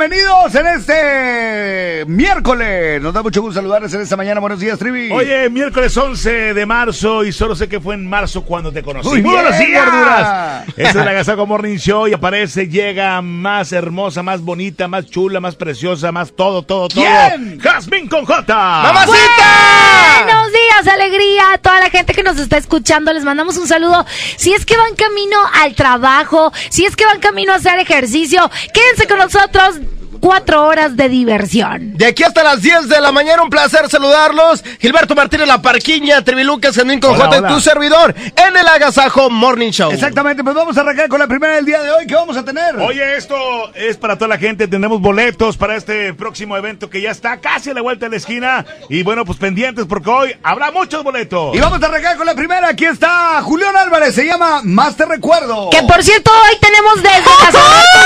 Bienvenidos en este miércoles. Nos da mucho gusto saludarles en esta mañana. Buenos días, Trivi. Oye, miércoles 11 de marzo y solo sé que fue en marzo cuando te conocí. Muy buenos días, gordura. Este es el Agasago Morning Show y aparece, llega más hermosa, más bonita, más chula, más preciosa, más todo, todo, todo. ¿Quién? Jasmine con J. ¡Mamacita! Buenos días, alegría a toda la gente que nos está escuchando. Les mandamos un saludo. Si es que van camino al trabajo, si es que van camino a hacer ejercicio, quédense con nosotros. Cuatro horas de diversión. De aquí hasta las 10 de la mañana, un placer saludarlos. Gilberto Martínez La Parquiña, Trivilucas, Janín con Hola, J, hola. tu servidor, en el Agasajo Morning Show. Exactamente, pues vamos a arrancar con la primera del día de hoy. ¿Qué vamos a tener? Oye, esto es para toda la gente. Tenemos boletos para este próximo evento que ya está casi a la vuelta de la esquina. Y bueno, pues pendientes porque hoy habrá muchos boletos. Y vamos a arrancar con la primera. Aquí está Julián Álvarez. Se llama Más Te Recuerdo. Que por cierto, hoy tenemos desde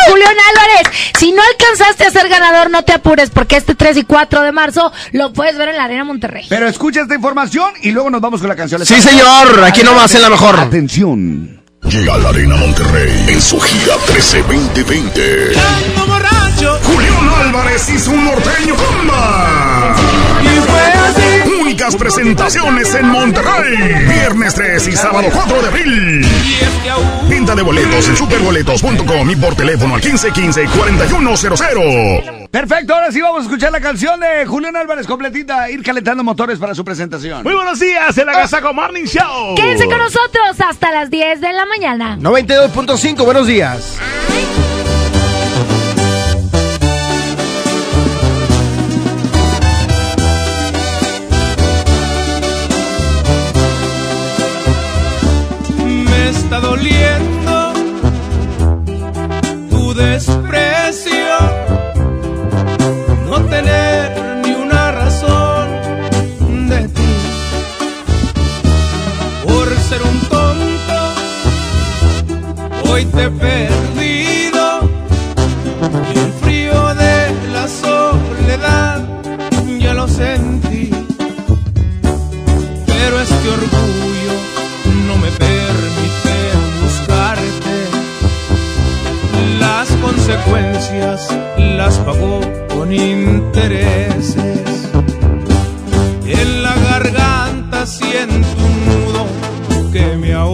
Julián Álvarez. Si no alcanzaste ser ganador, no te apures, porque este 3 y 4 de marzo lo puedes ver en la Arena Monterrey. Pero escucha esta información y luego nos vamos con la canción. Sí, señor, aquí nomás en la mejor. Atención. Llega a la Arena Monterrey en su gira 13 2020. Julián Álvarez y su norteño Comba. Únicas presentaciones en Monterrey. Viernes 3 y sábado 4 de abril. Venta de boletos en superboletos.com y por teléfono al 1515-4100. Perfecto, ahora sí vamos a escuchar la canción de Julián Álvarez completita. Ir calentando motores para su presentación. Muy buenos días, el Agasago Morning Show. Quédense con nosotros hasta las 10 de la mañana. 92.5, buenos días. Está doliendo tu desprecio, no tener ni una razón de ti, por ser un tonto, hoy te he perdido consecuencias las pagó con intereses. En la garganta siento un nudo que me ahoga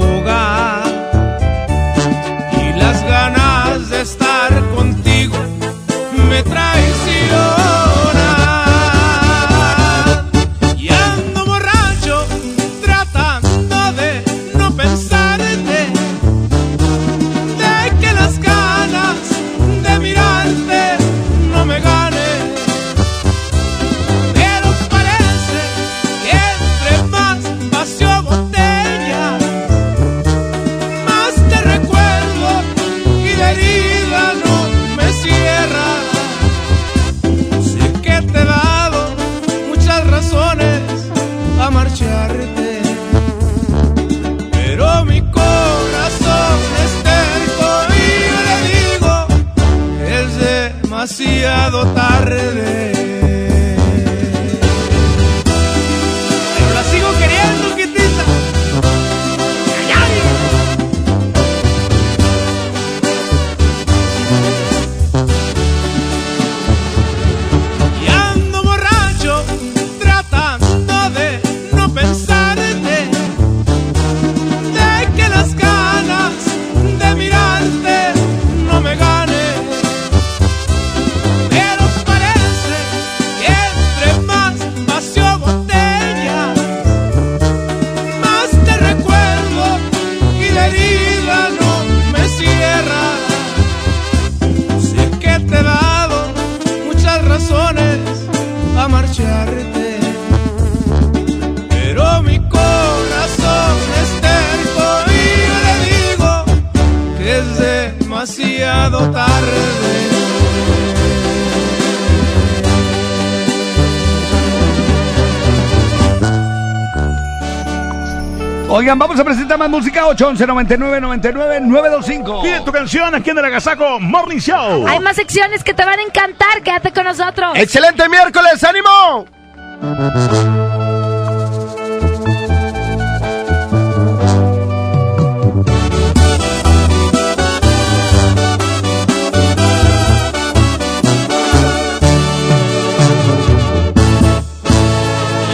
Oigan, vamos a presentar más música 811 99 99 925. Pide tu canción aquí en el Agasaco Morning Show. Hay más secciones que te van a encantar. Quédate con nosotros. ¡Excelente miércoles! ¡Ánimo!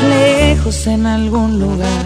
Lejos en algún lugar,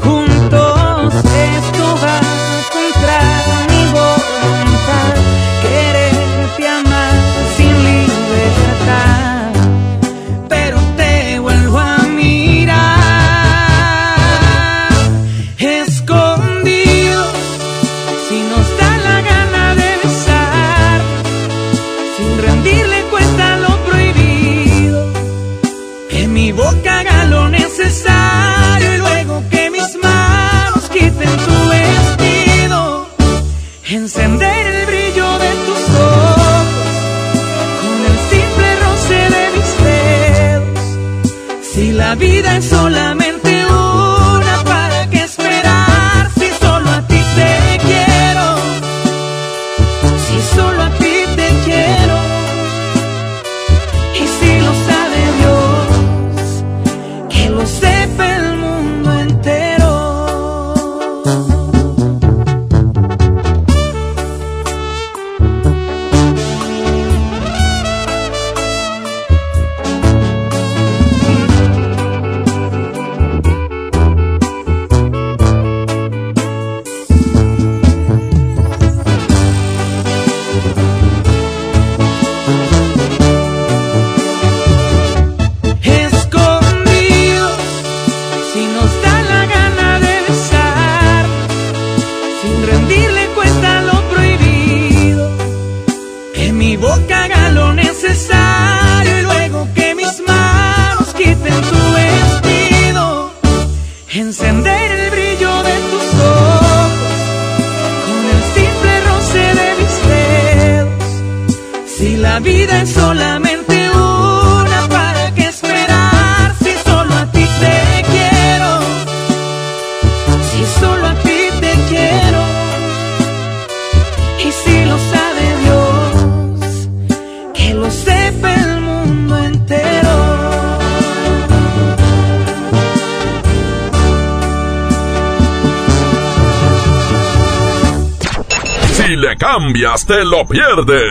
te lo pierdes.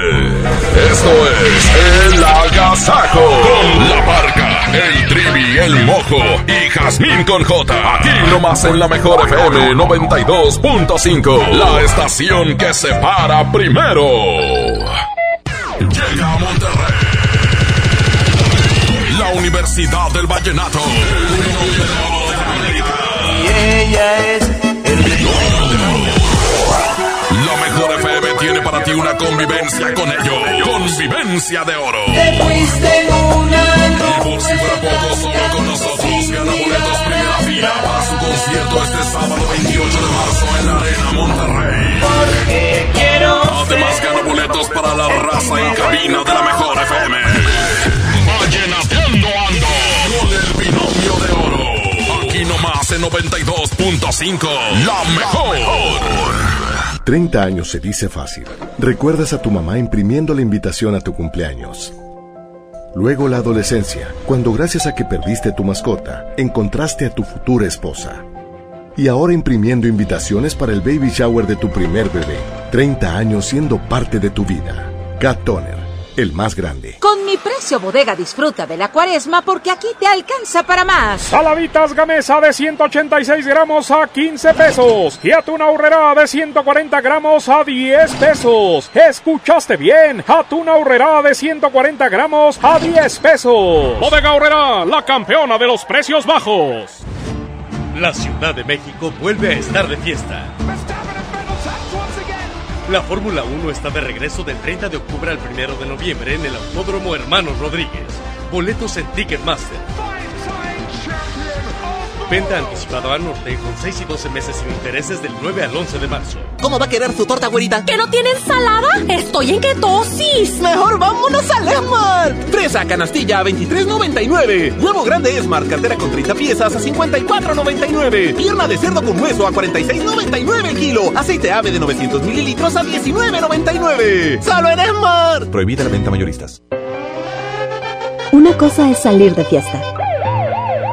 Esto es El Agasajo. Con la parca, el trivi, el mojo y Jazmín con J. Aquí nomás en la mejor FM 92.5. La estación que se para primero. Llega a Monterrey. La Universidad del Vallenato. Y ella es tiene para ti una convivencia con ellos. Convivencia de oro. Te fuiste en una Y por si fuera poco, solo con nosotros gana boletos primera fila para su concierto este sábado 28 de marzo en la Arena Monterrey. porque quiero Además gana boletos para la raza y cabina de la mejor FM. Vallenateando ando con el binomio de oro. Aquí nomás en 92.5. La mejor. 30 años se dice fácil. Recuerdas a tu mamá imprimiendo la invitación a tu cumpleaños. Luego la adolescencia, cuando gracias a que perdiste tu mascota, encontraste a tu futura esposa. Y ahora imprimiendo invitaciones para el baby shower de tu primer bebé. 30 años siendo parte de tu vida. Cat Toner, el más grande. Precio bodega disfruta de la cuaresma porque aquí te alcanza para más. Saladitas Gamesa de 186 gramos a 15 pesos. Y atún aurrera de 140 gramos a 10 pesos. ¿Escuchaste bien? Atún aurrera de 140 gramos a 10 pesos. Bodega Aurrera, la campeona de los precios bajos. La Ciudad de México vuelve a estar de fiesta. La Fórmula 1 está de regreso del 30 de octubre al 1 de noviembre en el Autódromo Hermanos Rodríguez. Boletos en Ticketmaster. Venta anticipada al norte con 6 y 12 meses sin intereses del 9 al 11 de marzo. ¿Cómo va a querer su torta, güerita? ¿Que no tiene ensalada? Estoy en ketosis. Mejor vámonos al Esmart. Fresa canastilla a 23.99. Huevo grande Esmart, cartera con 30 piezas a 54.99. Pierna de cerdo con hueso a 46.99 el kilo. Aceite ave de 900 mililitros a 19.99. ¡Solo en Esmart! Prohibida la venta mayoristas. Una cosa es salir de fiesta.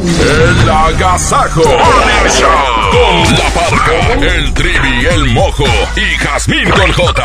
El Agasajo Morning Show. Con la parca, el trivi, el mojo y Jazmín con J.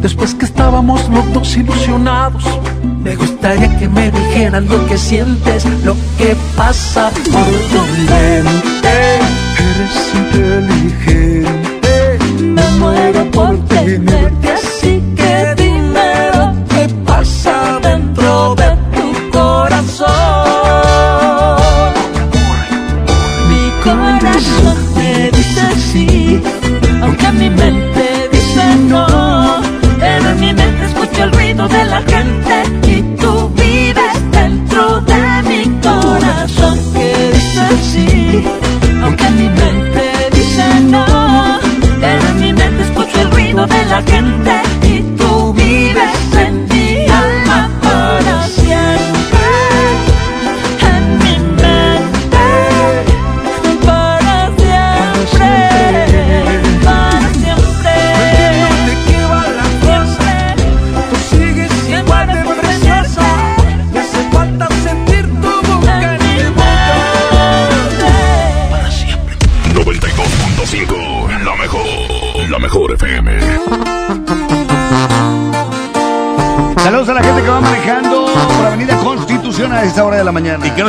Después que estábamos los dos ilusionados. Me gustaría que me dijeras lo que sientes, lo que pasa por tu mente. Eres inteligente.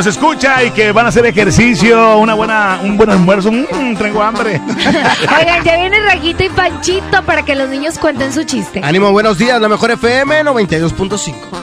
Nos escucha y que van a hacer ejercicio, una buena, un buen almuerzo. Mmm, tengo hambre. Oigan, ya viene Rajito y Panchito para que los niños cuenten su chiste. Ánimo, buenos días, la mejor FM 92.5.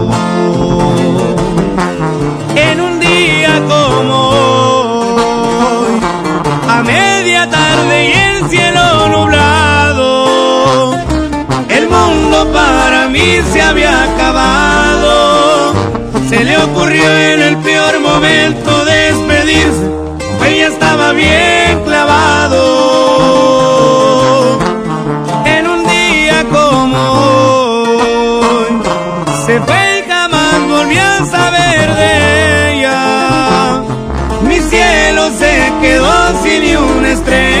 El cielo nublado, el mundo para mí se había acabado. Se le ocurrió en el peor momento despedirse, ella estaba bien clavado. En un día como hoy, se fue y jamás volví a saber de ella. Mi cielo se quedó sin ni una estrella.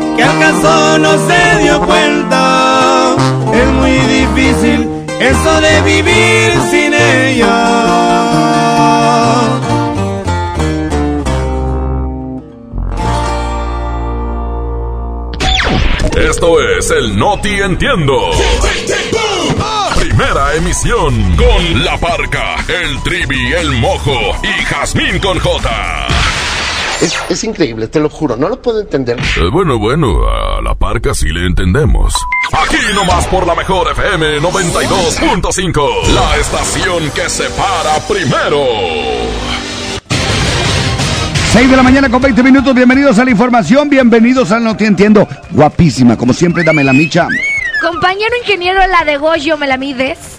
que al caso no se dio cuenta. Es muy difícil eso de vivir sin ella. Esto es el Noti Entiendo. Primera emisión con La Parca, el Trivi, el Mojo y Jazmín con J. Es, es increíble, te lo juro, no lo puedo entender. Eh, bueno, bueno, a La Parca sí le entendemos. Aquí nomás por la mejor FM 92.5, la estación que se para primero. 6 de la mañana con 20 minutos, bienvenidos a la información, bienvenidos al No Te Entiendo. Guapísima, como siempre, dame la micha. Compañero ingeniero La de Goyo Melamides,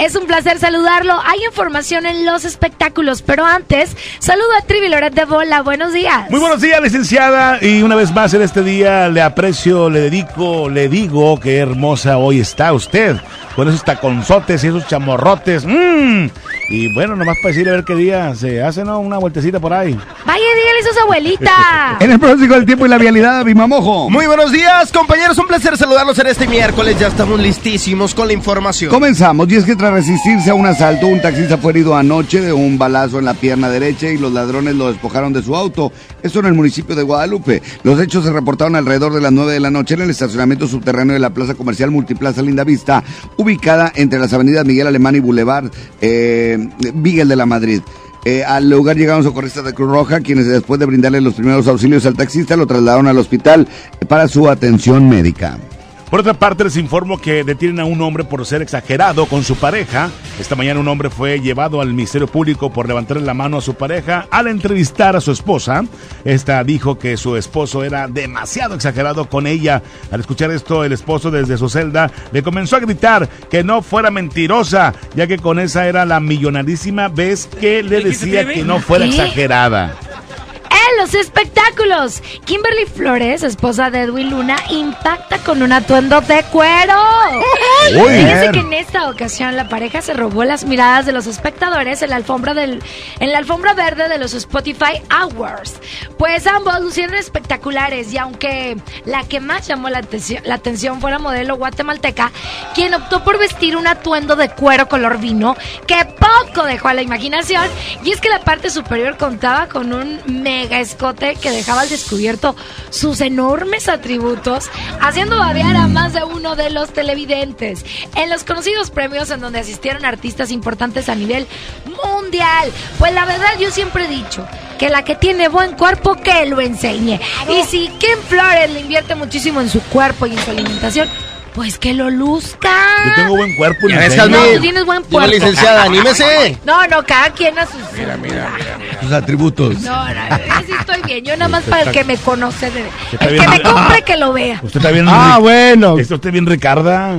es un placer saludarlo. Hay información en los espectáculos, pero antes, saludo a Trivi Loret de Bola. Buenos días. Muy buenos días, licenciada. Y una vez más en este día le aprecio, le dedico, le digo qué hermosa hoy está usted. Con esos taconzotes y esos chamorrotes. ¡Mmm! Y bueno, nomás para decirle a ver qué día se hace, ¿no? Una vueltecita por ahí. Vaya, dígale eso a su abuelita. En el pronóstico del tiempo y la vialidad, mi mamojo. Muy buenos días, compañeros. Un placer saludarlos en este miércoles. Ya estamos listísimos con la información. Comenzamos, y es que tras resistirse a un asalto, un taxista fue herido anoche de un balazo en la pierna derecha y los ladrones lo despojaron de su auto. Esto en el municipio de Guadalupe. Los hechos se reportaron alrededor de las 9 de la noche en el estacionamiento subterráneo de la plaza comercial Multiplaza Linda Vista, ubicada entre las avenidas Miguel Alemán y Boulevard eh, Miguel de la Madrid. Eh, al lugar llegaron socorristas de Cruz Roja, quienes después de brindarle los primeros auxilios al taxista lo trasladaron al hospital para su atención médica. Por otra parte, les informo que detienen a un hombre por ser exagerado con su pareja. Esta mañana un hombre fue llevado al Ministerio Público por levantarle la mano a su pareja al entrevistar a su esposa. Esta dijo que su esposo era demasiado exagerado con ella. Al escuchar esto, el esposo desde su celda le comenzó a gritar que no fuera mentirosa, ya que con esa era la millonarísima vez que le decía que no fuera exagerada. Los espectáculos. Kimberly Flores, esposa de Edwin Luna, impacta con un atuendo de cuero. Fíjense que en esta ocasión la pareja se robó las miradas de los espectadores en la alfombra del en la alfombra verde de los Spotify Awards. Pues ambos lucieron espectaculares y aunque la que más llamó la atención, la atención fue la modelo guatemalteca, quien optó por vestir un atuendo de cuero color vino que poco dejó a la imaginación y es que la parte superior contaba con un mega escote que dejaba al descubierto sus enormes atributos, haciendo babear a más de uno de los televidentes. En los conocidos premios en donde asistieron artistas importantes a nivel mundial. Pues la verdad yo siempre he dicho que la que tiene buen cuerpo que lo enseñe. Y si Kim Flores le invierte muchísimo en su cuerpo y en su alimentación, pues que lo luzca. Yo tengo buen cuerpo, Ya ves. No, tú tienes buen cuerpo. licenciada, anímese. No, no, cada quien a sus... Sus atributos. No, no, yo sí estoy bien. Yo nada más para el que me conoce. El que me compre, que lo vea. Usted está bien. Ah, bueno. Esto está bien, Ricarda.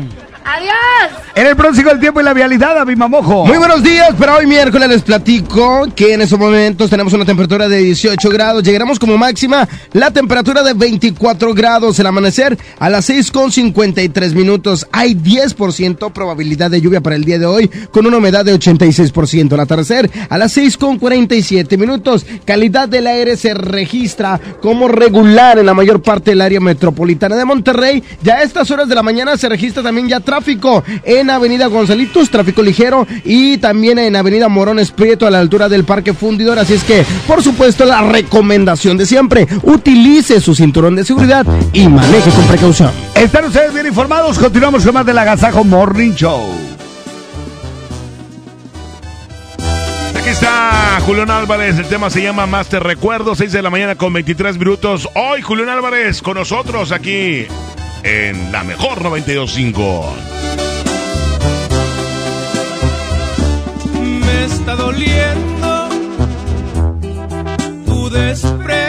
Adiós. En el próximo el tiempo y la vialidad, a mi mamojo. Muy buenos días, pero hoy miércoles les platico que en estos momentos tenemos una temperatura de 18 grados. Llegaremos como máxima la temperatura de 24 grados. El amanecer a las 6 con 53 minutos. Hay 10% probabilidad de lluvia para el día de hoy con una humedad de 86%. El atardecer a las 6 con 47 minutos. Calidad del aire se registra como regular en la mayor parte del área metropolitana de Monterrey. Ya a estas horas de la mañana se registra también ya tráfico en Avenida Gonzalitos, tráfico ligero y también en Avenida Morones Prieto a la altura del Parque Fundidor. Así es que, por supuesto, la recomendación de siempre, utilice su cinturón de seguridad y maneje con precaución. Están ustedes bien informados. Continuamos con más del Agasajo Morning Show. Aquí está Julián Álvarez. El tema se llama Más Te Recuerdo. 6 de la mañana con 23 minutos. Hoy Julián Álvarez con nosotros aquí en la mejor 92.5. Me está doliendo tu desprecio,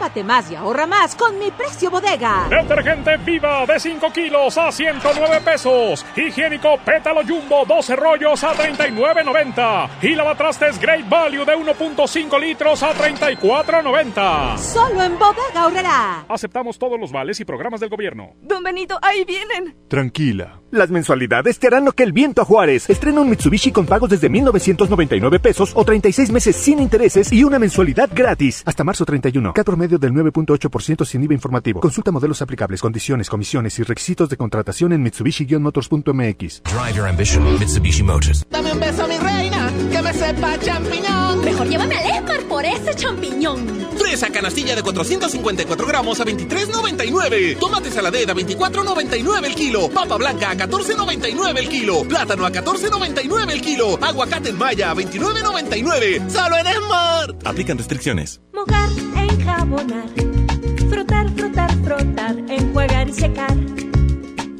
llévate más y ahorra más con mi precio bodega. Detergente Viva de 5 kilos a 109 pesos. Higiénico Pétalo Jumbo 12 rollos a 39.90. Y lavatrastes Great Value de 1.5 litros a 34.90. Solo en Bodega Horrera. Aceptamos todos los vales y programas del gobierno. Don Benito, ahí vienen. Tranquila. Las mensualidades te harán lo que el viento a Juárez. Estrena un Mitsubishi con pagos desde 1,999 pesos o 36 meses sin intereses y una mensualidad gratis. Hasta marzo 31. CAT promedio del 9.8% sin IVA informativo. Consulta modelos aplicables, condiciones, comisiones y requisitos de contratación en Mitsubishi-motors.mx. Drive your ambition, Mitsubishi Motors. Dame un beso, mi reina, que me sepa champiñón. Mejor llévame al Esmar por ese champiñón. Fresa canastilla de 454 gramos a 23.99. Tomate saladera a 24.99 el kilo. Papa blanca a 14.99 el kilo. Plátano a 14.99 el kilo. Aguacate en maya a 29.99. Solo en Esmar. Aplican restricciones. Mojar, enjabonar, frotar, frotar, frotar, enjuagar y secar.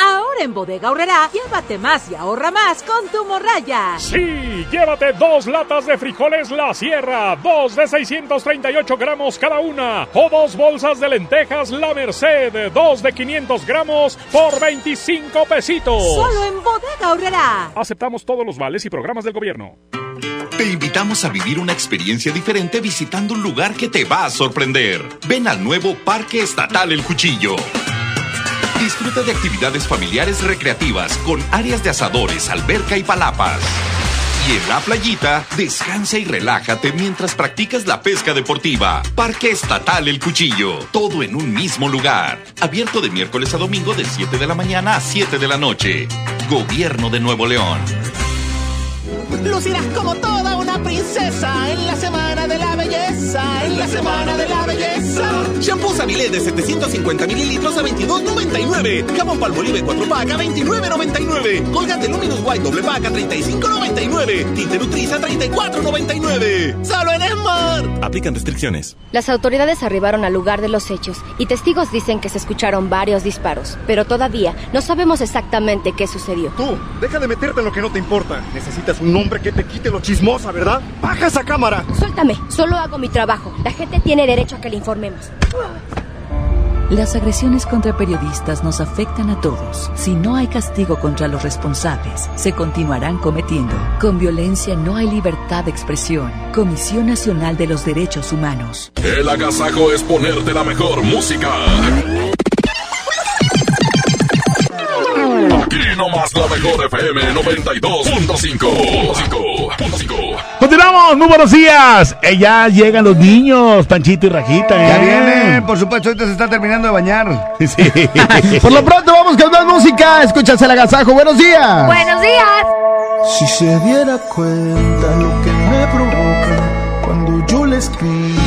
Ahora en Bodega Horrera, llévate más y ahorra más con tu morraya. Sí, llévate dos latas de frijoles La Sierra, dos de 638 gramos cada una, o dos bolsas de lentejas La Merced, dos de 500 gramos por 25 pesitos. Solo en Bodega Horrera. Aceptamos todos los vales y programas del gobierno. Te invitamos a vivir una experiencia diferente visitando un lugar que te va a sorprender. Ven al nuevo Parque Estatal El Cuchillo. Disfruta de actividades familiares recreativas con áreas de asadores, alberca y palapas. Y en la playita, descansa y relájate mientras practicas la pesca deportiva. Parque Estatal El Cuchillo. Todo en un mismo lugar. Abierto de miércoles a domingo de 7 de la mañana a 7 de la noche. Gobierno de Nuevo León. Lucirás como toda una princesa en la semana de la belleza, en la semana de la belleza. Shampoo Sabilé de 750 mililitros a 22.99. Jabón Palmolive 4 pack a 29.99. Colgate Luminous White doble pack a 35.99. Tinte Nutriza a 34.99. Solo en Esmar. Aplican restricciones. Las autoridades arribaron al lugar de los hechos y testigos dicen que se escucharon varios disparos, pero todavía no sabemos exactamente qué sucedió. Tú, deja de meterte en lo que no te importa. Necesitas un hombre que te quite lo chismosa, ¿verdad? ¡Baja esa cámara! Suéltame, solo hago mi trabajo. La gente tiene derecho a que le informemos. Las agresiones contra periodistas nos afectan a todos. Si no hay castigo contra los responsables, se continuarán cometiendo. Con violencia no hay libertad de expresión. Comisión Nacional de los Derechos Humanos. El agasajo es ponerte la mejor música. Aquí nomás la mejor FM 92.5. Continuamos, muy buenos días. Eh, ya llegan los niños, Panchito y Rajita. Ya ¿eh? viene, por supuesto, ahorita se está terminando de bañar. Sí. por lo pronto vamos con más música. Escuchas el agasajo. Buenos días. Buenos días. Si se diera cuenta lo que me provoca cuando yo le escribo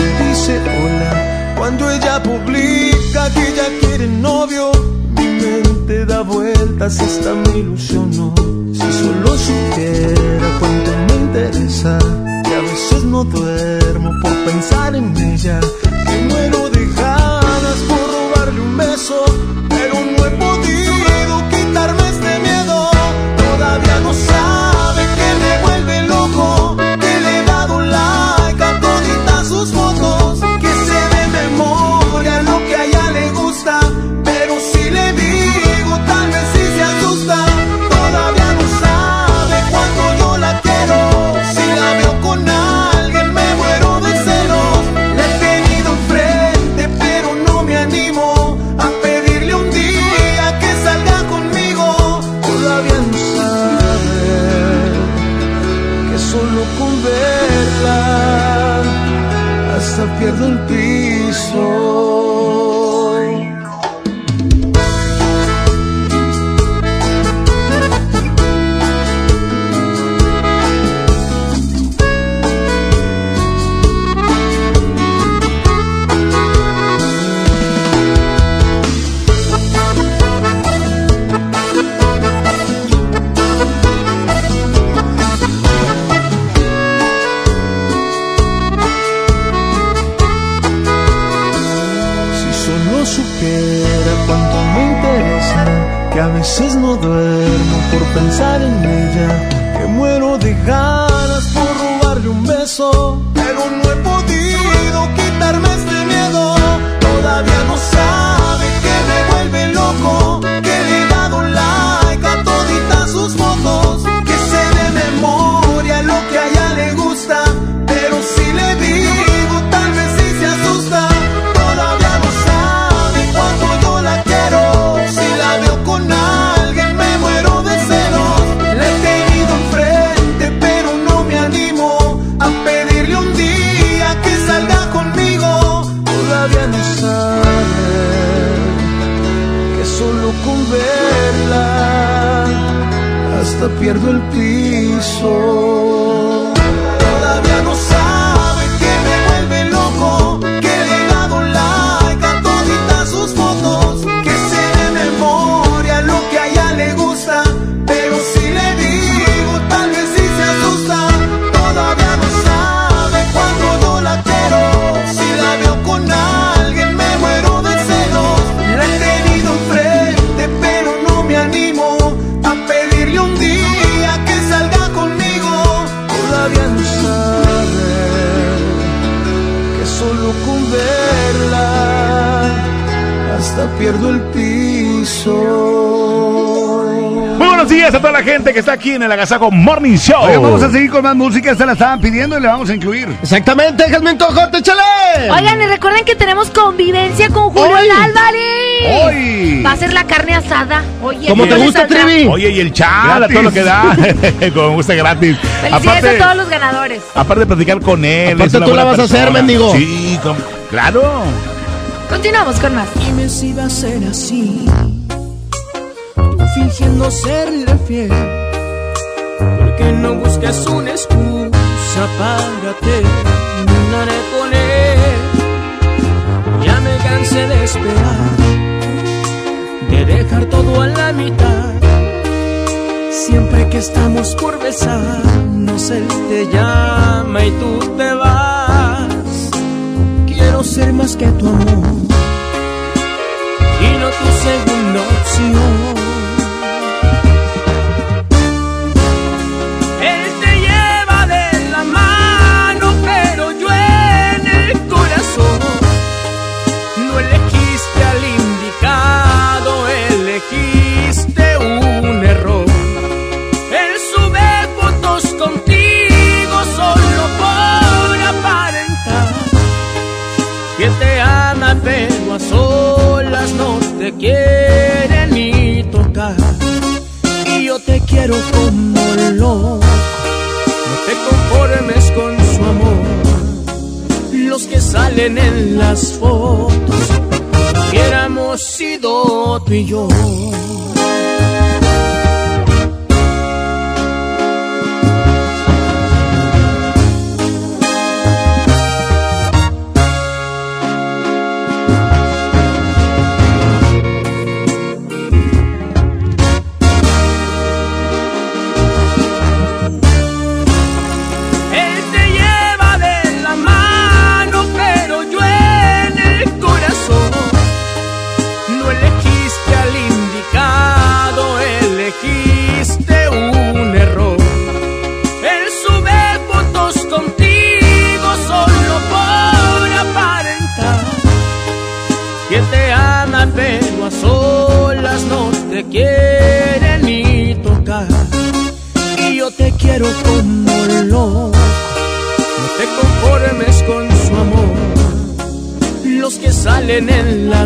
y dice hola, cuando ella publica que ella quiere novio, mi mente da vueltas hasta me ilusionó. Si solo supiera cuánto me interesa, que a veces no duermo por pensar en ella, que muero de por pensar en ella, que muero de ganas pierdo el piso. Días a toda la gente que está aquí en el Agasajo Morning Show. Oigan, vamos a seguir con más música. Esta la estaban pidiendo y le vamos a incluir. Exactamente, déjame un tojote, échale. Oigan, y recuerden que tenemos convivencia con Julio Hoy. Álvarez. Hoy. Va a ser la carne asada. Oye, ¿Cómo te ¿no les gusta? Trivi? Oye, y el chat, a todo lo que da. Como gusta gratis. Felicidades a todos los ganadores. aparte de platicar con él. Aparte tú la vas a hacer, mendigo. Sí, claro. Continuamos con más. Dime si va a ser así. Fingiendo serle fiel. Porque no busques una excusa para terminar con él. Ya me cansé de esperar. De dejar todo a la mitad. Siempre que estamos por besarnos, él te llama y tú te vas. Quiero ser más que tu amor y no tu segunda opción. Salen en las fotos, hubiéramos sido tú y yo.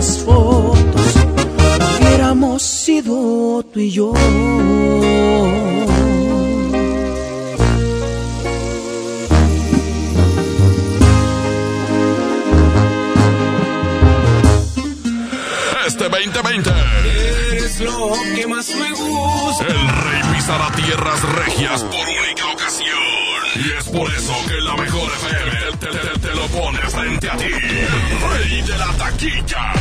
Las fotos, hubiéramos sido tú y yo. Este 2020. Eres lo que más me gusta. El rey pisará tierras regias por única ocasión. Y es por eso que la mejor FM te, te- te lo pone frente a ti. El rey de la taquilla,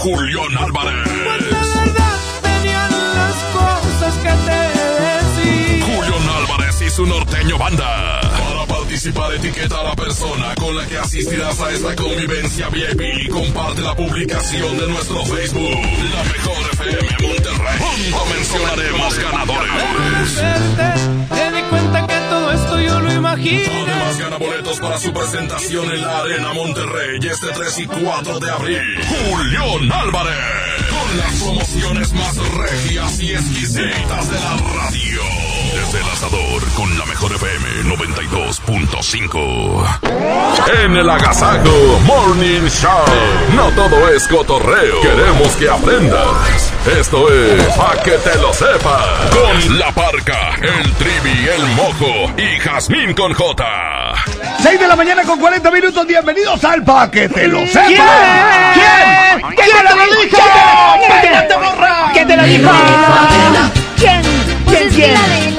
Julián Álvarez. Venían las cosas que te decía. Julián Álvarez y su norteño banda. Para participar, etiqueta a la persona con la que asistirás a esta convivencia VIP y comparte la publicación de nuestro Facebook. La mejor FM Monterrey. Pronto mencionaremos ganadores. Verte, te di cuenta que todo imagino. Además gana boletos para su presentación en la Arena Monterrey este 3 y 4 de abril. Julián Álvarez. Con las promociones más regias y exquisitas de la radio. Desde el asador con la mejor FM 92.5. En el Agasajo Morning Show. No todo es cotorreo. Queremos que aprendas. Esto es Pa' que te lo sepas. Con La Parca, el Trivi, el Mojo y Jazmín con J. 6 de la mañana con 40 minutos. Bienvenidos al Pa' que te lo sepas. ¿Quién? ¿Quién? ¿Quién te lo dijo? ¿Quién te? ¿Quién lo dijo? ¿Quién? Pues ¿Quién, es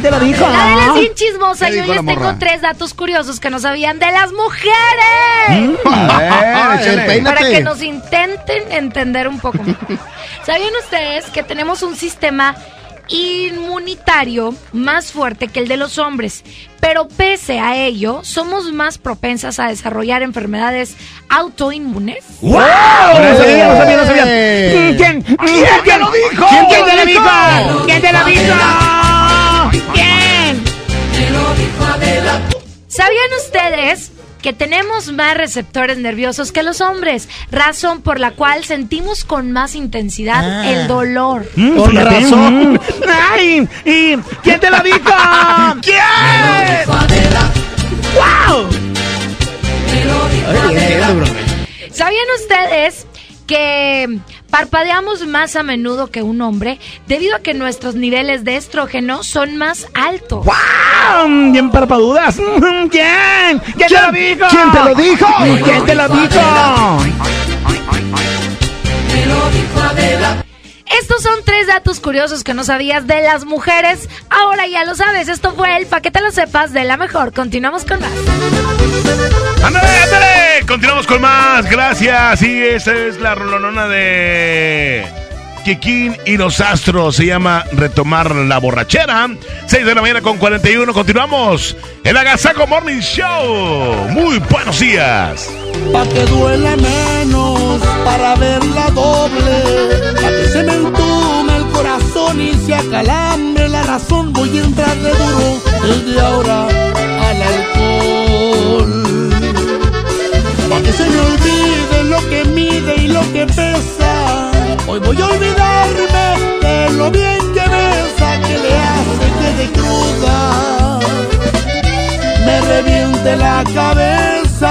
quién? que la de la... ¿Quién te lo dijo? La de la bien chismosa. ¿Qué Yo les tengo tres datos curiosos que no sabían de las mujeres. A ver, échale. Para que nos intenten entender un poco mejor. ¿Sabían ustedes que tenemos un sistema inmunitario más fuerte que el de los hombres? Pero pese a ello, somos más propensas a desarrollar enfermedades autoinmunes. ¡Wow! No sabía, no sabía, no sabía. ¿Quién? ¿Quién te lo dijo? ¿Quién te lo dijo? ¿Quién te lo dijo? ¿Sabían ustedes que tenemos más receptores nerviosos que los hombres? Razón por la cual sentimos con más intensidad Ah. el dolor. Mm, Con fíjate. razón. Mm. ¡Ay! ¿Y quién te lo dijo? ¿Quién? ¡Wow! ¿Sabían ustedes que parpadeamos más a menudo que un hombre debido a que nuestros niveles de estrógeno son más altos? ¡Wow! Bien parpadudas. ¿Quién? ¿Quién te lo dijo? ¿Quién te lo dijo? ¿Quién te lo dijo? Estos son tres datos curiosos que no sabías de las mujeres. Ahora ya lo sabes. Esto fue el pa' que te lo sepas de la mejor. Continuamos con más. ¡Ándale, ándale! Continuamos con más. Gracias. Sí, esta es la rolonona de Kikín y los Astros. Se llama Retomar la Borrachera. 6 de la mañana con 41. Continuamos. El Agasaco Morning Show. Muy buenos días. Pa' que duele menos, para verla doble, pa' que se me entume el corazón y se acalambre la razón, voy a entrarle duro desde ahora al alcohol. Que se me olvide lo que mide y lo que pesa, hoy voy a olvidarme de lo bien que besa, que le hace que de cruda. reviente la cabeza.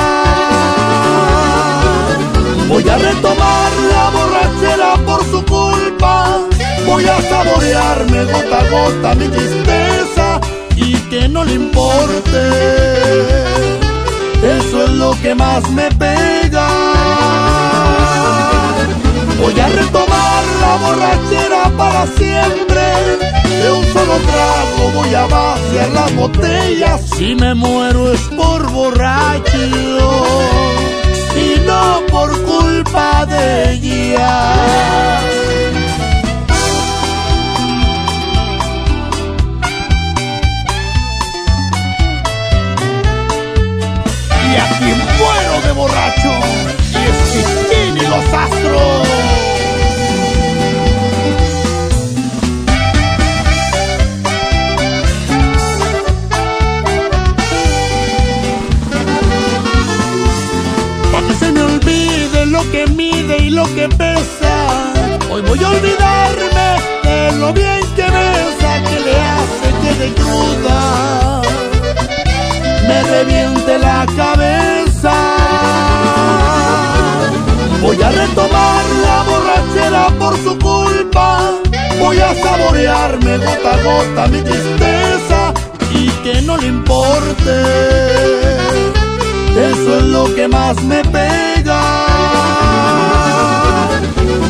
Voy a retomar la borrachera por su culpa. Voy a saborearme gota a gota mi tristeza y que no le importe. Eso es lo que más me pega. Voy a retomar la borrachera para siempre. De un solo trago voy a vaciar las botellas. Si me muero es por borracho y no por culpa de ella. Y aquí muero de borracho. Y es que tiene los astros. Pa' que se me olvide lo que mide y lo que pesa. Hoy voy a olvidarme de lo bien que besa, que le hace que de cruda me reviente la cabeza. Voy a retomar la borrachera por su culpa. Voy a saborearme gota a gota mi tristeza y que no le importe. Eso es lo que más me pega.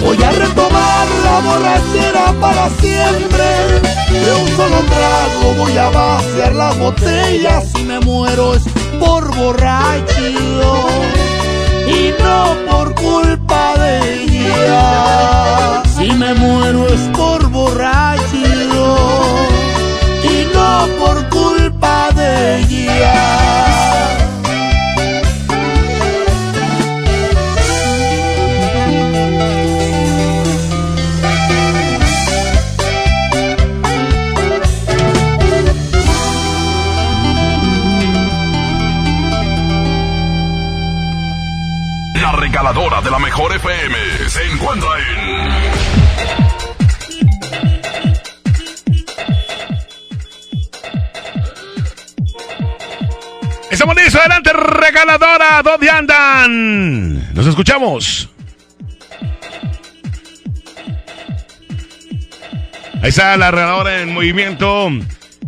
Voy a retomar la borrachera para siempre. De un solo trago voy a vaciar las botellas. Si me muero es por borracho y no por culpa de ella. Si me muero es por borracho y no por culpa de ella. La regaladora de la mejor FM se encuentra en. Estamos listos, adelante, regaladora, ¿dónde andan? Nos escuchamos. Ahí está la regaladora en movimiento.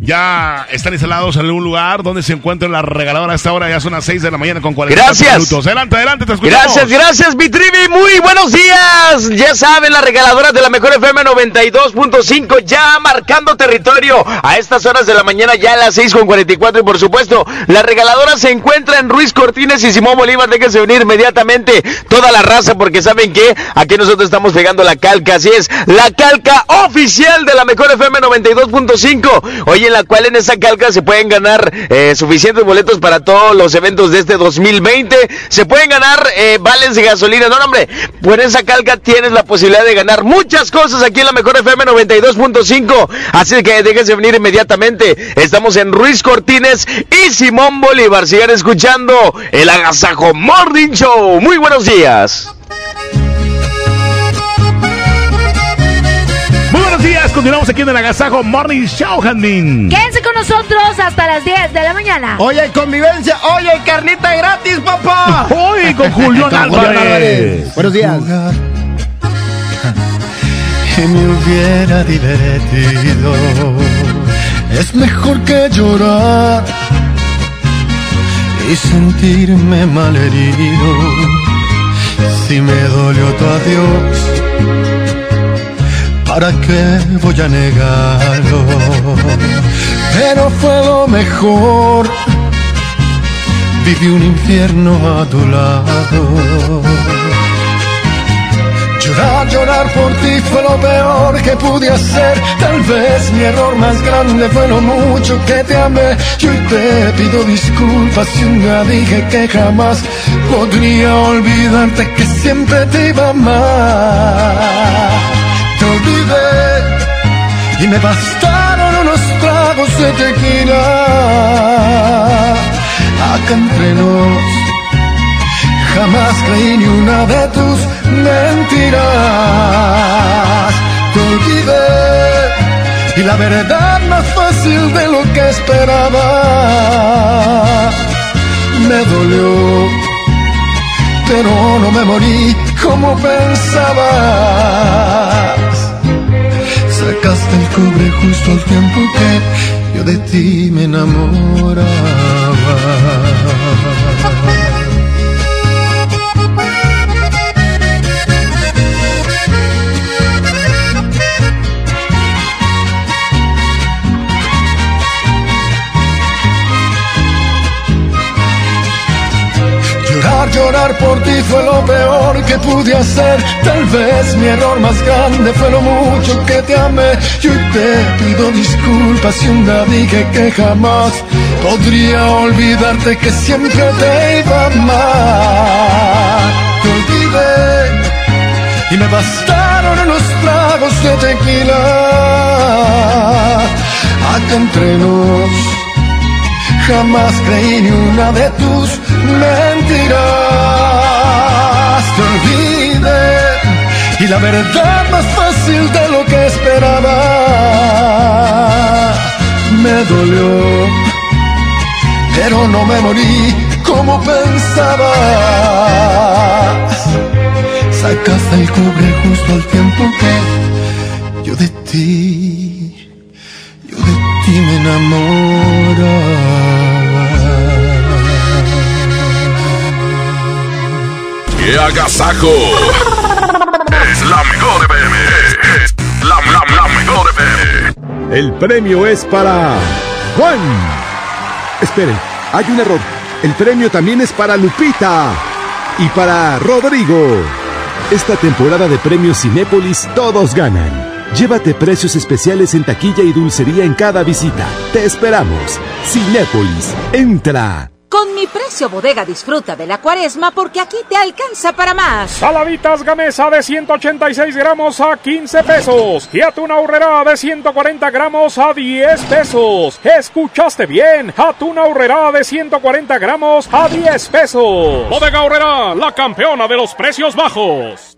Ya están instalados en algún lugar donde se encuentra la regaladora a esta hora. Ya son las 6 de la mañana con 40 Gracias. minutos. Adelante, adelante, te escuchamos. Gracias, gracias, mi trivi. Muy buenos días. Ya saben, la regaladora de la mejor FM 92.5 ya marcando territorio a estas horas de la mañana, ya a las 6 con 44. Y por supuesto, la regaladora se encuentra en Ruiz Cortines y Simón Bolívar. Déjense venir inmediatamente toda la raza porque saben que aquí nosotros estamos pegando la calca. Así es, la calca oficial de la mejor FM 92.5. Oye, en la cual en esa calca se pueden ganar eh, suficientes boletos para todos los eventos de este 2020. Se pueden ganar eh, vales de gasolina. No, no, hombre, por esa calca tienes la posibilidad de ganar muchas cosas aquí en la mejor FM 92.5. Así que déjense venir inmediatamente. Estamos en Ruiz Cortines y Simón Bolívar. Sigan escuchando el Agasajo Morning Show. Muy buenos días. Continuamos aquí en el Agasajo Morning Show, Jandín. Quédense con nosotros hasta las 10 de la mañana. Oye, hay convivencia. Oye, hay carnita gratis, papá. Hoy con Julián Con Julián Álvarez. Buenos días. que me hubiera divertido. Es mejor que llorar y sentirme malherido. Si me dolió tu adiós, ¿para qué voy a negarlo? Pero fue lo mejor. Viví un infierno a tu lado. Llorar, llorar por ti fue lo peor que pude hacer. Tal vez mi error más grande fue lo mucho que te amé. Y hoy te pido disculpas si un dije que jamás podría olvidarte que siempre te iba a amar. Olvidé y me bastaron unos tragos de tequila. Acá entre nos Jamás creí ni una de tus mentiras. Te olvidé y la verdad más fácil de lo que esperaba. me dolió, pero no me morí como pensabas. Sacaste el cobre justo al tiempo que yo de ti me enamoraba. Llorar, por ti fue lo peor que pude hacer. Tal vez mi error más grande fue lo mucho que te amé. Yo te pido disculpas si un día dije que jamás podría olvidarte que siempre te iba a amar. Te olvidé y me bastaron unos tragos de tequila. Acá entre nos jamás creí ni una de tus mentiras. Te olvidé y la verdad más fácil de lo que esperaba. Me dolió, pero no me morí como pensaba. Sacaste el cobre justo al tiempo que yo de ti, yo de ti me enamoraba. ¡Qué agasajo! Es la mejor FM. Es la, la, la mejor FM. El premio es para Juan. Esperen, hay un error. El premio también es para Lupita y para Rodrigo. Esta temporada de premios Cinépolis todos ganan. Llévate precios especiales en taquilla y dulcería en cada visita. Te esperamos. Cinépolis, entra. Con mi precio bodega disfruta de la cuaresma porque aquí te alcanza para más. Saladitas Gamesa de 186 gramos a 15 pesos. Y atún aurrera de 140 gramos a 10 pesos. ¿Escuchaste bien? Atún aurrera de 140 gramos a 10 pesos. Bodega Aurrera, la campeona de los precios bajos.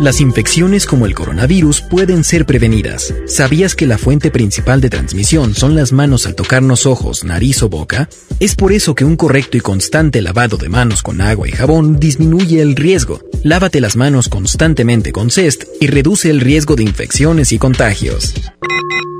Las infecciones como el coronavirus pueden ser prevenidas. ¿Sabías que la fuente principal de transmisión son las manos al tocarnos ojos, nariz o boca? Es por eso que un correcto y constante lavado de manos con agua y jabón disminuye el riesgo. Lávate las manos constantemente con CEST y reduce el riesgo de infecciones y contagios.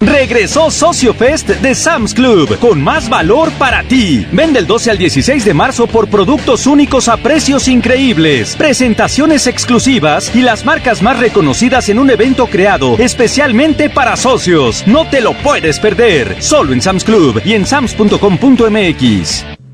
Regresó Socio Fest de Sam's Club con más valor para ti. Vende el 12 al 16 de marzo por productos únicos a precios increíbles, presentaciones exclusivas y las marcas más reconocidas en un evento creado especialmente para socios. No te lo puedes perder. Solo en Sam's Club y en sams.com.mx.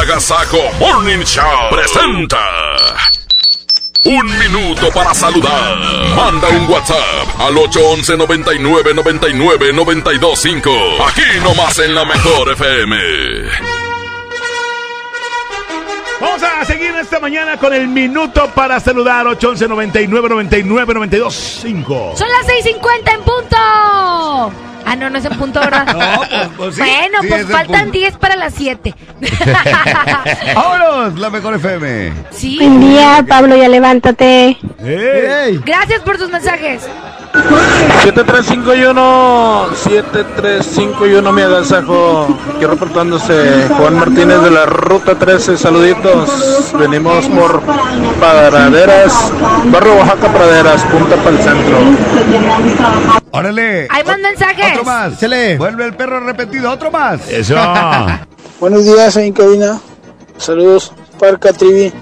Agasajo Morning Show presenta. Un minuto para saludar. Manda un WhatsApp al 811 99 99 925. Aquí nomás en la mejor FM. Vamos a seguir esta mañana con el minuto para saludar 811 99 99 925. Son las 6:50 en punto. Ah, no, no es en punto, ¿verdad? No, pues, pues sí, bueno, sí pues faltan punto. 10 para las 7. ¡Vámonos! La mejor FM. Sí. Buen día, Pablo, ya levántate. Gracias por sus mensajes. 7351 7351 mi agasajo aquí reportándose Juan Martínez de la ruta 13 saluditos venimos por Praderas Barrio Oaxaca Praderas punta para el centro ¡Órale! Hay más mensajes. Otro más. Vuelve el perro arrepentido. Otro más. Eso. Buenos días ahí en cabina. Saludos, Parca Trivi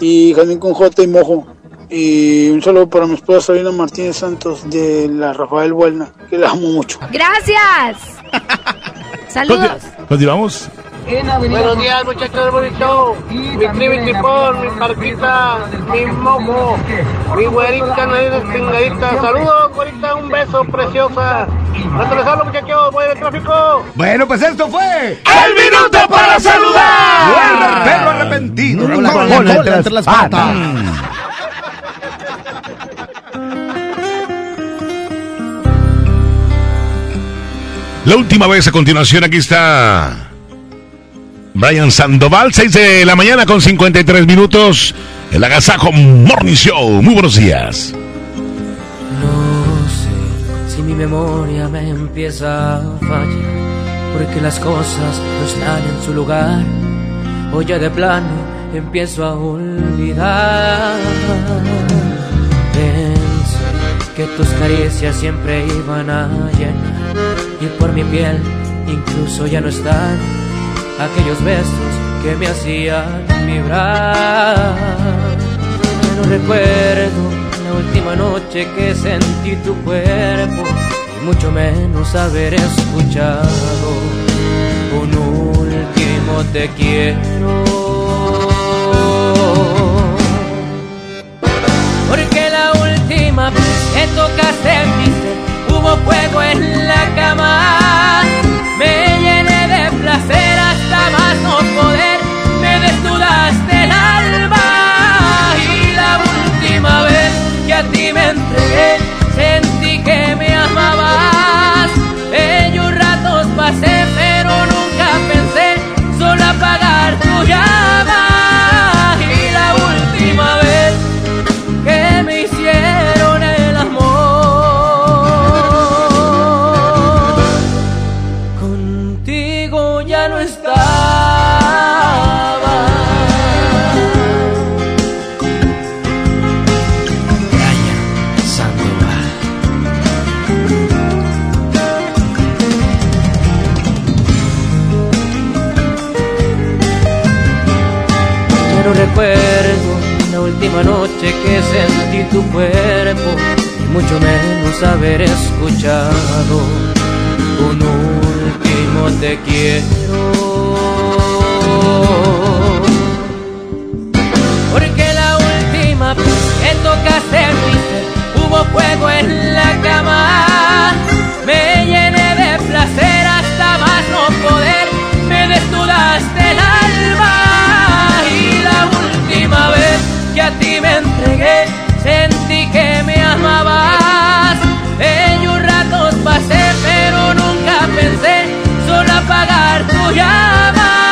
y Jardín con J y Mojo. Y un saludo para mi esposa Sabina Martínez Santos de la Rafael Buelna, que la amo mucho. Gracias. Saludos. Continuamos. Buenos días, muchachos del bonito. Mi trivi tipón, mi parquita, mi mojo, mi güerita, nadie despingadita. Saludos, güerita, un beso, preciosa. Hasta les hablo, muchachos, voy de tráfico. Bueno, pues esto fue. ¡El minuto para saludar! Vuelve el perro arrepentido. Cola la cola entre las patas. La última vez a continuación, aquí está Brian Sandoval, 6 de la mañana con 53 minutos. El Agasajo Morning Show. Muy buenos días. No sé si mi memoria me empieza a fallar, porque las cosas no están en su lugar, o ya de plano empiezo a olvidar. Pensé que tus caricias siempre iban a llenar, y por mi piel incluso ya no están aquellos besos que me hacían vibrar. Pero recuerdo la última noche que sentí tu cuerpo y mucho menos haber escuchado un último te quiero. Porque la última vez que tocaste mi ser hubo fuego en la cama. Me llené de placer más no poder. Me desnudaste el alma. Y la última vez que a ti me entregué, tu cuerpo y mucho menos haber escuchado un último te quiero. Porque la última vez que tocaste mi ser hubo fuego en la cama. Me llené de placer hasta más no poder. Me desnudaste el alma. Y la última vez que a ti me entregué, sentí que me amabas. Ellos ratos pasé, pero nunca pensé solo apagar tu llama.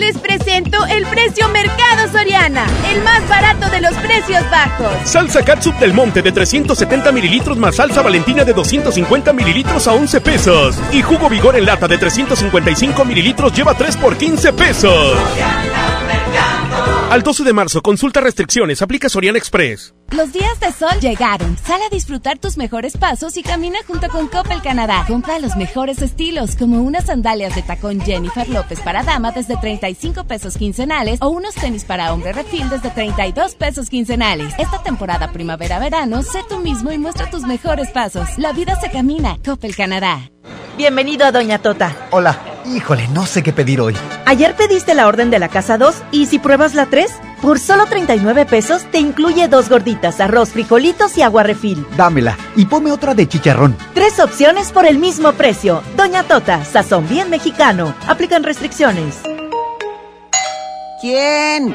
Les presento el precio Mercado Soriana, el más barato de los precios bajos. Salsa Catsup del Monte de 370 mililitros más salsa Valentina de 250 mililitros a 11 pesos. Y jugo Vigor en lata de 355 mililitros lleva 3 por 15 pesos. Al 12 de marzo, consulta restricciones, aplica Soriana Express. Los días de sol llegaron. Sal a disfrutar tus mejores pasos y camina junto con Coppel Canadá. Compra los mejores estilos, como unas sandalias de tacón Jennifer López para dama desde 35 pesos quincenales o unos tenis para hombre refil desde 32 pesos quincenales. Esta temporada primavera-verano, sé tú mismo y muestra tus mejores pasos. La vida se camina. Coppel Canadá. Bienvenido a Doña Tota. Hola. Híjole, no sé qué pedir hoy. Ayer pediste la orden de la casa 2 y si pruebas la 3, por solo 39 pesos te incluye dos gorditas, arroz, frijolitos y agua refil. Dámela y ponme otra de chicharrón. Tres opciones por el mismo precio. Doña Tota, sazón bien mexicano. Aplican restricciones. ¿Quién?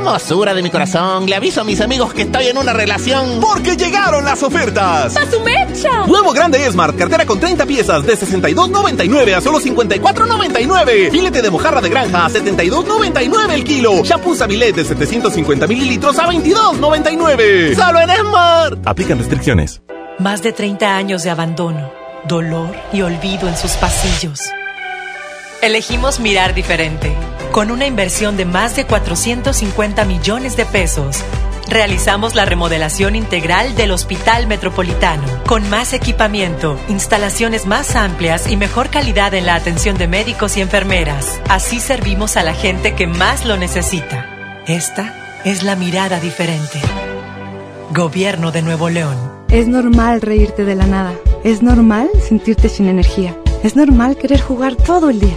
Hermosura de mi corazón, le aviso a mis amigos que estoy en una relación. Porque llegaron las ofertas. ¡A su mecha! Nuevo grande Smart, cartera con 30 piezas de 62.99 a solo 54.99. Filete de mojarra de granja a 72.99 el kilo. Shampoo Sabilet de 750 mililitros a 22.99. Solo en Smart. Aplican restricciones. Más de 30 años de abandono, dolor y olvido en sus pasillos. Elegimos mirar diferente. Con una inversión de más de 450 millones de pesos, realizamos la remodelación integral del Hospital Metropolitano, con más equipamiento, instalaciones más amplias y mejor calidad en la atención de médicos y enfermeras. Así servimos a la gente que más lo necesita. Esta es la mirada diferente. Gobierno de Nuevo León. Es normal reírte de la nada. Es normal sentirte sin energía. Es normal querer jugar todo el día.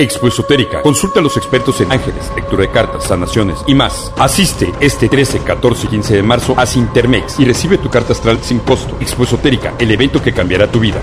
Expo Esotérica. Consulta a los expertos en ángeles, lectura de cartas, sanaciones y más. Asiste este 13, 14 y 15 de marzo a Sintermex y recibe tu carta astral sin costo. Expo Esotérica, el evento que cambiará tu vida.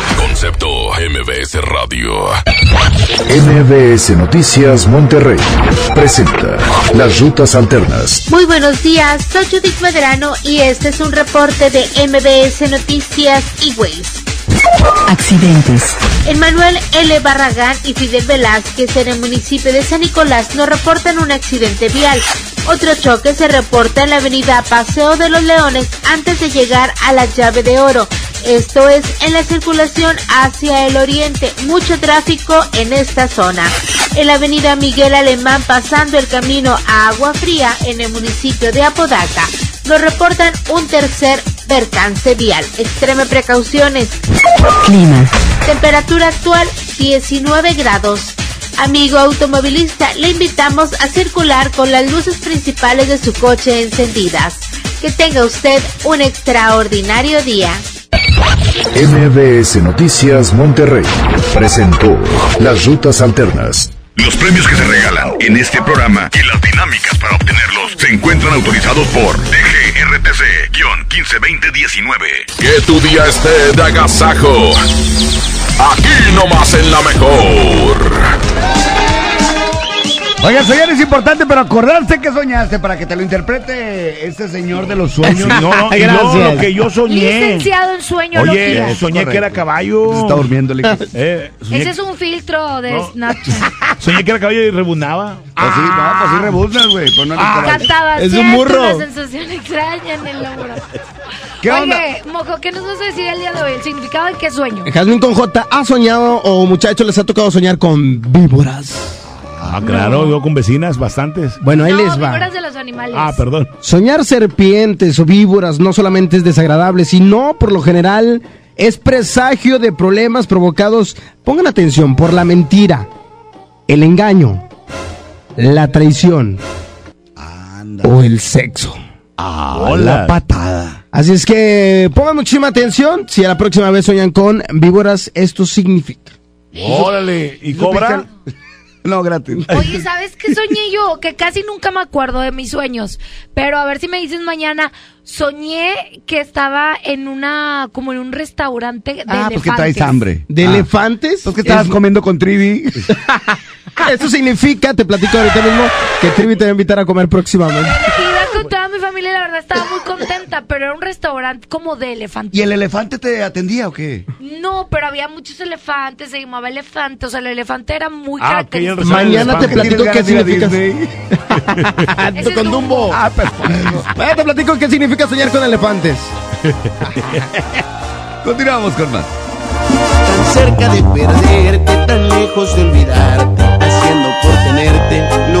Concepto MBS Radio. MBS Noticias Monterrey presenta las rutas alternas. Muy buenos días, soy Judith Medrano y este es un reporte de MBS Noticias y Accidentes. Manuel L. Barragán y Fidel Velázquez en el municipio de San Nicolás nos reportan un accidente vial. Otro choque se reporta en la avenida Paseo de los Leones antes de llegar a la llave de oro. Esto es en la circulación hacia el oriente. Mucho tráfico en esta zona. En la avenida Miguel Alemán pasando el camino a Agua Fría en el municipio de Apodaca. Nos reportan un tercer percance vial. Extreme precauciones. Clima. Temperatura actual 19 grados. Amigo automovilista, le invitamos a circular con las luces principales de su coche encendidas. Que tenga usted un extraordinario día. MBS Noticias Monterrey presentó las rutas alternas. Los premios que se regalan en este programa y las dinámicas para obtenerlos se encuentran autorizados por DGRTC-152019. Que tu día esté de agasajo. Aquí nomás en la mejor. Oiga, soñar es importante, pero acordarse que soñaste para que te lo interprete este señor de los sueños. No, no, no, lo que yo soñé. Licenciado en sueño. Oye, soñé que era caballo. Se está durmiendo, le eh, Ese es un filtro de Snapchat. Soñé que era caballo y rebunaba. Pues sí, no, pues sí rebuznas, güey. Pues no caballo. Cantaba Es un "Siento burro. Una sensación extraña en el hombro. ¿Qué Oye, onda? Mojo, ¿qué nos vas a decir el día de hoy? El significado de qué sueño. Jazmín con J, ¿ha soñado o muchachos les ha tocado soñar con víboras? Ah, claro, yo con vecinas, bastantes. Bueno, ahí no, les va. víboras de los animales. Ah, perdón. Soñar serpientes o víboras no solamente es desagradable, sino por lo general es presagio de problemas provocados, pongan atención, por la mentira, el engaño, la traición o el sexo. Ah, la patada. Así es que pongan muchísima atención. Si a la próxima vez soñan con víboras, esto significa. Órale, ¿y cobra? No, gratis. Oye, ¿sabes qué soñé yo? Que casi nunca me acuerdo de mis sueños. Pero a ver si me dices mañana. Soñé que estaba en una, como en un restaurante de Ah, pues elefantes. traes hambre. ¿De Ah. elefantes? Pues que estabas Es- comiendo con Trivi. Esto significa, te platico ahorita mismo, que Trivi te va a invitar a comer próximamente. Toda mi familia la verdad estaba muy contenta, pero era un restaurante como de elefantes. ¿Y el elefante te atendía o qué? No, pero había muchos elefantes, se llamaba elefante, o sea, el elefante era muy Ah, característico. Mañana te platico qué significa. Con Dumbo. Ah, perfecto. Mañana te platico qué significa soñar con elefantes. Continuamos con más. Tan cerca de perderte, tan lejos de olvidarte, haciendo por tenerte lo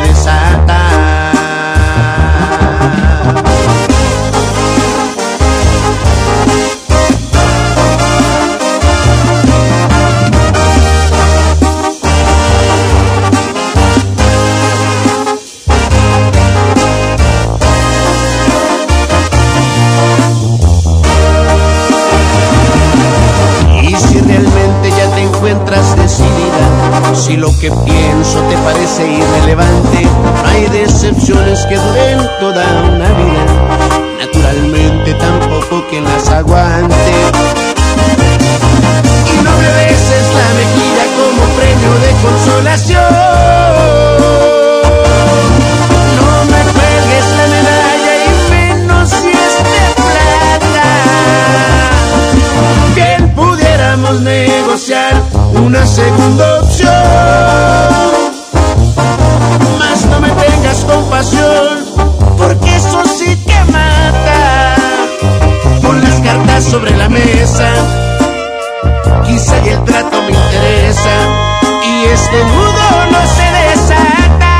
que pienso te parece irrelevante, hay decepciones que duren toda una vida. Naturalmente tampoco quien las aguante. Y no me beses la mejilla como premio de consolación. No me cuelgues la medalla y menos si es de plata. Bien pudiéramos negociar una segunda opción. Porque eso sí que mata. Pon las cartas sobre la mesa, quizá y el trato me interesa, y este nudo no se desata.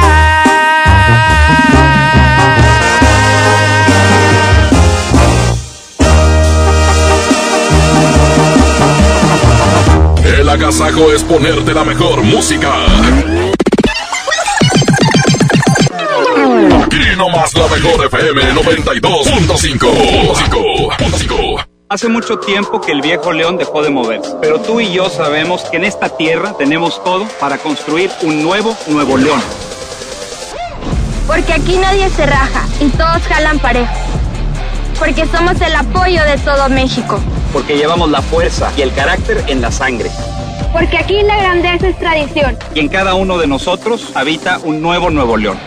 El agasajo es ponerte la mejor música. Nomás la mejor FM 92.5. Hace mucho tiempo que el viejo león dejó de moverse, pero tú y yo sabemos que en esta tierra tenemos todo para construir un nuevo Nuevo León. Porque aquí nadie se raja y todos jalan parejo. Porque somos el apoyo de todo México. Porque llevamos la fuerza y el carácter en la sangre. Porque aquí la grandeza es tradición. Y en cada uno de nosotros habita un nuevo Nuevo León.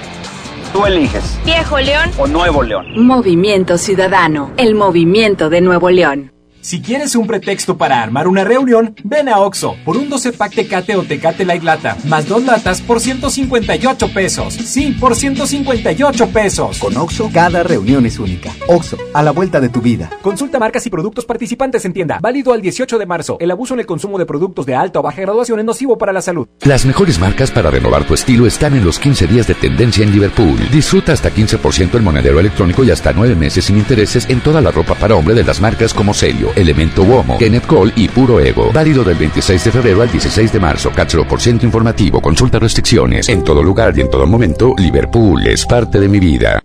Tú eliges. Viejo León. O Nuevo León. Movimiento Ciudadano, el movimiento de Nuevo León. Si quieres un pretexto para armar una reunión, ven a Oxo por un 12 pack Tecate o Tecate Light Lata, más dos latas por 158 pesos. Sí, por 158 pesos. Con Oxo, cada reunión es única. Oxo, a la vuelta de tu vida. Consulta marcas y productos participantes en tienda. Válido al 18 de marzo. El abuso en el consumo de productos de alta o baja graduación es nocivo para la salud. Las mejores marcas para renovar tu estilo están en los 15 días de tendencia en Liverpool. Disfruta hasta 15% el monedero electrónico y hasta 9 meses sin intereses en toda la ropa para hombre de las marcas como Celio, Elemento Uomo, Kenneth Cole y Puro Ego. Válido del 26 de febrero al 16 de marzo. por ciento informativo. Consulta restricciones. En todo lugar y en todo momento, Liverpool es parte de mi vida.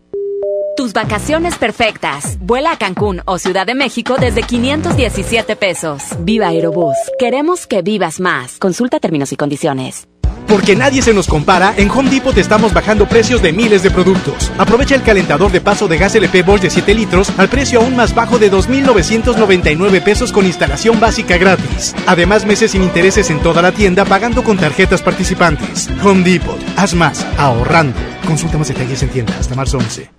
Tus vacaciones perfectas. Vuela a Cancún o Ciudad de México desde 517 pesos. Viva Aerobús. Queremos que vivas más. Consulta términos y condiciones. Porque nadie se nos compara, en Home Depot estamos bajando precios de miles de productos. Aprovecha el calentador de paso de gas LP Bosch de 7 litros al precio aún más bajo de 2.999 pesos con instalación básica gratis. Además, meses sin intereses en toda la tienda pagando con tarjetas participantes. Home Depot, haz más, ahorrando. Consulta más detalles en tienda hasta marzo 11.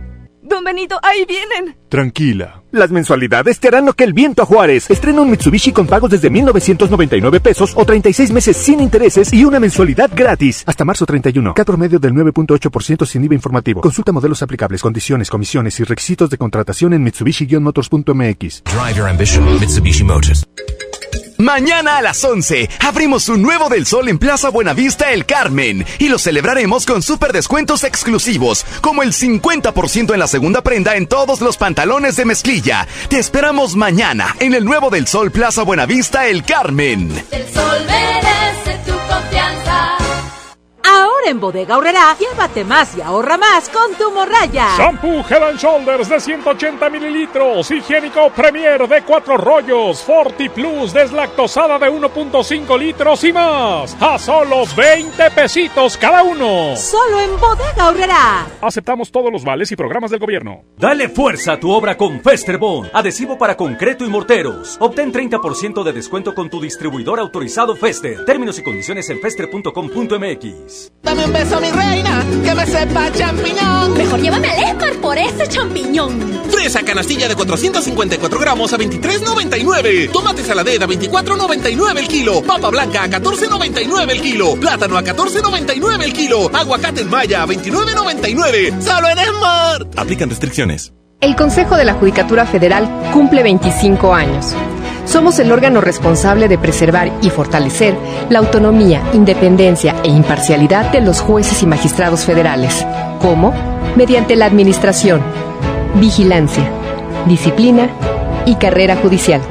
Don Benito, ahí vienen. Tranquila. Las mensualidades te harán lo que el viento a Juárez. Estrena un Mitsubishi con pagos desde 1,999 pesos o 36 meses sin intereses y una mensualidad gratis. Hasta marzo 31. Cat promedio del 9.8% sin IVA informativo. Consulta modelos aplicables, condiciones, comisiones y requisitos de contratación en Mitsubishi-motors.mx. Drive your ambition, Mitsubishi Motors. Mañana a las 11 abrimos un nuevo del sol en Plaza Buenavista El Carmen y lo celebraremos con super descuentos exclusivos, como el 50% en la segunda prenda en todos los pantalones de mezclilla. Te esperamos mañana en el nuevo del sol Plaza Buenavista El Carmen. El sol merece tu en Bodega Horrera, llévate más y ahorra más con tu morraya. Shampoo Head and Shoulders de 180 mililitros, higiénico Premier de 4 rollos, Forti Plus deslactosada de 1.5 litros y más. A solo 20 pesitos cada uno. Solo en Bodega Horrera. Aceptamos todos los vales y programas del gobierno. Dale fuerza a tu obra con Festerbond, adhesivo para concreto y morteros. Obtén 30% de descuento con tu distribuidor autorizado Fester. Términos y condiciones en fester.com.mx. Dame un beso, mi reina, que me sepa champiñón. Mejor llévame al Esmar por ese champiñón. Fresa canastilla de 454 gramos a 23.99. Tomate saladera a 24.99 el kilo. Papa blanca a 14.99 el kilo. Plátano a 14.99 el kilo. Aguacate en maya a 29.99. Solo en Esmar. Aplican restricciones. El Consejo de la Judicatura Federal cumple 25 años. Somos el órgano responsable de preservar y fortalecer la autonomía, independencia e imparcialidad de los jueces y magistrados federales. ¿Cómo? Mediante la administración, vigilancia, disciplina y carrera judicial,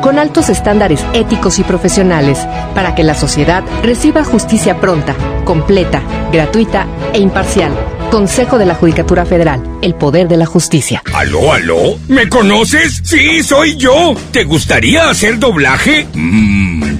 con altos estándares éticos y profesionales para que la sociedad reciba justicia pronta, completa, gratuita e imparcial Consejo de la Judicatura Federal, el poder de la justicia. ¿Aló, aló? ¿Me conoces? Sí, soy yo. ¿Te gustaría hacer doblaje?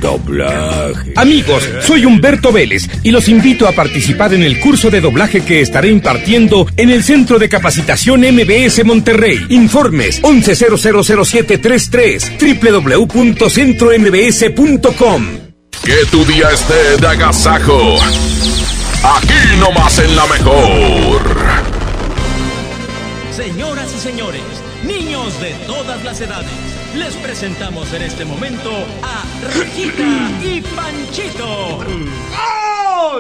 Doblaje. Amigos, soy Humberto Vélez y los invito a participar en el curso de doblaje que estaré impartiendo en el Centro de Capacitación MBS Monterrey. Informes 11000733 www.centrombs.com. Que tu día esté de agasajo Aquí nomás en la mejor. Señoras y señores, niños de todas las edades, les presentamos en este momento a Regina y Panchito.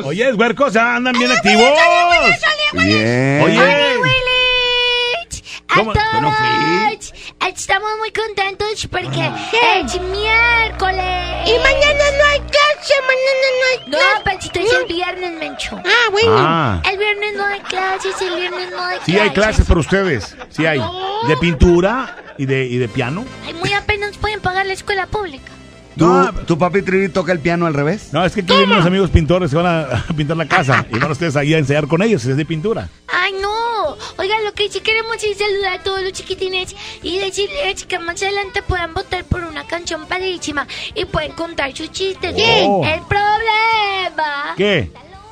Oye, huercos, andan bien activos. Bien. Oye. ¿Cómo? Estamos muy contentos porque es miércoles. Y mañana no hay clase, mañana no hay clase. No, Panchito, es el viernes, Mencho. Ah, bueno. Ah. El viernes no hay clases, el viernes no hay clases. Sí hay clases para ustedes. Sí hay. De pintura y de, y de piano. Ay, muy apenas pueden pagar la escuela pública. ¿Tu, ¿Tu papi Trivi toca el piano al revés? No, es que aquí vienen unos amigos pintores que van a pintar la casa y van ustedes ahí a ensayar con ellos, es de pintura. Ay, no. Oigan, lo que sí queremos es saludar a todos los chiquitines y decirles que más adelante puedan votar por una canción padrísima y pueden contar sus chistes. Oh. El problema ¿Qué?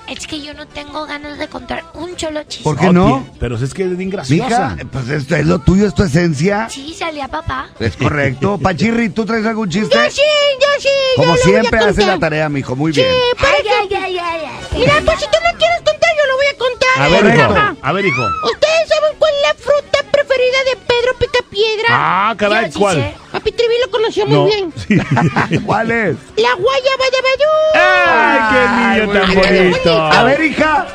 es que yo no tengo ganas de contar un solo chiste. ¿Por qué no? Pero es que es bien graciosa. Mija, pues esto es lo tuyo, es tu esencia. Sí, salía papá. Es correcto. Pachirri, ¿tú traes algún chiste? Yo sí, yo sí. yo Como siempre hace contar. la tarea, mijo. Muy Sí, bien. Ay, ay, ay, ay, ay. Mira, pues si tú no quieres contar, voy a contar. A ver, Correcto. hijo. A ver, hijo. ¿Ustedes saben cuál es la fruta preferida de Pedro Picapiedra? Ah, caray, sí ¿cuál? sé. Papi Trivi lo conoció No. muy bien. ¿Cuál es? La guayaba de Badú. ¡Ay, qué niño tan Ay, bonito! A ver, hija.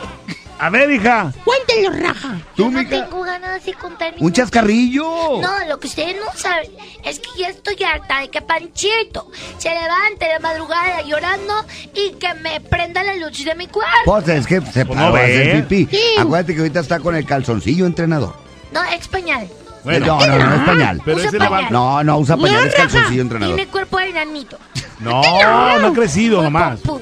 A ver, hija. Cuéntelo, raja. Tú, Yo no mija. tengo ganas de contar Un ningún chascarrillo. No, lo que ustedes no saben es que ya estoy harta de que Panchito se levante de madrugada llorando y que me prenda la luz de mi cuarto. Pues es que se Pues paró a hacer pipí. Sí. Acuérdate que ahorita está con el calzoncillo entrenador. No, es pañal. Bueno, no, no, no es pañal. pero Usa ese pañal. No, no usa pañal, No, es calzoncillo entrenador. Tiene cuerpo de enanito. No, no ha crecido nomás. Pudo.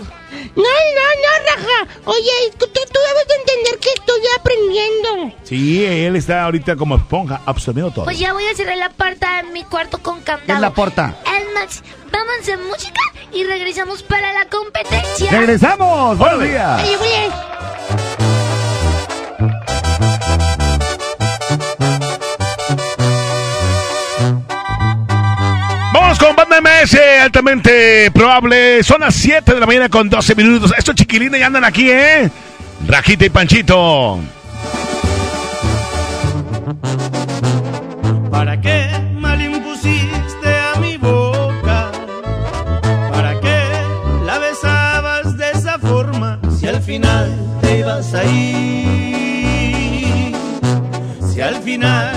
No, no, no, raja. Oye, tú, tú debes de entender que estoy aprendiendo. Sí, él está ahorita como esponja, absorbiendo todo. Pues ya voy a cerrar la puerta de mi cuarto con ¿Qué es candado. la porta? Es más, vamos a hacer música y regresamos para la competencia. ¡Regresamos! ¡Buenos días! MS, altamente probable. Son las 7 de la mañana con 12 minutos. Estos chiquilines ya andan aquí, ¿eh? Rajita y Panchito. ¿Para qué mal impusiste a mi boca? ¿Para qué la besabas de esa forma? Si al final te ibas a ir, si al final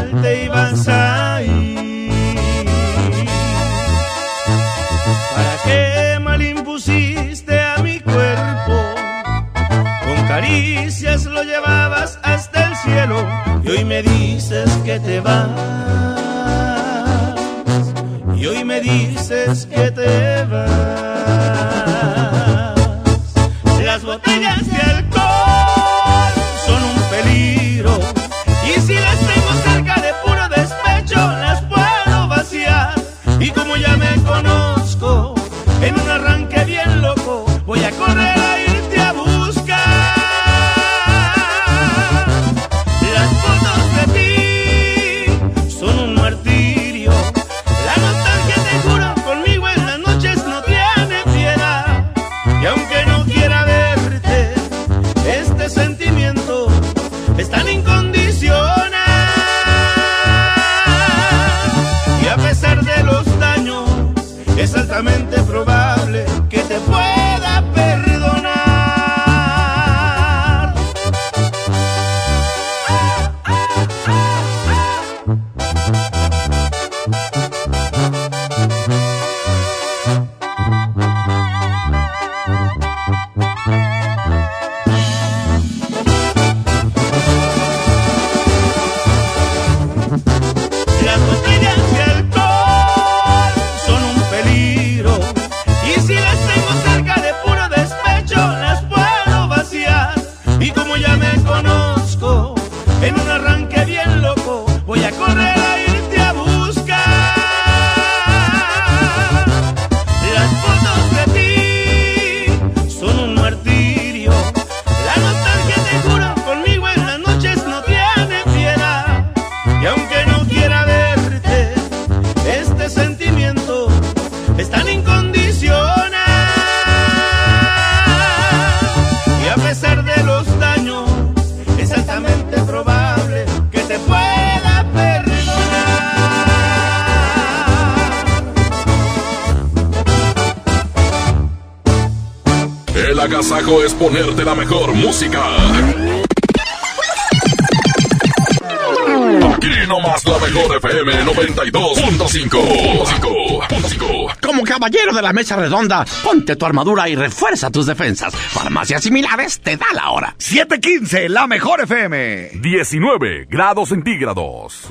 llevabas hasta el cielo y hoy me dices que te vas. Y hoy me dices que te vas. Las botellas de alcohol son un peligro y si las tengo cerca de puro despecho las puedo vaciar. Y como ya me conozco, es ponerte la mejor música. Aquí nomás la mejor FM 92.5. Como caballero de la mesa redonda, ponte tu armadura y refuerza tus defensas. Farmacias similares te da la hora. 715, la mejor FM. 19 grados centígrados.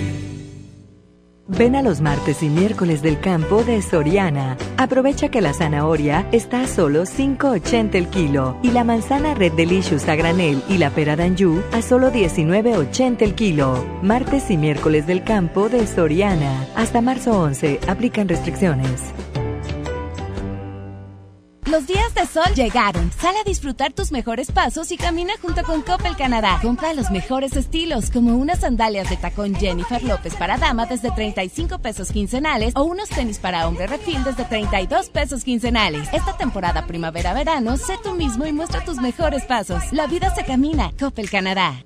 Ven a los martes y miércoles del campo de Soriana. Aprovecha que la zanahoria está a solo 5.80 el kilo y la manzana Red Delicious a granel y la pera d'Anjou a solo 19.80 el kilo. Martes y miércoles del campo de Soriana. Hasta marzo 11. Aplican restricciones. Los días de sol llegaron. Sal a disfrutar tus mejores pasos y camina junto con Coppel Canadá. Compra los mejores estilos, como unas sandalias de tacón Jennifer López para dama desde 35 pesos quincenales o unos tenis para hombre refil desde 32 pesos quincenales. Esta temporada primavera-verano, sé tú mismo y muestra tus mejores pasos. La vida se camina. Coppel Canadá.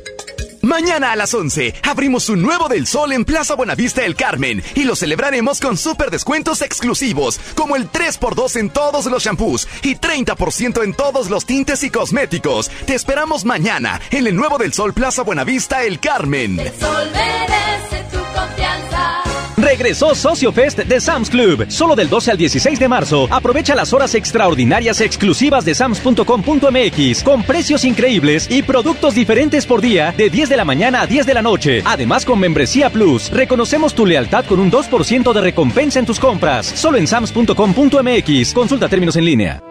Mañana a las 11 abrimos un nuevo del Sol en Plaza Buenavista El Carmen y lo celebraremos con super descuentos exclusivos como el 3x2 en todos los shampoos y 30% en todos los tintes y cosméticos. Te esperamos mañana en el nuevo del Sol Plaza Buenavista El Carmen. El sol merece tu confianza. Regresó Socio Fest de Sam's Club. Solo del 12 al 16 de marzo. Aprovecha las horas extraordinarias exclusivas de sams.com.mx con precios increíbles y productos diferentes por día de 10 de la mañana a 10 de la noche. Además, con Membresía Plus, reconocemos tu lealtad con un 2% de recompensa en tus compras. Solo en sams.com.mx. Consulta términos en línea.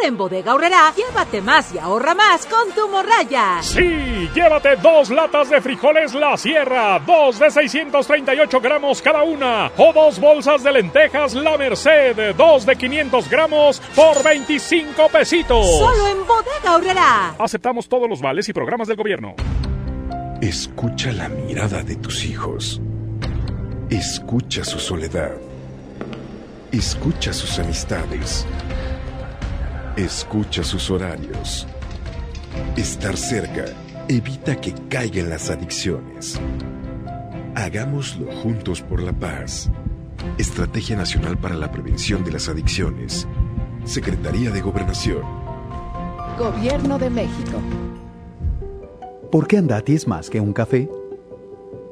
Ahora en Bodega Aurrerá, llévate más y ahorra más con tu morraya. Sí, llévate dos latas de frijoles La Sierra, dos de 638 gramos cada una, o dos bolsas de lentejas La Merced, dos de 500 gramos por 25 pesitos. Solo en Bodega Aurrerá. Aceptamos todos los vales y programas del gobierno. Escucha la mirada de tus hijos. Escucha su soledad. Escucha sus amistades. Escucha sus horarios. Estar cerca evita que caigan las adicciones. Hagámoslo juntos por la paz. Estrategia Nacional para la Prevención de las Adicciones. Secretaría de Gobernación. Gobierno de México. ¿Por qué Andati es más que un café?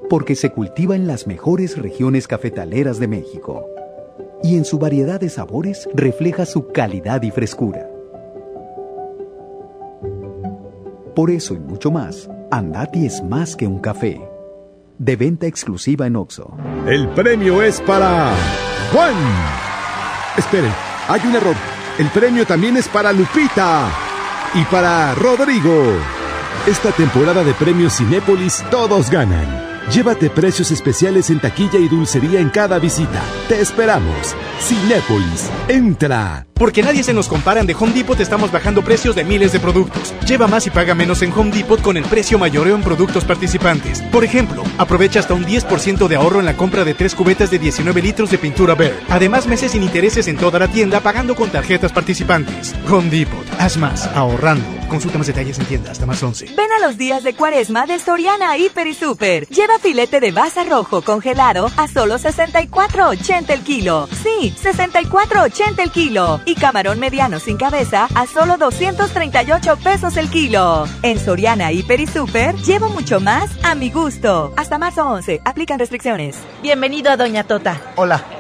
Porque se cultiva en las mejores regiones cafetaleras de México y en su variedad de sabores refleja su calidad y frescura. Por eso y mucho más, Andati es más que un café. De venta exclusiva en Oxo. El premio es para Juan. Esperen, hay un error. El premio también es para Lupita y para Rodrigo. Esta temporada de premios Cinépolis todos ganan. Llévate precios especiales en taquilla y dulcería en cada visita. Te esperamos. Cinépolis, entra. Porque nadie se nos comparan de Home Depot estamos bajando precios de miles de productos. Lleva más y paga menos en Home Depot con el precio mayoreo en productos participantes. Por ejemplo, aprovecha hasta un 10% de ahorro en la compra de tres cubetas de 19 litros de pintura Bear. Además, meses sin intereses en toda la tienda pagando con tarjetas participantes. Home Depot, haz más, ahorrando. Consulta más detalles en tienda hasta más 11. Ven a los días de cuaresma de Soriana Hiper y Super. Lleva filete de baza rojo congelado a solo 64.80 el kilo. Sí, 64.80 el kilo. Y camarón mediano sin cabeza a solo 238 pesos el kilo. En Soriana Hiper y Super llevo mucho más a mi gusto. Hasta marzo 11. Aplican restricciones. Bienvenido a Doña Tota. Hola.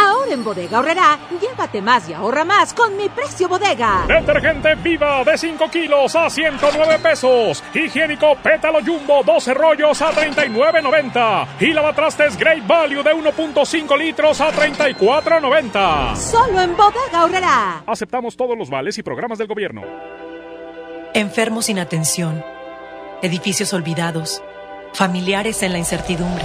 Ahora en Bodega Horrera, llévate más y ahorra más con mi precio bodega. Detergente Viva de 5 kilos a 109 pesos. Higiénico Pétalo Jumbo 12 rollos a 39.90. Y lavatrastes Great Value de 1.5 litros a 34.90. Solo en Bodega Horrera. Aceptamos todos los vales y programas del gobierno. Enfermos sin atención. Edificios olvidados. Familiares en la incertidumbre.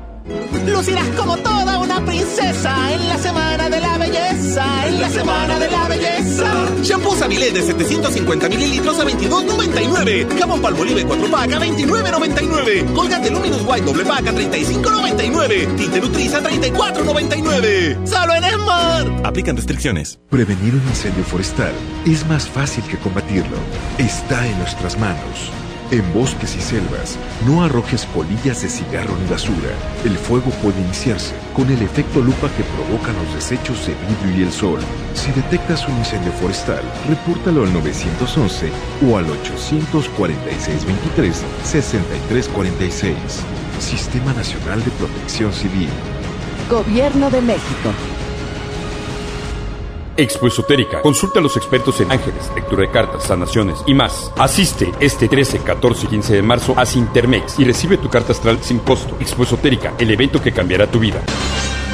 Lucirás como toda una princesa en la semana de la belleza, en la semana de la belleza. Shampoo Sabilé de 750 mililitros a 22.99. Jabón Palmolive 4 pack a 29.99. Colgate Luminous White doble pack a 35.99. Tinte Nutriza a 34.99. Solo en Smart. Aplican restricciones. Prevenir un incendio forestal es más fácil que combatirlo. Está en nuestras manos. En bosques y selvas, no arrojes polillas de cigarro ni basura. El fuego puede iniciarse con el efecto lupa que provocan los desechos de vidrio y el sol. Si detectas un incendio forestal, repórtalo al 911 o al 846-23-6346. Sistema Nacional de Protección Civil. Gobierno de México. Expo Esotérica. Consulta a los expertos en ángeles, lectura de cartas, sanaciones y más. Asiste este 13, 14 y 15 de marzo a Sintermex y recibe tu carta astral sin costo. Expo Esotérica, el evento que cambiará tu vida.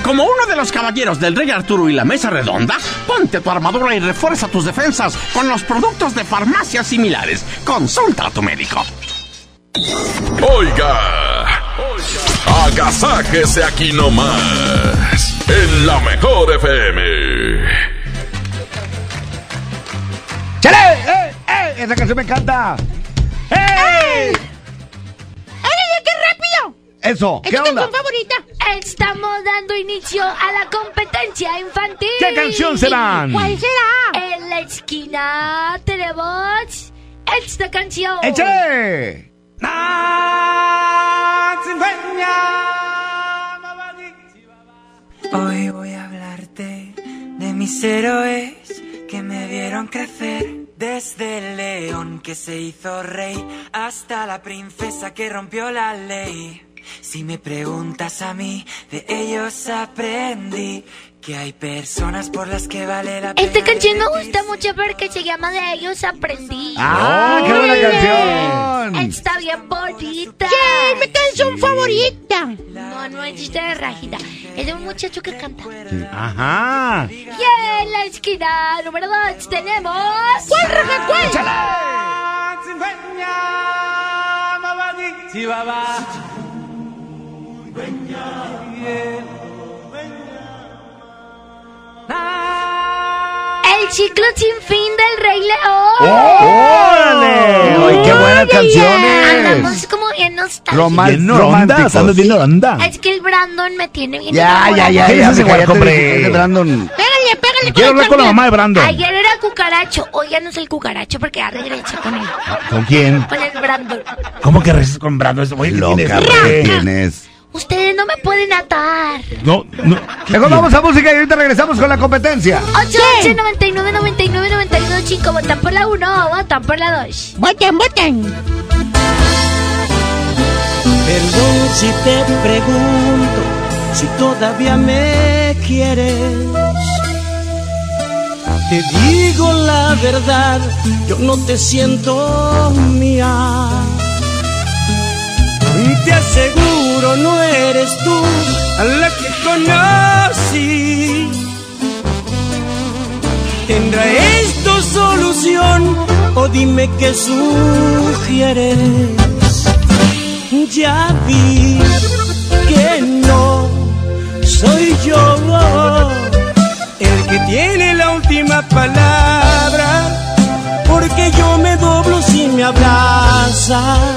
Como uno de los caballeros del Rey Arturo y la Mesa Redonda, ponte tu armadura y refuerza tus defensas con los productos de farmacias similares. Consulta a tu médico. Oiga, agasáquese aquí nomás, en la mejor FM. ¡Chale! ¡Eh! ¡Eh! Esa canción me encanta. ¡Ey! ¡Ay, qué rápido! Eso, ¿Es ¿qué tu onda? canción favorita? Estamos dando inicio a la competencia infantil. ¿Qué canción serán? ¿Cuál será? En la esquina tenemos esta canción. ¡Échale! Hoy voy a hablarte de mis héroes que me vieron crecer. Desde el león que se hizo rey hasta la princesa que rompió la ley. Si me preguntas a mí, de ellos aprendí que hay personas por las que vale la pena. Esta canción me gusta mucho porque se llama De ellos aprendí. ¡Ah, qué buena canción! Está bien bonita. ¿Qué es mi canción favorita? No, no es de Rajita. Es de un muchacho que canta. Ajá. Y en la esquina número 2 tenemos. ¿Cuál, Raja, cuál? El ciclo sin fin del Rey León. ¡Órale! ¡Ay, qué buenas Andamos canciones! como bien nostálgicos. Roman- Bien románticos. andas bien onda. Es que el Brandon me tiene bien Ya, ya, ya, ya. Cállese, me cállate, hombre. Brandon. Pégale, pégale. Quiero hablar con la mamá de Brandon. Ayer era cucaracho, hoy ya no soy cucaracho porque ya regresé con él. ¿Con quién? Con el Brandon. ¿Cómo que regresas con Brandon? Güey que Loca, tienes? ¿qué tienes? Ustedes no me pueden atar. No, no. Mejor vamos a música y ahorita regresamos con la competencia. 8, 8, 99, 99, 92, 5. Votan por la 1, votan por la 2. Voten, voten. Perdón si te pregunto si todavía me quieres. Te digo la verdad, yo no te siento mía. Te aseguro no eres tú a la que conocí. ¿Tendrá esto solución o dime qué sugieres? Ya vi que no soy yo el que tiene la última palabra, porque yo me doblo si me abrazas.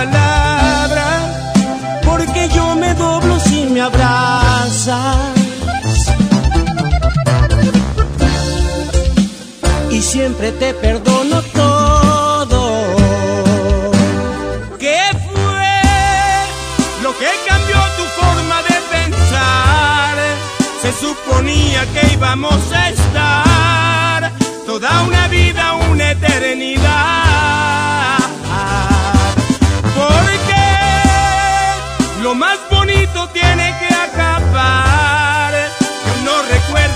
Palabra, porque yo me doblo si me abrazas. Y siempre te perdono todo. ¿Qué fue lo que cambió tu forma de pensar? Se suponía que íbamos a estar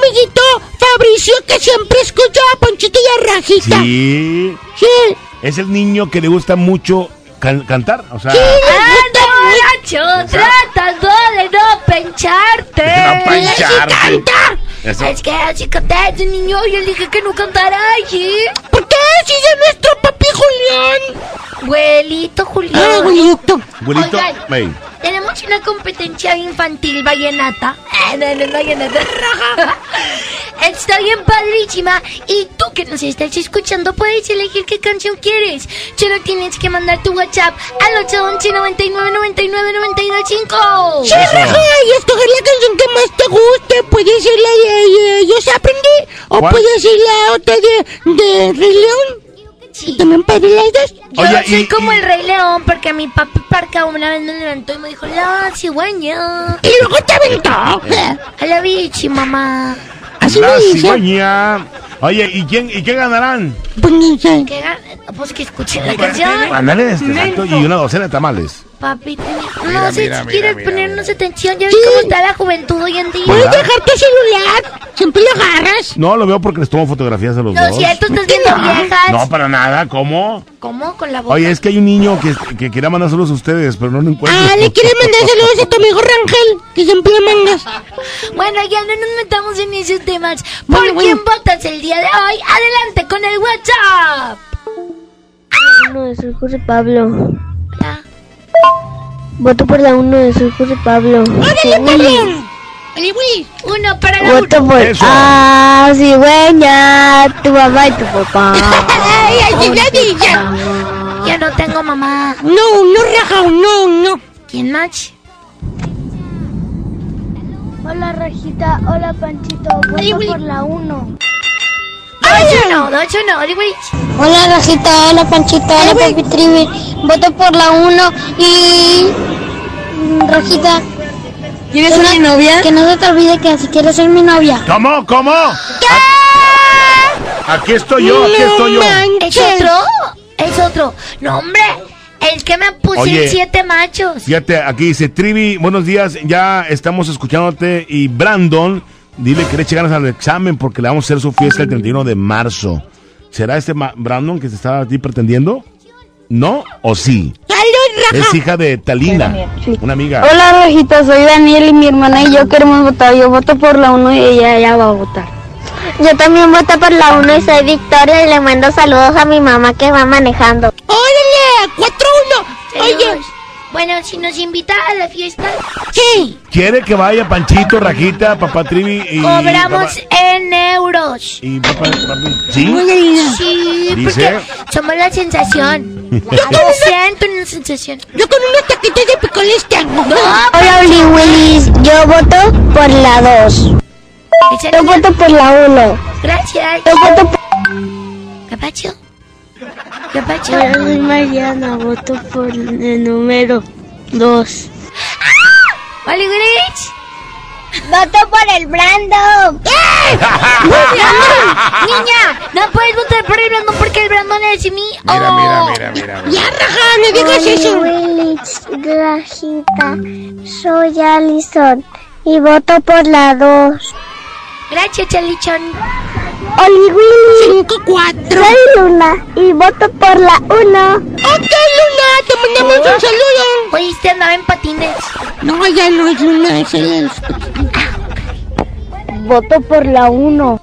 Amiguito Fabricio que siempre escucha a Ponchito y a Rajita. Sí. Sí. Es el niño que le gusta mucho can- cantar. O sea, borracho, tratando de no pencharte. No pencharte. canta! Eso. Es que así canta ese niño, yo le dije que no cantara allí. ¿Por qué? Si es nuestro papi Julián. Abuelito Julián. Ah, abuelito. Abuelito, Oigan. Tenemos una competencia infantil vallenata. Ah, no, no es vallenata roja. Está bien padrísima. Y tú que nos estás escuchando puedes elegir qué canción quieres. Solo tienes que mandar tu WhatsApp al 811 99 99 925. Sí. Raja, y escoger la canción que más te guste. Puede ser la de, Yo se aprendí. O puede ser la otra de, de Rey León. Sí. También dos. Yo Oye, soy y- como el Rey León porque mi papi parca una vez me levantó y me dijo, la cigüeña. Y luego te aventó. A la bichi, mamá. Así la me dice. cigüeña. Oye, ¿y quién, ¿y qué ganarán? Pues. ¿Qué Pues que escuchen la canción. Ándale, este, exacto, y una docena de tamales. Papi, Mira, no sé mira, si mira, quieres mira, ponernos atención. Ya ves cómo está la juventud hoy en día. ¿Puedes dejar tu celular? Siempre lo agarras. No, lo veo porque les tomo fotografías a los Lo dos. siento, estás viendo viejas. No, para nada, ¿cómo? ¿Cómo? Con la boca. Oye, es que hay un niño que, que quería mandar saludos a ustedes, pero no lo encuentro. Ah, le quieres mandar saludos a tu amigo Rangel, que siempre le mandas. Bueno, ya no nos metamos en esos temas. ¿Por quién votas el día de hoy? Adelante con el WhatsApp. de soy José Pablo. Voto por la uno de soy José Pablo. ¡Órale, Willy. Willy! Uno para la Voto uno. por Ah, cigüeña, tu mamá y tu papá. ¡Ay, ay, ya ya! Ya no tengo mamá. No, no, raja, no, no. ¿Quién más? Hola Rajita, hola Panchito, voto por la 1. Dos uno, Oli Willy. Hola Rajita, hola Panchito, hola Papi Trivi, voto por la 1 y... Rajita. ¿Quieres ser no- mi novia? Que no se te olvide que si quieres ser mi novia. ¿Cómo? ¿Cómo? Aquí estoy yo, aquí estoy yo. ¿Es otro? Es otro. No, hombre. Es que me puse Oye. en siete machos. Fíjate, aquí dice Trivi, buenos días, ya estamos escuchándote. Y Brandon, dile que le eche ganas al examen porque le vamos a hacer su fiesta el 31 de marzo. ¿Será este ma- Brandon que se está a ti pretendiendo? ¿No o sí? Es hija de Talina, una amiga. Hola Rajita, soy Daniel y mi hermana y yo queremos votar. Yo voto por la 1 y ella ya va a votar. Yo también voto por la 1 y soy Victoria y le mando saludos a mi mamá que va manejando. ¡Órale! ¡Cuatro uno! Oye. Bueno, si nos invita a la fiesta, sí. ¿Quiere que vaya Panchito, Rajita, papá Trivi y... Cobramos papá- en euros. y papá, papi- ¿Sí? Sí, Dice. porque somos la sensación. Yo me siento una sensación. Yo con unos taquitos de picolista. Hola Oli Willis, yo voto por la 2. Yo voto por la 1. Gracias. Yo voto por... ¿Qué pacho? ¿Qué pacho? Hola, soy Mariana, voto por el número 2. ¡Oli Grinch! Voto por el Brando. Niña, no puedes votar por el Brandon porque el Brandon es mi. Mira, oh. mira, mira, Ya, raja, no digas eso. Willis, Rajita, soy Alison y voto por la 2. Gracias, Chalichón. Oli Willy. 5-4. Soy Luna y voto por la 1. Ok, Luna, te mandamos un saludo. Oíste, andaba en patines. No, ya no es Luna, es el. Voto por la 1.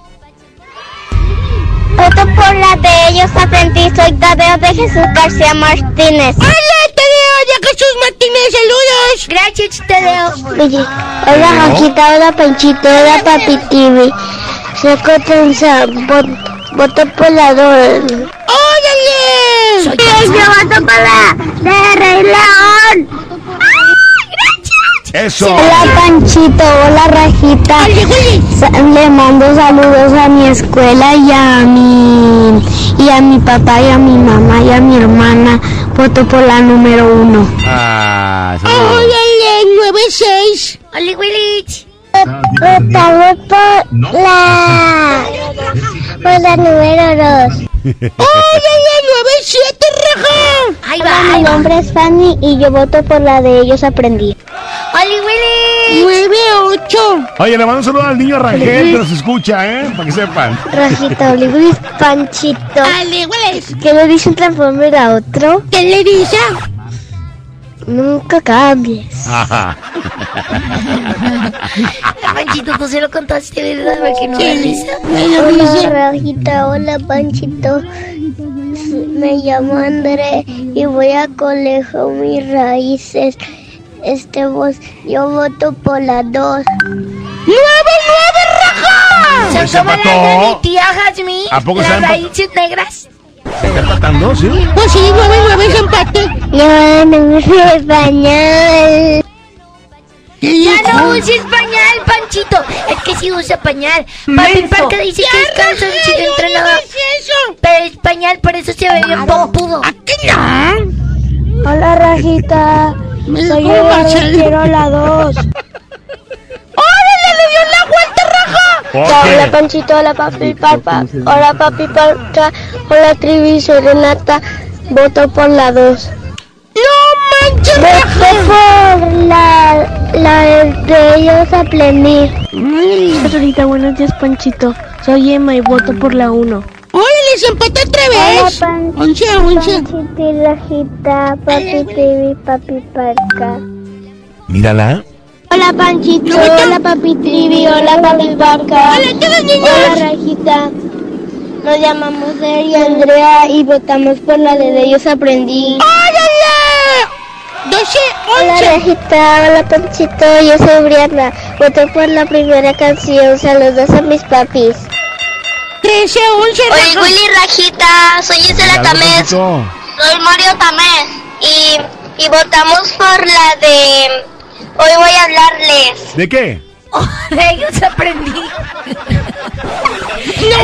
Voto por la de ellos aprendí. Soy Tadeo de Jesús García Martínez. ¡Hola, Tadeo de Jesús Martínez! ¡Saludos! Gracias, Tadeo. Oye, hola Rajita, hola Panchito, hola Papi TV. Vo- voto por la 2. ¡Órale! Yo voto por la de Rey León. Eso. Hola Panchito, hola Rajita. Le mando saludos a mi escuela y a mi y a mi papá y a mi mamá y a mi hermana. Voto por la número uno. Ah, es- ¡Órale, 9-6! ¡Oli Willich! Votamos por la por la número dos. ¡Órale, 9-7, raja! ¡Ahí va, Mi ahí va! nombre es Fanny y yo voto por la de ellos aprendí. ¡Oli Willich! 9-8. Oye, le mando un saludo al niño Rangel que nos escucha, ¿eh? Para que sepan. Rajita, Olivis, Panchito. ¡Ale, Willis! ¿Qué le dice un transformer a otro? ¿Qué le dice? Nunca cambies. Ajá. Panchito, tú se lo contaste, ¿verdad? Porque no me risa. Hola Rajita, hola Panchito. Me llamo André y voy a colegio mis raíces. Este voz, yo voto por la 2. ¡Nueve, nueve, raja! ¿Se empató? de mi tía Jazmín. ¿A poco se Las raíces negras. ¿Se está empatando? ¿Sí? Pues sí, nueve, nueve es empate. Yo no sé español. Ya no uses pañal, Panchito. Es que si usa pañal. Papi Parca dice que es cansancio entrenador. Pero es pañal, por eso se ve bien pompudo. ¿A qué no? Hola Rajita. Soy yo, quiero la 2. ¡Órale, le dio la vuelta, raja! Hola Panchito, hola Papi Parpa, hola Papi Parca, hola Trivi, soy Renata, voto por la 2. ¡No manches, Voto por la, la de ellos aprendí. Ahorita, buenos días Panchito, soy Emma y voto por la 1. ¡Órale, se empató otra vez! Once once. Panchito y Rajita, Papi Trivi, Papi Parca. Mírala. Hola Panchito, hola Papi Trivi, hola Papi Parca. Hola todos niños. Hola Rajita. Nos llamamos Eri y Andrea y votamos por la de ellos aprendí. ¡Órale! 12, Hola 11. Rajita, hola Panchito, yo soy Brianna. Voté por la primera canción, saludos a mis papis. 13, 11, Oye, raja. Willy Rajita, soy Gisela algo, Panchito. Soy Mario Tamés y, y votamos por la de... Hoy voy a hablarles. ¿De qué? Oh, de ellos aprendí. No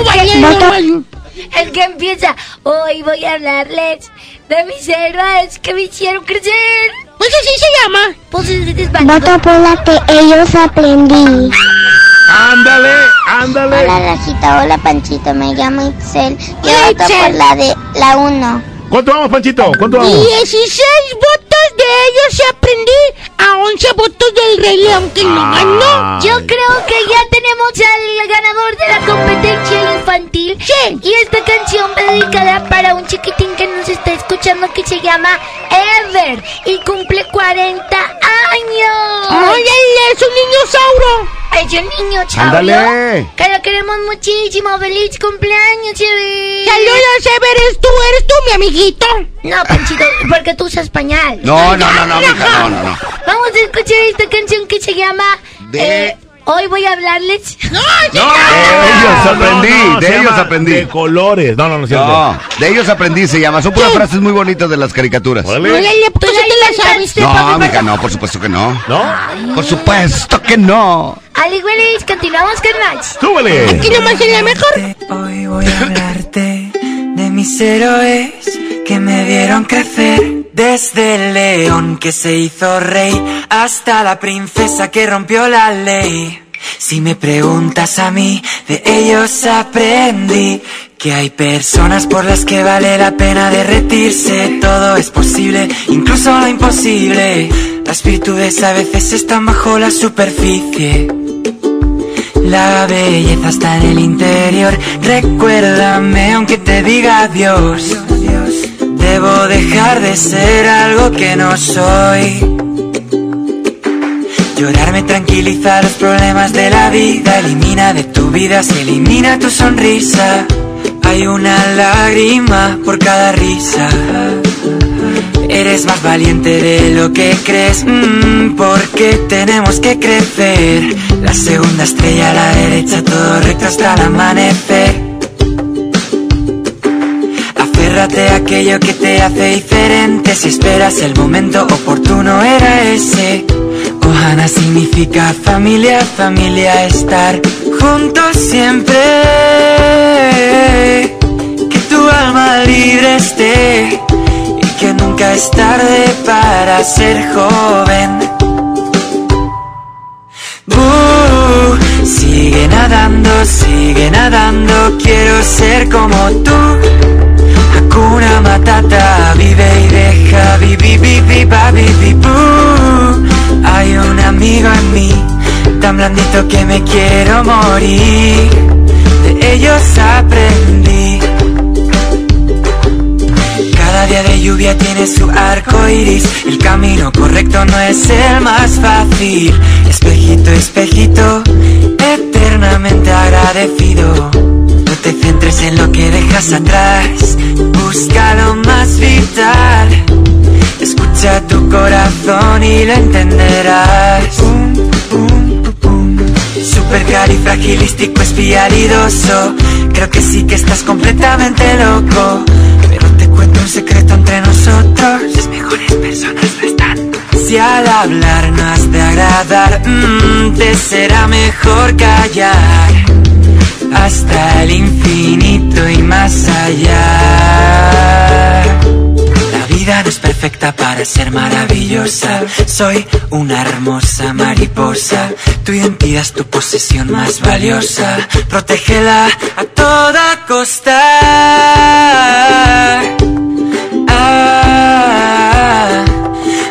vaya, no vaya. El que empieza, hoy voy a hablarles de mis héroes que me hicieron crecer. Pues así se llama. Pues es. Voto por la que ellos aprendí. Ándale, ándale. Hola Rajita, hola Panchito, me llamo Itzel. Yo voto por la de la 1. ¿Cuánto vamos, Panchito? ¿Cuánto vamos? 16 votos de ellos y aprendí a 11 votos del Rey León que no ganó. Yo creo que ya tenemos al ganador de la competencia infantil. Sí. Y esta canción va dedicada para un chiquitín que nos está escuchando que se llama Ever y cumple 40 años. ¡Órale, es un niñosauro! Es un niño, chavo. Ándale. Que lo queremos muchísimo. ¡Feliz cumpleaños, Ever! Saludos, Ever, ¿eres tú? ¿Eres tú, mi amiguito? No, Panchito, porque tú usas pañal. No, no, no, no, mija, no, no, no. Vamos a escuchar esta canción que se llama... De- eh, Hoy voy a hablarles... ¡No, De ellos aprendí, no, de ellos aprendí. De colores. No, no, no es cierto. No, de ellos aprendí, se llama. Son puras Sí. frases muy bonitas de las caricaturas. Órale. ¡Órale, pues Tú sí la te la sabes. No, mija, no, por supuesto que no. ¿No? Por supuesto que no. Al igual es, continuamos con más. ¡Súbele! Aquí nomás la mejor. Hoy voy a hablarte de mis héroes que me vieron crecer. Desde el león que se hizo rey hasta la princesa que rompió la ley. Si me preguntas a mí, de ellos aprendí que hay personas por las que vale la pena derretirse. Todo es posible, incluso lo imposible. Las virtudes a veces están bajo la superficie. La belleza está en el interior. Recuérdame aunque te diga adiós. Debo dejar de ser algo que no soy. Llorar me tranquiliza los problemas de la vida. Elimina de tu vida, se elimina tu sonrisa. Hay una lágrima por cada risa. Eres más valiente de lo que crees, mm, porque tenemos que crecer. La segunda estrella a la derecha, todo recto hasta el amanecer. Aquello que te hace diferente. Si esperas el momento oportuno, era ese. Ohana significa familia, familia, estar juntos siempre. Que tu alma libre esté y que nunca es tarde para ser joven. Sigue nadando, sigue nadando, quiero ser como tú. Hakuna Matata, vive y deja, vi, vi, vi, vi, ba, vi, vi, bu. Hay un amigo en mí, tan blandito que me quiero morir. De ellos aprendí. Cada día de lluvia tiene su arco iris. El camino correcto no es el más fácil. Espejito, espejito, eternamente agradecido. No te centres en lo que dejas atrás. Busca lo más vital. Escucha tu corazón y lo entenderás. Super califragilístico espialidoso. Creo que sí que estás completamente loco. Pero te cuento un secreto entre nosotros. Las mejores personas no están. Si al hablar no has de agradar, mm, te será mejor callar. Hasta el infinito y más allá. La vida no es perfecta para ser maravillosa. Soy una hermosa mariposa. Tu identidad es tu posesión más valiosa. Protégela a toda costa. Ah,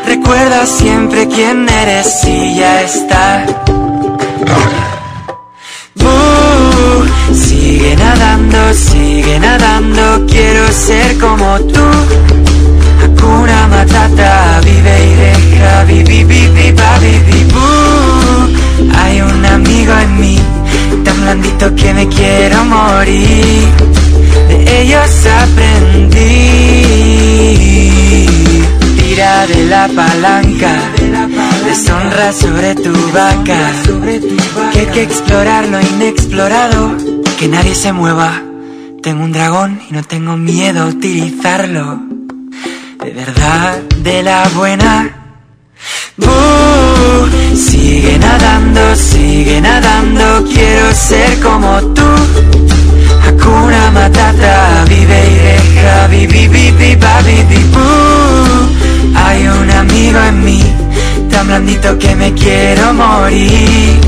recuerda siempre quién eres y ya está. Sigue nadando, sigue nadando, quiero ser como tú. Hakuna Matata, vive y deja, vi, vi, vi, vi, ba, vi, vi, bu. Hay un amigo en mí, tan blandito que me quiero morir. De ellos aprendí. Tira de la palanca, deshonra sobre tu vaca. Que hay que explorar lo inexplorado, que nadie se mueva. Tengo un dragón y no tengo miedo a utilizarlo. De verdad, de la buena. Uh, Sigue nadando, sigue nadando, quiero ser como tú. Hakuna Matata, vive y deja, vivi, vivi, babi, bú. Hay un amigo en mí, tan blandito que me quiero morir.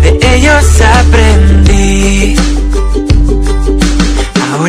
De ellos aprendí.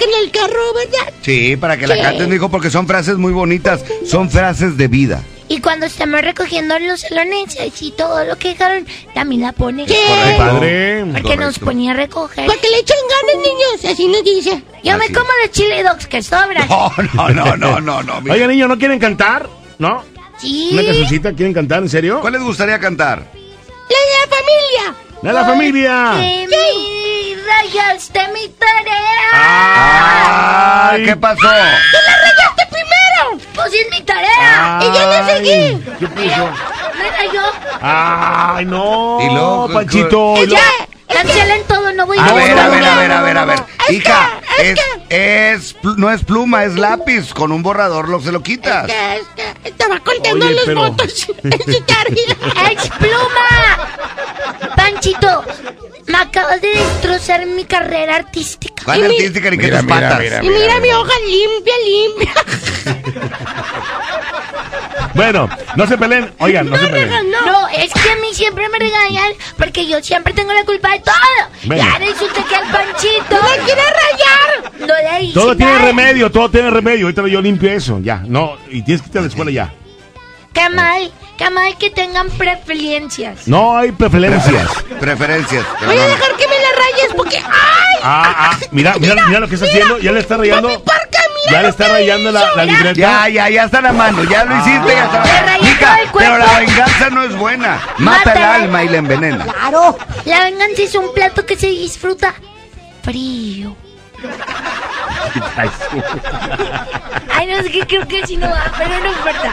En el carro, ¿verdad? Sí, para que la Sí. canten, dijo, porque son frases muy bonitas. Son frases de vida. Y cuando estamos recogiendo los salones y todo lo que dejaron, también la pone. Correcto. Padre. Porque nos ponía a recoger. Para que le echen ganas, niños. Así nos dice. Yo me como los chili dogs que sobran. No, no, no, no, no, no. mira. Oiga, niños, ¿no quieren cantar? ¿No? Sí. ¿Una cancioncita quieren cantar? ¿En serio? ¿Cuál les gustaría cantar? La de la familia. ¡La de la familia! Mi rayaste mi tarea. Ah, ¿Qué pasó? ¡Tú la rayaste primero! Pues es mi tarea. Y yo le seguí. ¿Qué puso? Me rayó. ¡Ay, no! Y luego, Panchito. y Ya, cancelen todo, no voy a A ir ver, a ver, a ver, a ver, a ver. Es Hija, que- es, es, pl- no es pluma, es lápiz. Con un borrador lo se lo quitas. Que, es que estaba contando Oye, los pero- votos en su tarea. ¡Ex pluma! Panchito, me acabas de destrozar mi carrera artística. ¿Cuál Y mi- artística ni que Mira, tus mira, patas? mira. Y mira mi hoja limpia, limpia. Bueno, no se peleen. Oigan, no se peleen. No. es que a mí siempre me regañan porque yo siempre tengo la culpa de todo. Venga. Ya resulta que al Panchito ¡Me quiere rayar! no le hice Todo tiene nada. remedio, todo tiene remedio. Ahorita yo limpio eso, ya. No, y tienes que irte a la escuela ya. Qué mal, qué mal que tengan preferencias. No hay preferencias. Preferencias. Voy a dejar que me la rayes porque. ¡Ay! Ah, ah, mira, mira, mira lo que está haciendo. Ya le está rayando. Parca, mira Ya le está que rayando la, hizo, la mira. libreta. Ya, ya, ya está la mano, ya lo hiciste, ya está la rayé Hija, todo el cuerpo. pero la venganza no es buena. Mata el Mátala. alma y la envenena. Claro. La venganza es un plato que se disfruta frío. Ay, no sé qué creo que si no va, pero no importa.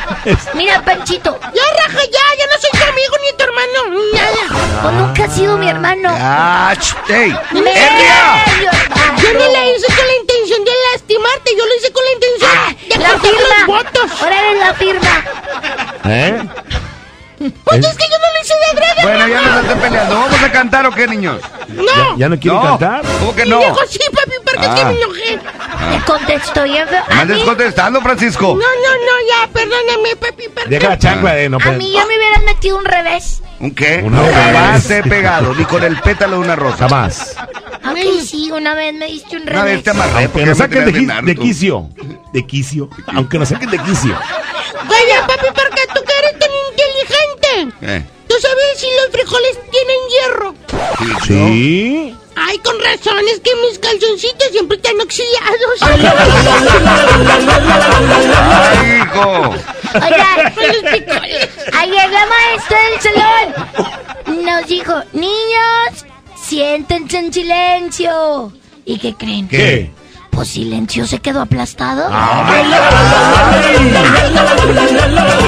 Mira, Panchito, Ya, raja, ya, ya no soy tu amigo ni tu hermano. Nada. tú nunca has sido mi hermano. Ah, ¡Ey! Yo no la hice con la intención de lastimarte, yo lo hice con la intención de Ah, La cortar los firma. votos. Ahora eres la firma. ¿Eh? Pues es que yo no lo hice de adrede. Bueno, ya no se estén peleando. ¿Vamos a cantar o qué, niños? No. ¿Ya no quieren No. cantar? ¿Cómo que Y no? dijo, sí, papi, porque es que Ah. me enojé. Me contestó bien feo. ¿Me andes contestando, Francisco? No, no, no, ya, perdóname, papi, Deja perdóname. la chancla, eh, no a mí ya me hubieras metido un revés. ¿Un qué? Una jamás te he pegado, ni con el pétalo de una rosa. Jamás. Aunque sí, una vez me diste un Una vez revés. te amarré Aunque nos saquen de, de quicio. De quicio. Aunque nos saquen de quicio. Oye, papi, porque Eh, ¿Tú sabes si los frijoles tienen hierro? Sí. Ay, con razón, es que mis calzoncitos siempre están oxidados. ¡Ay, hijo! Oiga, Con los frijoles. ayer la maestra del salón nos dijo, niños, siéntense en silencio. ¿Y qué creen? ¿Qué? Pues silencio se quedó aplastado.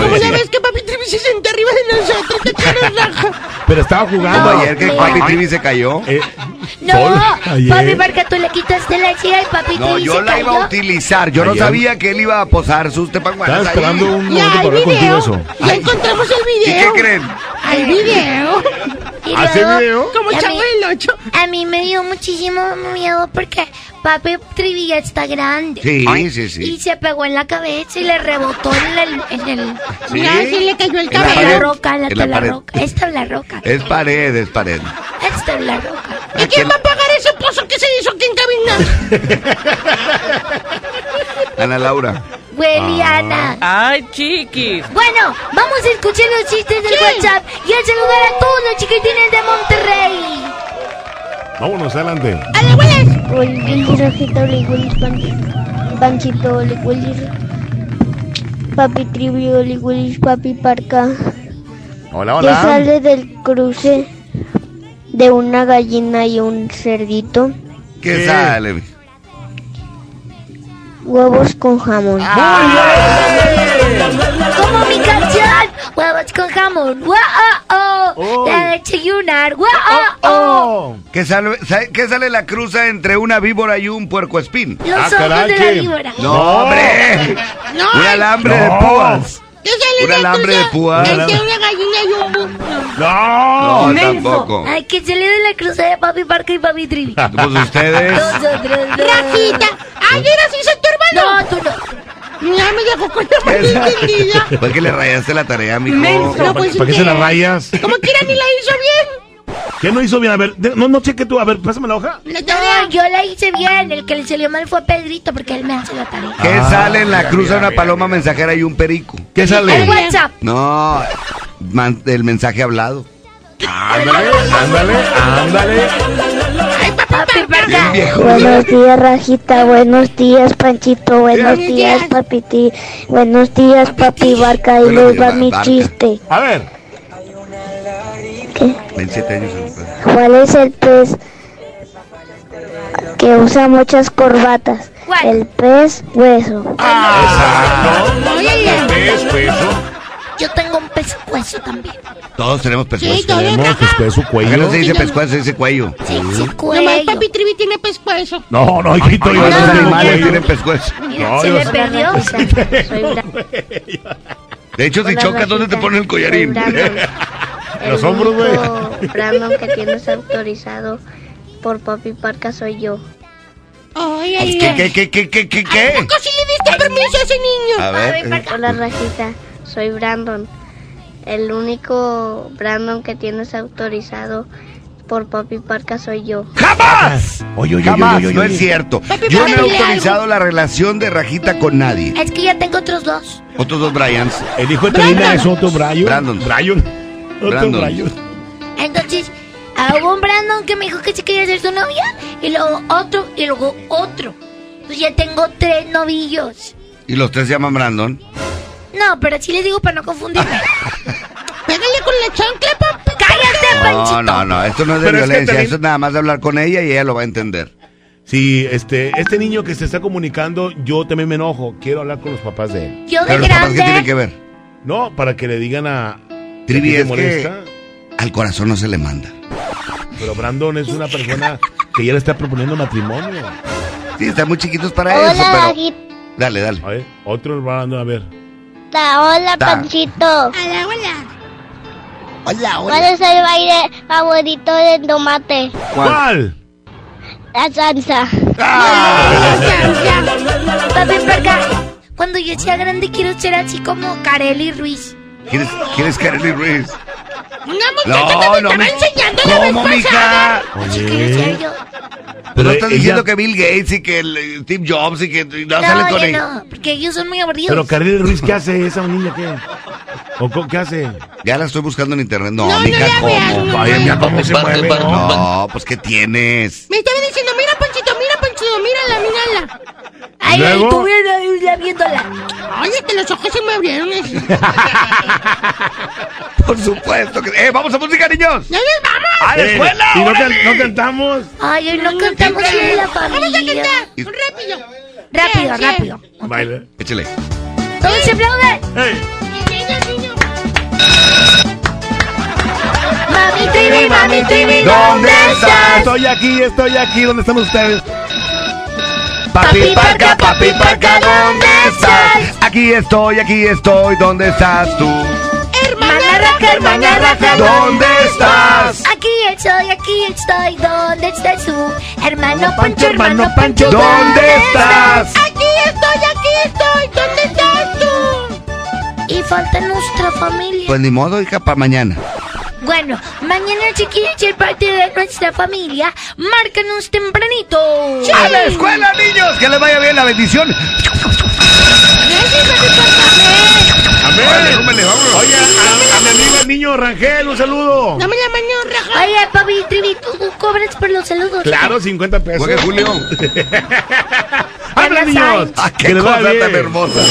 Como ya ves que papi Trivi se sentó arriba de nosotros, te raja. Pero estaba jugando ¿Cuándo ayer que Papi Trivi se cayó? Eh, No, ayer. papi, porque tú le quitaste la silla y papi No, yo se la iba a cayó. utilizar. Yo no Ayer. sabía que él iba a posar sus tepanguanas Estaba ahí. esperando un momento para hablar contigo video. eso. Ya encontramos el ¿Y qué video. creen? Hay video. Y ¿Hace luego, video? Como a chavo del 8. A mí me dio muchísimo miedo porque papi Trivi ya está grande. Sí, sí, Y sí. se pegó en la cabeza y le rebotó en el... En el Sí. Ya le cayó el la en la roca, la, En la roca. Esta es la roca. Es pared, es pared. Esta es la roca. ¿Y quién va a pagar ese pozo que se hizo aquí en cabina? Ana Laura. Hueliana. Ay, chiquis. Bueno, vamos a escuchar los chistes del WhatsApp y a saludar a todos los chiquitines de Monterrey. Vámonos, adelante. Oli, rajita, oli, gulis, pan- panchito. Papi trivi, oli, gulis, papi parca. Hola, Que hola. sale del cruce de una gallina y un cerdito? ¿Qué sale? Huevos con jamón. Como mi canción, huevos con jamón. ¡Wow! Oh, La de desayunar. ¡Wow! Oh, ¿Qué sale, sa- qué sale la cruza entre una víbora y un puercoespín? Los ojos de la víbora. No, hombre. No, Un alambre de púas. ¿Qué Un de la alambre de púas. Entre una gallina y un No. No, tampoco. Ay, que se le de la cruza de Papi Parca y Papi Trivi. Pues ustedes. Nosotros. Rafita. Ayer así soy tu hermano. No, tú no. Ya me dejó con la mano entendida. Fue que le rayaste la tarea, mijo. Menso. No, pues, ¿Para qué se las rayas? Como quiera ni la hizo bien. ¿Qué no hizo bien? A ver, de- no, no cheque tú. A ver, pásame la hoja. No, yo la hice bien. El que le salió mal fue Pedrito porque él me hace la tarea. ¿Qué Ah, sale en la mira, cruza mira, una mira, paloma mensajera y un perico? ¿Qué El sale? WhatsApp. No, man- el mensaje hablado. Ándale, ándale, ándale. Papi Parca. Buenos días, Rajita. Buenos días, Panchito. Buenos días. Papiti. Buenos días, Papi Barca. Y les va mi chiste. A ver. ¿Qué? 27 años. ¿Cuál es el pez que usa muchas corbatas? ¿Cuál? El pez hueso. Exacto. ¿Ves, hueso? Yo tengo un pescuezo también. Todos tenemos pescuezo. Sí, todos. Tenemos pescuezo, Acá cuello. no se dice pescuezo, se dice cuello. Sí, sí, Nomás cuello. papi Trivi tiene pescuezo. No, no, hijito, yo no los animales tienen pescuezo. No, se yo le perdió. De hecho, si chocas, ¿dónde te ponen el collarín? Los hombros, güey. Brandon que tienes autorizado por Papi Parca soy yo. Ay, ay, ¿Qué, ay. qué, qué, qué, qué, qué, ¿A poco sí le diste permiso a ese niño? A ver. eh, Hola Rajita, soy Brandon. El único Brandon que tienes autorizado por Papi Parca soy yo. ¡Jamás! Oye, oye, Jamás, oye, oye, no oye. es cierto. Papi, Yo no he autorizado la relación de Rajita con nadie. Es que ya tengo otros dos. Otros dos Bryans. El hijo de Trina es otro Brian. Brandon. Brian. Otro Brandon. Brian. Entonces, hubo un Brandon que me dijo que se quería ser su novia. Y luego otro, y luego otro. Pues ya tengo tres novillos. Y los tres se llaman Brandon. No, pero sí les digo para no confundirme. Pégale con la chancla, papi. ¡Cállate, No, Panchito! no, no, esto no es de Pero es que violencia, también- esto es nada más de hablar con ella y ella lo va a entender. Sí, este, este niño que se está comunicando, yo también me enojo. Quiero hablar con los papás de él. Yo de Pero los papás, ¿qué grande. tienen que ver? No, para que le digan a. Trivi, ¿Te es molesta? Al corazón no se le manda. Pero Brandon es una persona que ya le está proponiendo matrimonio. Sí, están muy chiquitos para Hola, eso, pero... Dale, dale. A ver, otro Brandon, a ver. Hola, Ta. Panchito. Hola, hola. Hola, ¿Cuál es el baile favorito de tomate? ¿Cuál? La salsa. Papi, Parca, cuando yo sea grande quiero ser así como Kareli Ruiz. ¿Quieres, ¿quieres Kareli Ruiz? Una muchacha que No, te no, estaba mi- enseñando la ¿Cómo, vez pasada. mija? Yo. Pero no estás ella- diciendo que Bill Gates y que el, eh, Steve Jobs y que no, No, salen con yo ella. no, porque ellos son muy aburridos. Pero Carly Ruiz, ¿qué hace esa niña? ¿Qué? ¿O qué hace? Ya la estoy buscando en internet. No, No, no mija, veas, ¿cómo? no, Ay, cómo se mueve. ¿no? No, pues ¿qué tienes? Me estaba diciendo, mira, Panchito, mira, Panchito, mírala, mírala. Ay, ¿Luego? viendo, viéndola. Ay, que los ojos se me abrieron. Por supuesto que... ¡Eh, vamos a música, niños! ¡Ya nos vamos! ¡A la Eh, escuela! ¿Y no, can- no cantamos? Ay, hoy no cantamos Vamos de la a familia. cantar. Rápido. Rápido, Sí, sí. rápido. Baila. Échale. Todos se aplauden. Niño. Mami Trivi, mami Trivi, ¿Dónde estás? Estoy aquí, estoy aquí. ¿Dónde están ustedes? Papi Parca, papi Parca, ¿dónde estás? Aquí estoy, aquí estoy, ¿dónde estás tú? Hermana Raja, hermana Raja, ¿Dónde estás? Aquí estoy, aquí estoy, ¿dónde estás tú? Hermano Pancho, hermano Pancho, ¿Dónde estás? Aquí estoy, aquí estoy. ¿Dónde estás tú? Y falta nuestra familia. Pues ni modo, hija, para mañana. Bueno, mañana si quieren ser parte de nuestra familia, márcanos tempranito. ¡A la escuela, niños! ¡Que les vaya bien la bendición! Amén. Cómele, vámonos. Oye, a, a mi amigo el niño Rangel, un saludo. Dame la mano, Raja. Oye, papi, Trivi, tú cobras por los saludos. Claro, 50 pesos. Juegue Julio. ¡Habla, niños! ¡Ah, qué cosa tan hermosa!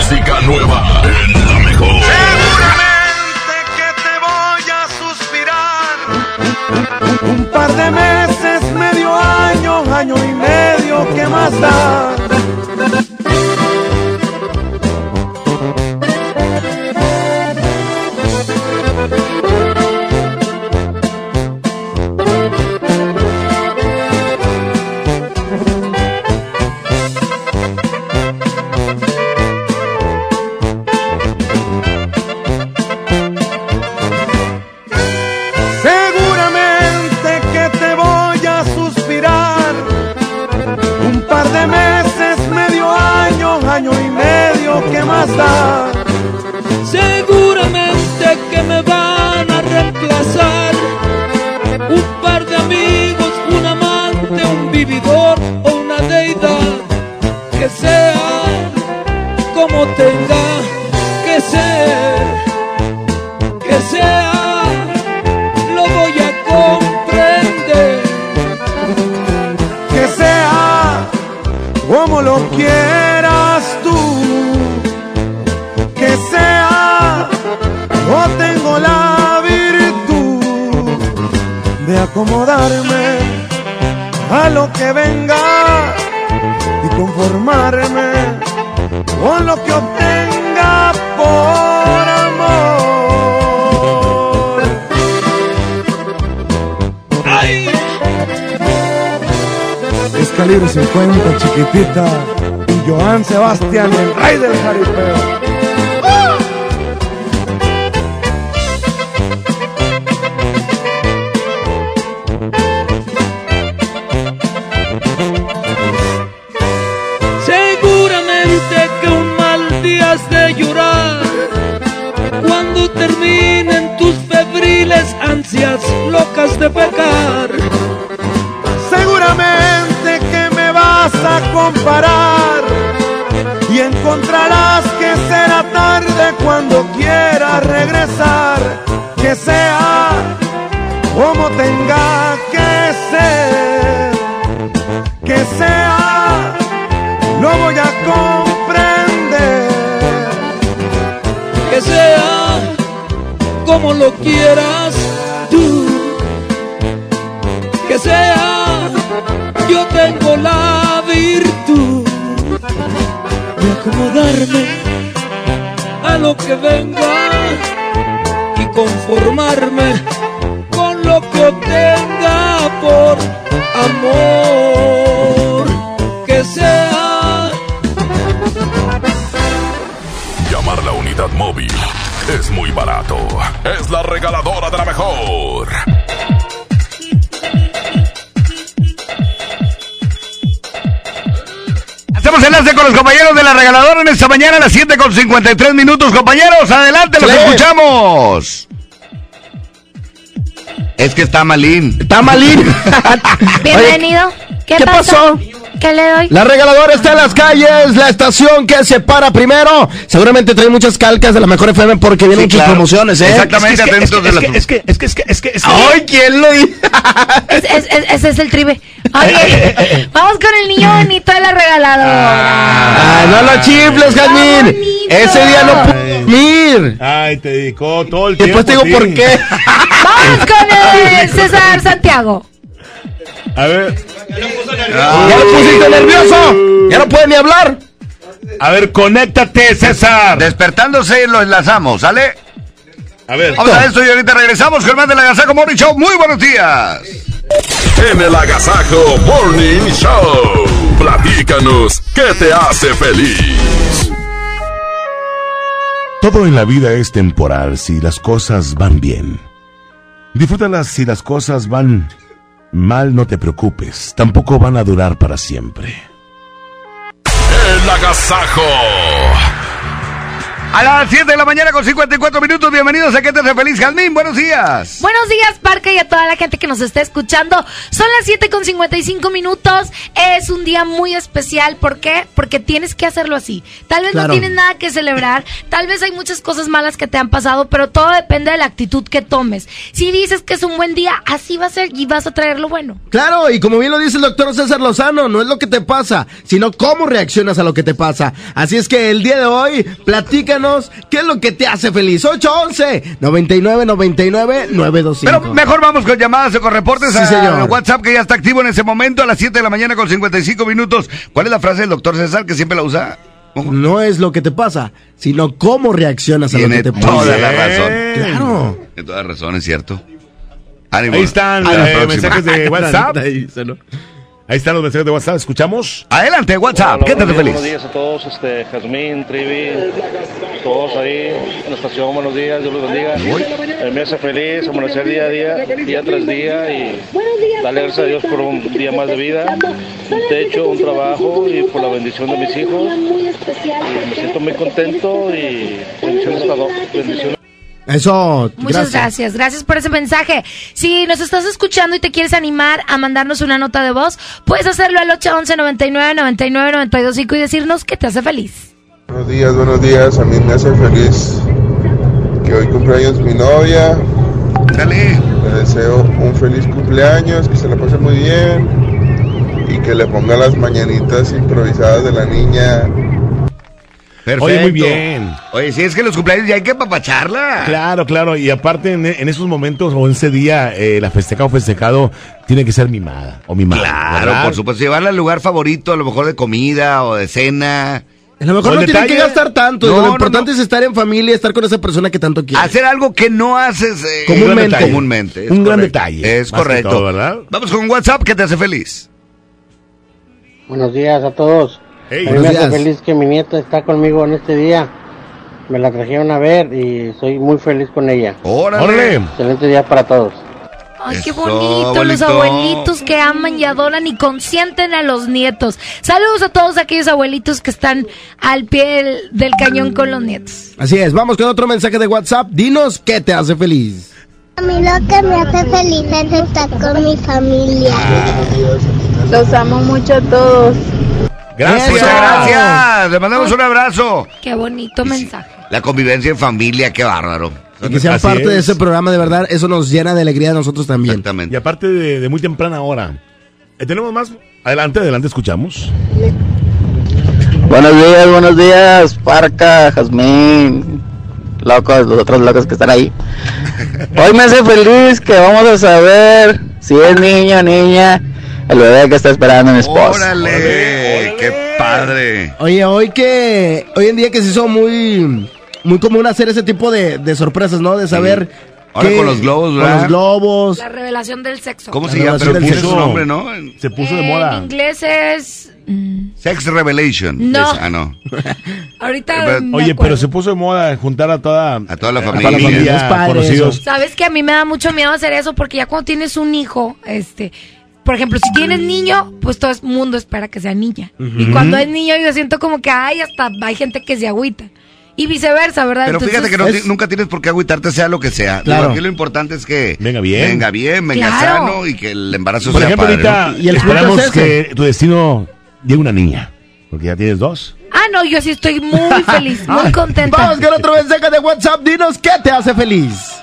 música nueva en la mejor. Seguramente que te voy a suspirar. Un par de meses, medio año, año y medio, ¿qué más da? Seguramente que me van a reemplazar. Un par de amigos, un amante, un vividor o una deidad que sea como tenga acomodarme a lo que venga y conformarme con lo que obtenga por amor. ¡Ay! Es calibre 50, chiquitita. Y Joan Sebastián, el rey del jaripeo. Ansias locas de pecar. Seguramente que me vas a comparar y encontrarás que será tarde cuando quieras regresar, que sea como tenga que ser, que sea, lo voy a comprender, que sea como lo quieras acomodarme a lo que venga y conformarme con lo que obtenga por amor que sea Llamar la unidad móvil es muy barato. Es la regaladora de la mejor. Enlace con los compañeros de la regaladora en esta mañana a las 7 con 53 minutos. Compañeros, adelante, los escuchamos. Es que está malín. Está malín. Bienvenido. ¿Qué, pasó? ¿Qué le doy? La regaladora está en las calles, la estación que se para primero. Seguramente trae muchas calcas de la mejor FM porque vienen muchas claro. promociones, ¿eh? Exactamente, atentos de las- Es que, es que, es que, es que, es que. ¡Ay, quién lo dice! Es- es- es- ese es el tribe. Oye, vamos con el niño bonito de la regaladora. ¡Ah, no lo chifles, Jazmín! Ese día no pude dormir. Ay, te dedicó todo el Y después te tiempo. digo por qué. Vamos con el César Santiago. A ver. ¡Ya lo pusiste nervioso! ¡Ya no puede ni hablar! A ver, conéctate, César. Despertándose lo enlazamos, ¿sale? A ver. Vamos a esto y ahorita regresamos con más de la Gazaco Morning Show. Muy buenos días. En el Agasajo Morning Show. Platícanos, ¿qué te hace feliz? Todo en la vida es temporal si las cosas van bien. Disfrútalas si las cosas van mal, no te preocupes. Tampoco van a durar para siempre. El Agasajo. A las 7 de la mañana con 54 minutos. Bienvenidos a ¿Qué te hace feliz, Jazmín? Buenos días. Buenos días, Parca, y a toda la gente que nos está escuchando. Son las 7 con 55 minutos. Es un día muy especial. ¿Por qué? Porque tienes que hacerlo así. Tal vez Claro. no tienes nada que celebrar. Tal vez hay muchas cosas malas que te han pasado, pero todo depende de la actitud que tomes. Si dices que es un buen día, así va a ser y vas a traer lo bueno. Claro, y como bien lo dice el doctor César Lozano, no es lo que te pasa, sino cómo reaccionas a lo que te pasa. Así es que el día de hoy, platícanos qué es lo que te hace feliz. 811 99 99 925. Pero mejor vamos con llamadas o con reportes Sí, a señor. WhatsApp que ya está activo en ese momento a las 7 de la mañana con 55 minutos. ¿Cuál es la frase del doctor César que siempre la usa? No es lo que te pasa, sino cómo reaccionas a lo Tiene que te pasa. toda la razón. Claro. Tiene toda la razón, es cierto. Ánimo. Ahí están la eh, mensajes de WhatsApp. Ahí, están los mensajes de WhatsApp, escuchamos. Adelante, WhatsApp, ¿qué te hace feliz? Buenos días a todos, este, Jazmín, Trivi, todos ahí en la estación, buenos días, Dios los bendiga. Eh, me hace feliz amanecer día a día, día tras día y darle gracias a Dios por un día más de vida, un techo, un trabajo y por la bendición de mis hijos. Y me siento muy contento y bendiciones a todos. Bendiciones. Eso, Muchas gracias. gracias, por ese mensaje. Si nos estás escuchando y te quieres animar a mandarnos una nota de voz, puedes hacerlo al 811 99 99 925 y decirnos que te hace feliz. Buenos días, buenos días. A mí me hace feliz que hoy cumpleaños mi novia. Dale. Le deseo un feliz cumpleaños, que se la pase muy bien y que le ponga las mañanitas improvisadas de la niña. Perfecto. Oye, muy bien. Oye, si es que los cumpleaños ya hay que papacharla. Claro, claro. Y aparte, en, en esos momentos o en ese día, eh, la festeja o festejado tiene que ser mimada o mimada. Claro, ¿verdad? por supuesto. Llevarla al lugar favorito, a lo mejor de comida o de cena. A lo mejor no el tienen detalle- que gastar tanto. No, lo no, importante es estar en familia, estar con esa persona que tanto quieres. Hacer algo que no haces eh, Comúnmente. comúnmente. es Un gran detalle, Es que correcto. todo, ¿verdad? Vamos con WhatsApp, ¿qué te hace feliz? Buenos días a todos. Hey, a mí me hace días. feliz que mi nieta está conmigo en este día. Me la trajeron a ver y soy muy feliz con ella. ¡Órale! Excelente día para todos. Ay, qué Eso, bonito, los abuelito. abuelitos que aman y adoran y consienten a los nietos. Saludos a todos aquellos abuelitos que están al pie del, del cañón con los nietos. Así es, vamos con otro mensaje de WhatsApp. Dinos qué te hace feliz. A mí lo que me hace feliz es estar con mi familia. Los amo mucho a todos. Gracias, Eso. gracias. Le mandamos un abrazo. Qué bonito mensaje. La convivencia en familia, qué bárbaro. Y que sean Así parte de es. ese programa, de verdad, eso nos llena de alegría a nosotros también. Y aparte de, de muy temprana hora. Eh, ¿Tenemos más? Adelante, adelante, escuchamos. Buenos días, buenos días, Parca, Jazmín, locos, los otros locos que están ahí. Hoy me hace feliz que vamos a saber si es niño o niña el bebé que está esperando mi esposa. ¡Órale! ¡Qué padre! Oye, hoy que, hoy en día que se hizo muy, muy común hacer ese tipo de, de sorpresas, ¿no? De saber. Ahora qué- con los globos, Con ¿verdad? los globos. La revelación del sexo. ¿Cómo La se llama? Pero su nombre, ¿no? Se puso En inglés es... mm, Sex Revelation. No. Ah, no. ahorita me Oye, acuerdo. pero se puso de moda juntar a toda, a toda la familia, familia. Es padre conocidos. Sabes que a mí me da mucho miedo hacer eso porque ya cuando tienes un hijo, este, por ejemplo, si tienes niño, pues todo el mundo espera que sea niña. Y cuando es niño yo siento como que ay, hasta hay gente que se agüita. Y viceversa, ¿verdad? Pero fíjate que no nunca tienes por qué agüitarte, sea lo que sea. Claro. Digo, aquí lo importante es que Venga bien. venga bien, venga Claro. sano y que el embarazo Por sea ejemplo, padre. ahorita ¿no? esperamos que tu destino llegue una niña. Porque ya tienes dos. Ah, no, yo sí estoy muy feliz, muy contenta. Vamos con otro mensaje de WhatsApp. Dinos qué te hace feliz.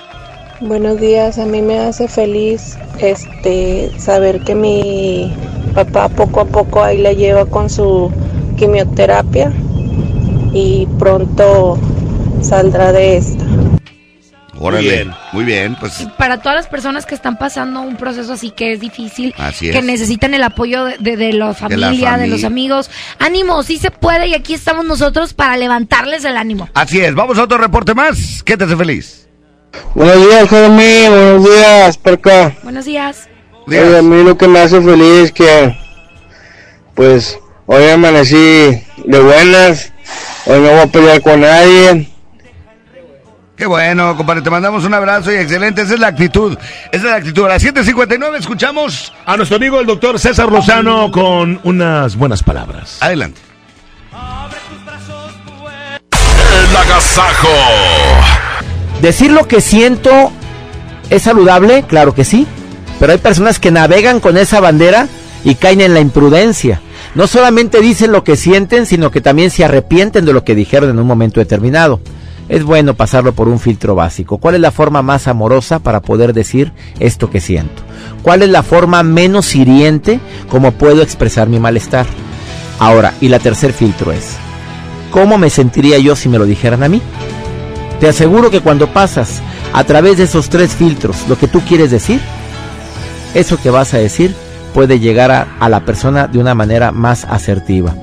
Buenos días, a mí me hace feliz este saber que mi papá poco a poco ahí la lleva con su quimioterapia y pronto saldrá de esta. Órale. bien. Muy bien, pues Para todas las personas que están pasando un proceso así que es difícil, Así que es. necesitan el apoyo de, de- de la familia, de, los amigos, ánimo, sí se puede y aquí estamos nosotros para levantarles el ánimo. así es. Vamos a otro reporte más. ¿Qué te hace feliz? Buenos días, Jaime. Buenos días, Parca. Buenos días. Oye, a mí lo que me hace feliz es que, pues, hoy amanecí de buenas. Hoy no voy a pelear con nadie. Qué bueno, compadre. Te mandamos un abrazo y excelente. Esa es la actitud. Esa es la actitud. A las 7.59 escuchamos A nuestro amigo el doctor César Lozano con unas buenas palabras. Adelante. El agasajo. Decir lo que siento es saludable, claro que sí, pero hay personas que navegan con esa bandera y caen en la imprudencia. No solamente dicen lo que sienten, sino que también se arrepienten de lo que dijeron en un momento determinado. Es bueno pasarlo por un filtro básico. ¿Cuál es la forma más amorosa para poder decir esto que siento? ¿Cuál es la forma menos hiriente como puedo expresar mi malestar? Ahora, y la tercer filtro es, ¿cómo me sentiría yo si me lo dijeran a mí? Te aseguro que cuando pasas a través de esos tres filtros lo que tú quieres decir, eso que vas a decir puede llegar a, la persona de una manera más asertiva.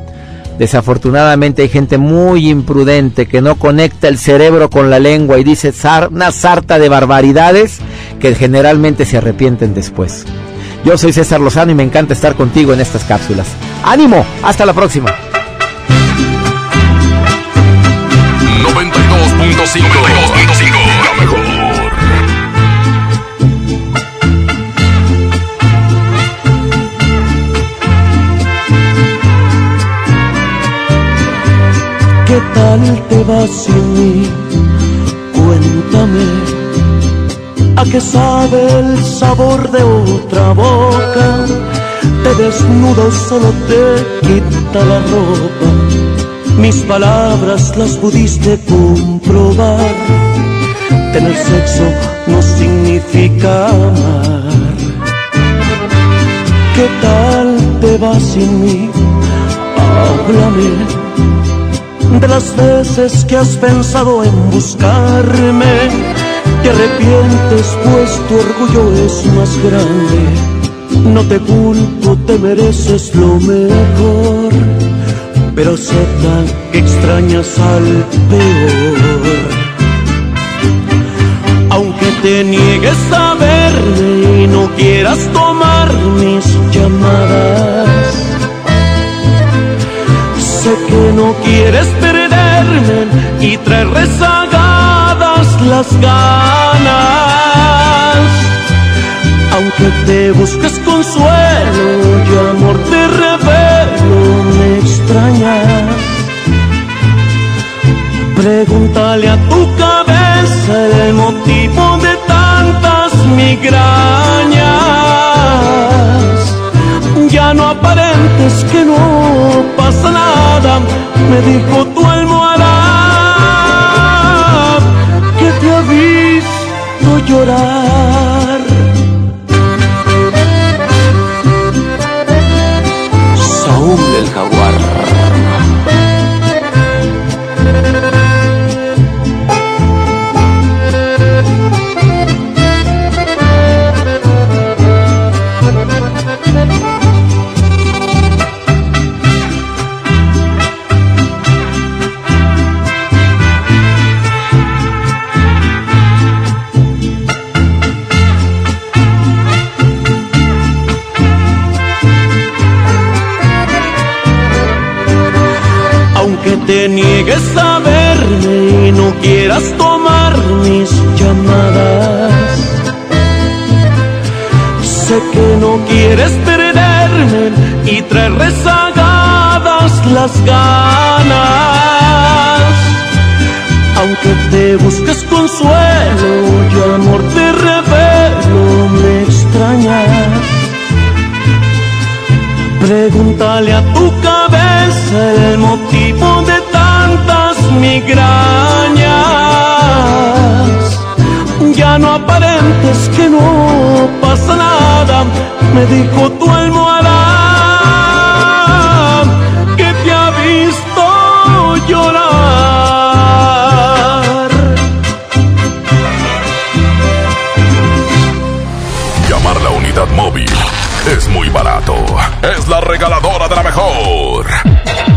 Desafortunadamente hay gente muy imprudente que no conecta el cerebro con la lengua y dice una sarta de barbaridades que generalmente se arrepienten después. Yo soy César Lozano y me encanta estar contigo en estas cápsulas. ¡Ánimo! Hasta la próxima. 92.5 La mejor. ¿Qué tal te va sin mí? Cuéntame. ¿A qué sabe el sabor de otra boca? Te desnudo, solo te quita la ropa. Mis palabras las pudiste comprobar. Tener sexo no significa amar. ¿Qué tal te va sin mí? Háblame de las veces que has pensado en buscarme. Te arrepientes pues tu orgullo es más grande. No te culpo, te mereces lo mejor. Pero acepta que extrañas al peor. Aunque te niegues a verme y no quieras tomar mis llamadas sé que no quieres perderme y traer rezagadas las ganas. Aunque te busques consuelo y amor te revelo, me Pregúntale a tu cabeza el motivo de tantas migrañas ya no aparentes que no pasa nada, me dijo tu almohada que te ha visto llorar. Quieras tomar mis llamadas. Sé que no quieres perderme y traer rezagadas las ganas. Aunque te busques consuelo y amor te revelo, me extrañas. Pregúntale a tu cabeza el motivo de migrañas. Ya no aparentes que no pasa nada, me dijo tu almohada que te ha visto llorar. Llamar la unidad móvil es muy barato. Es la regaladora de la mejor.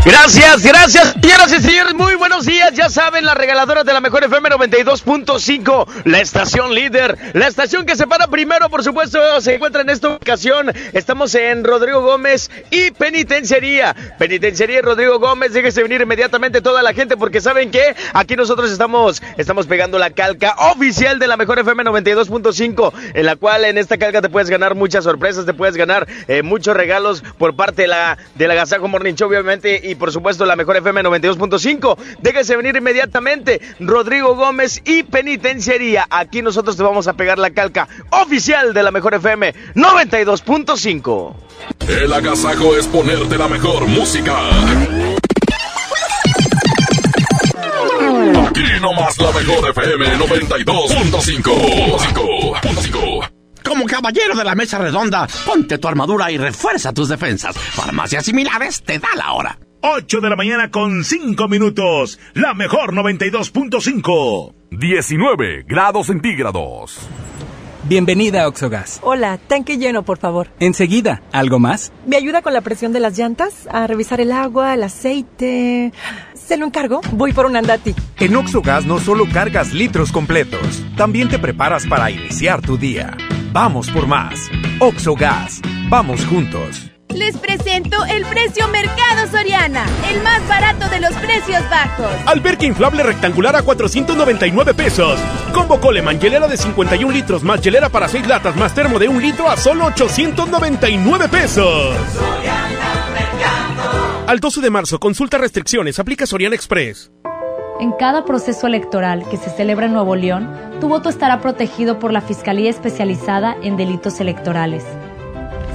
Gracias, gracias, señoras y señores, muy buenos días. Ya saben, la regaladora de la mejor FM 92.5, la estación líder, la estación que se para primero, por supuesto, se encuentra en esta ocasión. Estamos en Rodrigo Gómez y Penitenciaría. Penitenciaría Rodrigo Gómez, déjese venir inmediatamente toda la gente porque saben que aquí nosotros estamos, estamos pegando la calca oficial de la mejor FM 92.5, en la cual en esta calca te puedes ganar muchas sorpresas, te puedes ganar eh, muchos regalos por parte de la, de la Gazajo Morning Show, obviamente, y por supuesto la mejor FM 92.5. Déjese venir inmediatamente, Rodrigo Gómez y Penitenciaría. Aquí nosotros te vamos a pegar la calca oficial de la mejor FM 92.5. El agasajo es ponerte la mejor música. Aquí nomás la mejor FM 92.5. Como caballero de la mesa redonda, ponte tu armadura y refuerza tus defensas. Farmacias similares te da la hora. 8 de la mañana con 5 minutos. La mejor 92.5. 19 grados centígrados. Bienvenida a Oxogas. Hola, tanque lleno, por favor. Enseguida, ¿algo más? ¿Me ayuda con la presión de las llantas? A revisar el agua, el aceite. ¿Se lo encargo? Voy por un andati. En Oxogas no solo cargas litros completos, también te preparas para iniciar tu día. vamos por más. Oxo Gas, vamos juntos. Les presento el precio Mercado Soriana, el más barato de los precios bajos. Alberca inflable rectangular a 499 pesos. Combo Coleman, hielera de 51 litros más hielera para 6 latas más termo de 1 litro a solo 899 pesos. Al 12 de marzo, consulta restricciones, aplica Soriana Express. En cada proceso electoral que se celebra en Nuevo León, tu voto estará protegido por la Fiscalía Especializada en Delitos Electorales.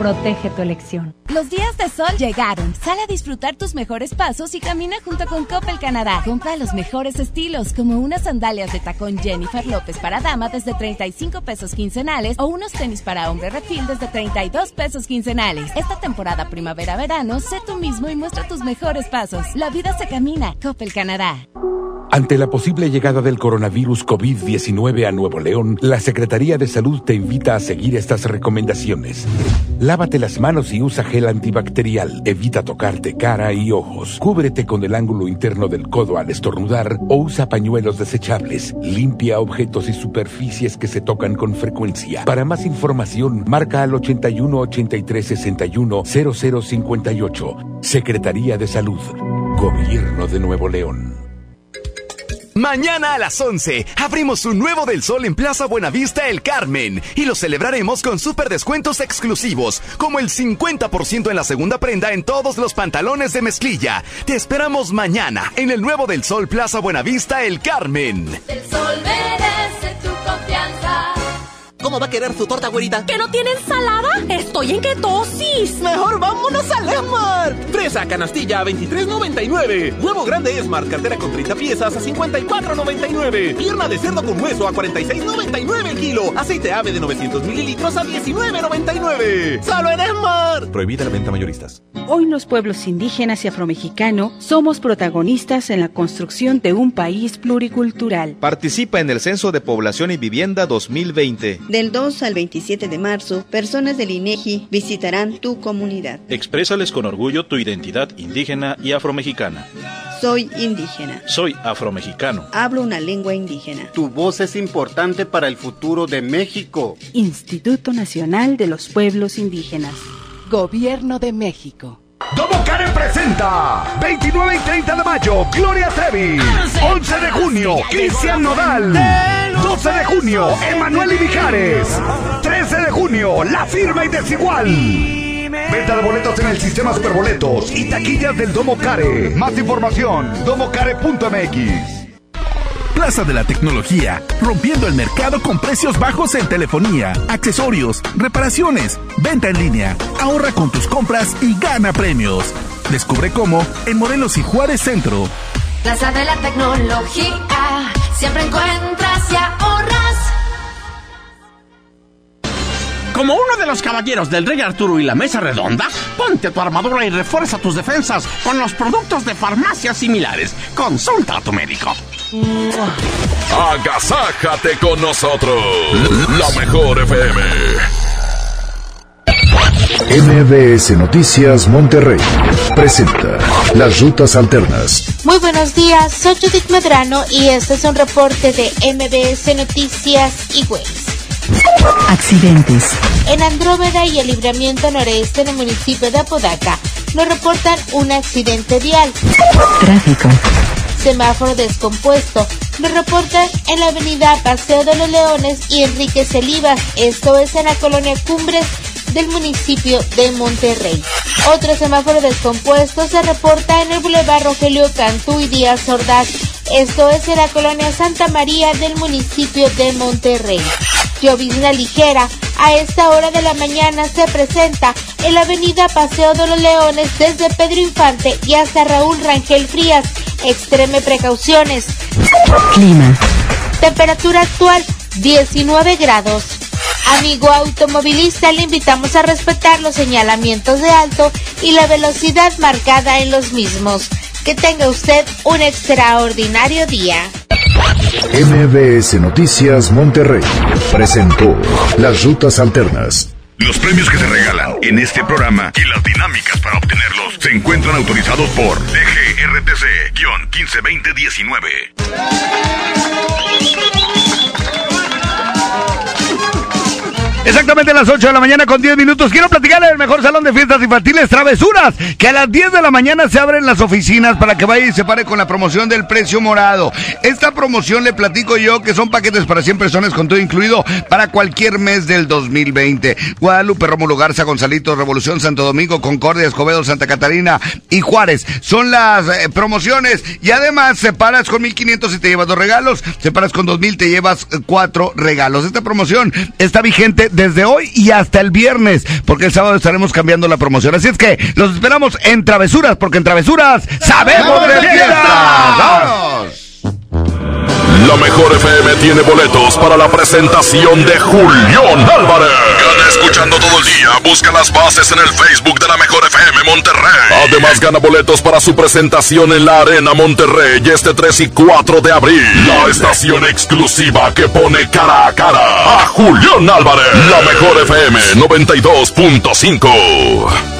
Protege tu elección. Los días de sol llegaron. Sal a disfrutar tus mejores pasos y camina junto con Coppel Canadá. Compra los mejores estilos, como unas sandalias de tacón Jennifer López para dama desde 35 pesos quincenales o unos tenis para hombre refil desde 32 pesos quincenales. Esta temporada primavera-verano, sé tú mismo y muestra tus mejores pasos. La vida se camina. Coppel Canadá. Ante la posible llegada del coronavirus COVID-19 a Nuevo León, la Secretaría de Salud te invita a seguir estas recomendaciones. Lávate las manos y usa gel antibacterial. Evita tocarte cara y ojos. Cúbrete con el ángulo interno del codo al estornudar o usa pañuelos desechables. Limpia objetos y superficies que se tocan con frecuencia. Para más información, marca al 81 83 61 0058. Secretaría de Salud. Gobierno de Nuevo León. Mañana a las 11 abrimos un nuevo del sol en Plaza Buenavista El Carmen y lo celebraremos con super descuentos exclusivos, como el 50% en la segunda prenda en todos los pantalones de mezclilla. Te esperamos mañana en el nuevo del sol Plaza Buenavista El Carmen. El sol merece. ¿Cómo va a querer su torta, güerita? ¿Que no tiene ensalada? Estoy en ketosis. Mejor vámonos a Esmar. Fresa canastilla a 23.99. Huevo grande Esmar, cartera con 30 piezas a 54.99. Pierna de cerdo con hueso a 46.99 el kilo. Aceite ave de 900 mililitros a 19.99. ¡Solo en Esmar! Prohibida la venta mayoristas. Hoy los pueblos indígenas y afromexicanos somos protagonistas en la construcción de un país pluricultural. Participa en el Censo de Población y Vivienda 2020. Del 2 al 27 de marzo, personas del INEGI visitarán tu comunidad. Exprésales con orgullo tu identidad indígena y afromexicana. Soy indígena. Soy afromexicano. Hablo una lengua indígena. Tu voz es importante para el futuro de México. Instituto Nacional de los Pueblos Indígenas. Gobierno de México. Domo Karen presenta 29 y 30 de mayo Gloria Trevi 11 de junio Cristian Nodal 12 de junio Emanuel y Mijares 13 de junio La Firma y Desigual Venta de boletos en el sistema Superboletos y taquillas del Domo Care. Más información, domocare.mx. Plaza de la Tecnología, rompiendo el mercado con precios bajos en telefonía, accesorios, reparaciones, venta en línea. Ahorra con tus compras y gana premios. Descubre cómo en Morelos y Juárez Centro. Plaza de la Tecnología, siempre encuentras y ahorras. Como uno de los caballeros del Rey Arturo y la Mesa Redonda, ponte tu armadura y refuerza tus defensas con los productos de farmacias similares. Consulta a tu médico. Agasájate con nosotros. La mejor FM. MBS Noticias Monterrey presenta Las Rutas Alternas. Muy buenos días, soy Judith Medrano y este es un reporte de MBS Noticias y Accidentes. En Andrómeda y el libramiento noreste en el municipio de Apodaca nos reportan un accidente vial. Tráfico. Semáforo descompuesto. Nos reportan en la avenida Paseo de los Leones y Enrique Celivas. Esto es en la colonia Cumbres del municipio de Monterrey. Otro semáforo descompuesto se reporta en el Boulevard Rogelio Cantú y Díaz Ordaz. Esto es en la colonia Santa María del municipio de Monterrey. Llovizna ligera a esta hora de la mañana se presenta en la avenida Paseo de los Leones desde Pedro Infante y hasta Raúl Rangel Frías. Precauciones. Clima. Temperatura actual 19 grados. Amigo automovilista, le invitamos a respetar los señalamientos de alto y la velocidad marcada en los mismos. Que tenga usted un extraordinario día. MBS Noticias Monterrey presentó Las Rutas Alternas. Los premios que se regalan en este programa y las dinámicas para obtenerlos se encuentran autorizados por DGRTC-152019. Exactamente a las 8 de la mañana con 10 minutos. Quiero platicarle del mejor salón de fiestas infantiles Travesuras, que a las 10 de la mañana se abren las oficinas para que vaya y se pare con la promoción del precio morado. Esta promoción le platico yo que son paquetes para 100 personas con todo incluido para cualquier mes del 2020. Guadalupe, Rómulo Garza, Gonzalito, Revolución, Santo Domingo, Concordia, Escobedo, Santa Catarina y Juárez. Son las eh, promociones y además separas con 1500 y te llevas dos regalos, separas con 2000 te llevas eh, cuatro regalos. Esta promoción está vigente desde hoy y hasta el viernes, porque el sábado estaremos cambiando la promoción. Así es que los esperamos en Travesuras, porque en Travesuras sabemos de. ¡Vámonos! La mejor FM tiene boletos para la presentación de Julián Álvarez. Gana escuchando todo el día. Busca las bases en el Facebook de la mejor FM Monterrey. Además, gana boletos para su presentación en la Arena Monterrey este 3 y 4 de abril. La estación exclusiva que pone cara a cara a Julián Álvarez. La mejor FM 92.5.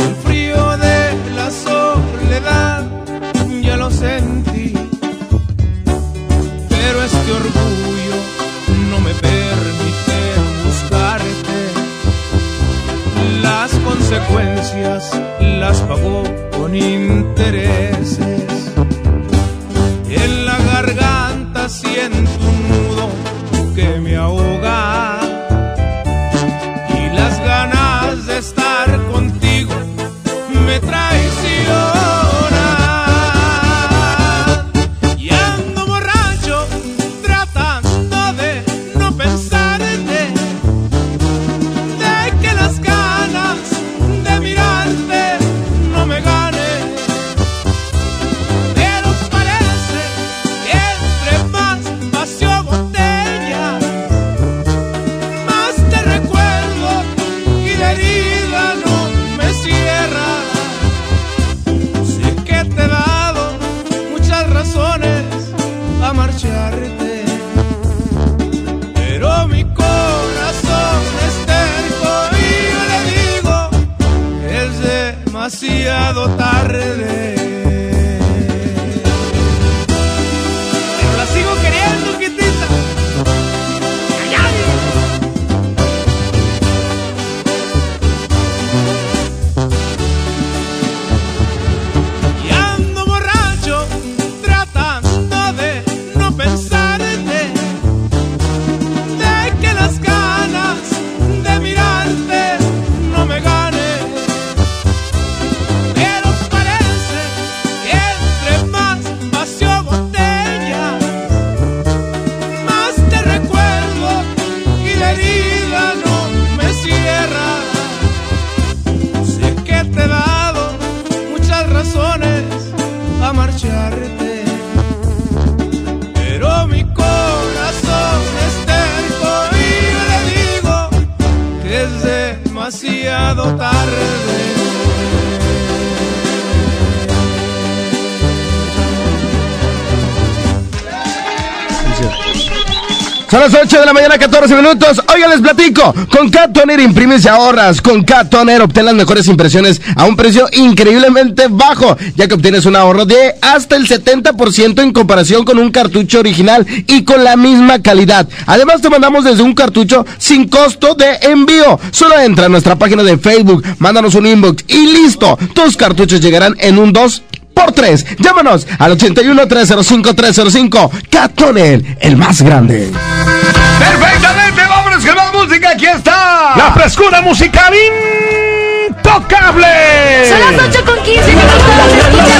consecuencias las pagó con intereses. En la garganta siento tarde. Son las 8 de la mañana, 14 minutos. Oigan, les platico. Con Cat Toner imprimes y ahorras. Con Cat obtén las mejores impresiones a un precio increíblemente bajo, ya que obtienes un ahorro de hasta el 70% en comparación con un cartucho original y con la misma calidad. Además, te mandamos desde un cartucho sin costo de envío. Solo entra a nuestra página de Facebook, mándanos un inbox y listo. Tus cartuchos llegarán en un 2 por 3. Llámanos al 81 305 305. Cat Toner, el más grande. Perfectamente, vámonos con más música. Aquí está. La frescura musical intocable. Son las 8 con 15 minutos.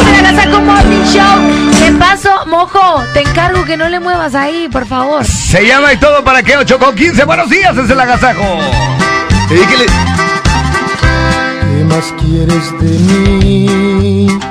Para la Saco Morning Show. Qué De paso, mojo, te encargo que no le muevas ahí, por favor. Se llama y todo para que 8 con 15. Buenos días, es el agasajo. ¿Qué más quieres de mí?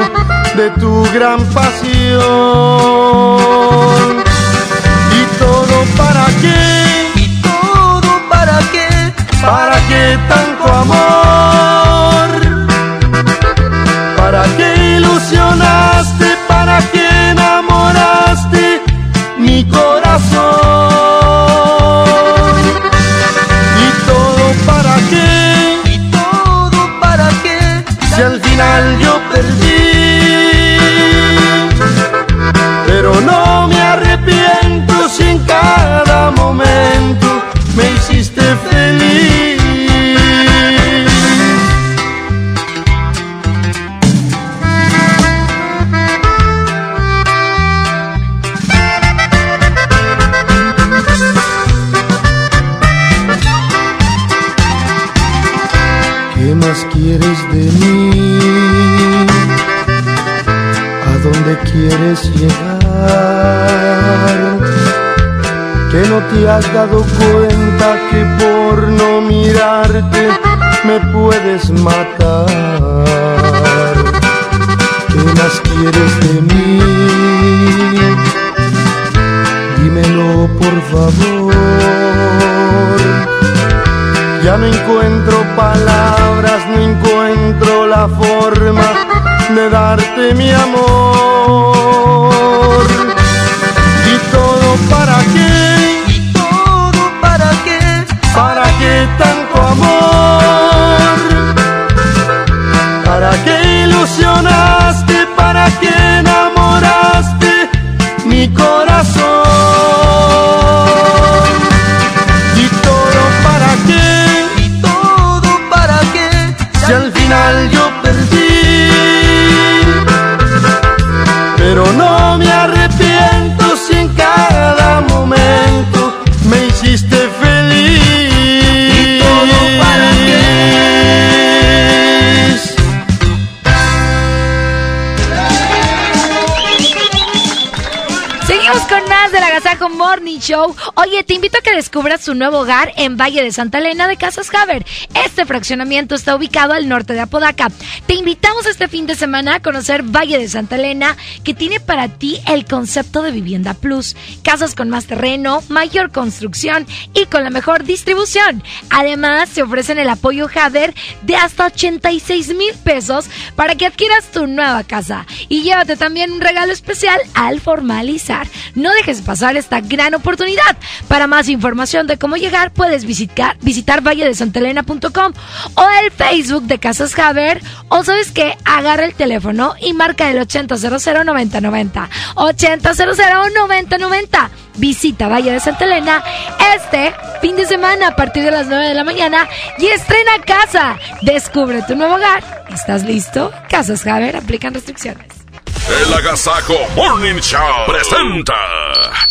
de tu gran pasión. ¿Y todo para qué? ¿Y todo para qué? ¿Para qué tanto amor? ¿Para qué ilusionaste? ¿Para qué enamoraste mi corazón? ¿Y todo para qué? ¿Y todo para qué? Si al final quieres llegar? Que no te has dado cuenta que por no mirarte me puedes matar. ¿Qué más quieres de mí? Dímelo por favor. Ya no encuentro palabras, no encuentro la forma de darte mi amor. ¿Y todo para qué? ¿Y todo para qué? ¿Para qué tanto amor? ¿Para qué ilusionaste? ¿Para qué Show. Oye, te invito a que descubras su nuevo hogar en Valle de Santa Elena de Casas Haber. Este fraccionamiento está ubicado al norte de Apodaca. Te invitamos este fin de semana a conocer Valle de Santa Elena, que tiene para ti el concepto de vivienda plus. Casas con más terreno, mayor construcción y con la mejor distribución. Además, se ofrecen el apoyo Haber de hasta 86 mil pesos para que adquieras tu nueva casa. Y llévate también un regalo especial al formalizar. No dejes pasar esta gran oportunidad. Para más información de cómo llegar, puedes visitar, visitar valledesantelena.com o el Facebook de Casas Haber. O sabes qué, agarra el teléfono y marca el 8000 9090. 8000 9090. Visita Valle de Santa Elena este fin de semana a partir de las 9 de la mañana y estrena casa. Descubre tu nuevo hogar. ¿Estás listo? Casas Haber aplican restricciones. El Agasajo Morning Show presenta.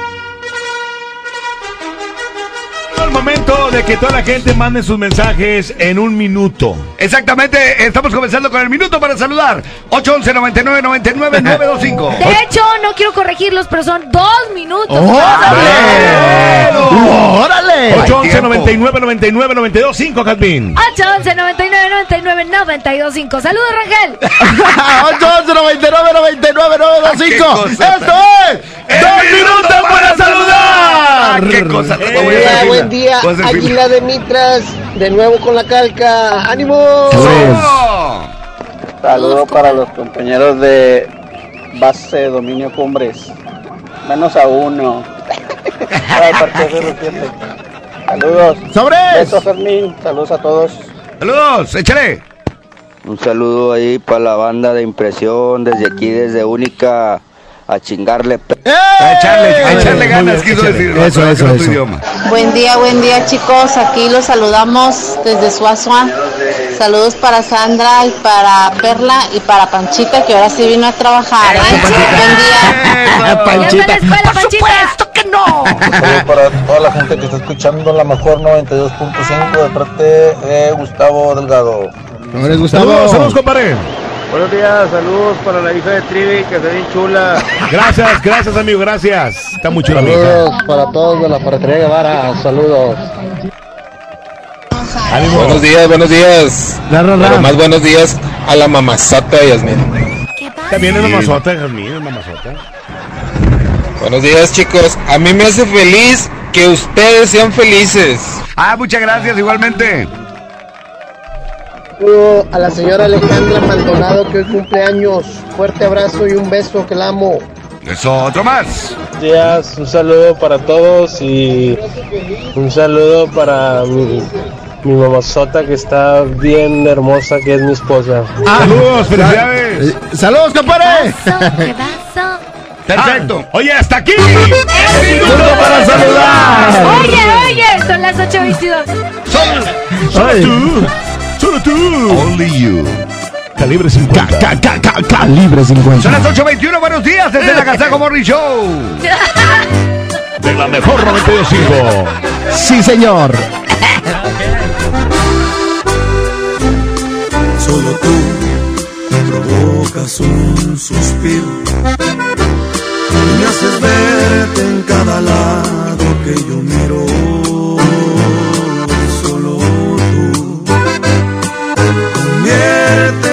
El momento de que toda la gente mande sus mensajes en un minuto. Exactamente, estamos comenzando con el minuto para saludar. 811 99 99 925. De hecho, no quiero corregirlos, pero son dos minutos. ¡Órale! ¡Órale! 811 99 99 925, Calvin. 811 99 99 925. Saludos, Rangel. 811 99 99 925. Esto es Dos Minutos para Saludar. ¡Qué cosa! Día, buen día. Águila de Mitras, de nuevo con la calca. ¡Ánimo! Saludos para los compañeros de base de dominio Cumbres. Menos a uno. Para el partido de los siete. Saludos. ¡Sobre! Besos, Fermín. Saludos a todos. Saludos, échale. Un saludo ahí para la banda de impresión, desde aquí, desde Única, a chingarle. A echarle, a echarle ganas, quiso decir. Eso, eso, eso. idioma. Buen día, buen día chicos. Aquí los saludamos desde Suazua. Saludos para Sandra y para Perla y para Panchita que ahora sí vino a trabajar. ¿eh? Buen día. Panchita. ¡Por supuesto que no! Saludos para toda la gente que está escuchando la mejor 92.5 de parte de Gustavo Delgado. Gustavo. Saludos, saludos, compadre. Buenos días, saludos para la hija de Trivi, que está bien chula. Gracias, gracias, amigo, gracias. Está muy chula, mi hija. Saludos para todos de la Ferretería Guevara, saludos. Buenos días, buenos días. La, la, la. Pero más buenos días a la mamazota de Yasmin. También es mamazota, Jasmine, es mamazota. Buenos días, chicos. A mí me hace feliz que ustedes sean felices. Ah, muchas gracias, igualmente. Saludo a la señora Alejandra Maldonado que hoy cumple años. Fuerte abrazo y un beso que la amo. Eso, otro más. Buenos días, un saludo para todos y un saludo para mi, mi mamazota que está bien hermosa, que es mi esposa. Saludos, felicidades. Eh, ¡Saludos, compadre! Perfecto. Oye, hasta aquí. Minuto para saludar. Oye, oye, son las 8.22. Solo tú. Solo tú. Only you. Calibre 50. Ca, ca, ca, calibre 50. Son las 8.21, buenos días desde la Casaco Morning Show. De la mejor 92.5. Sí, señor. Solo tú provocas un suspiro y me haces verte en cada lado que yo miro.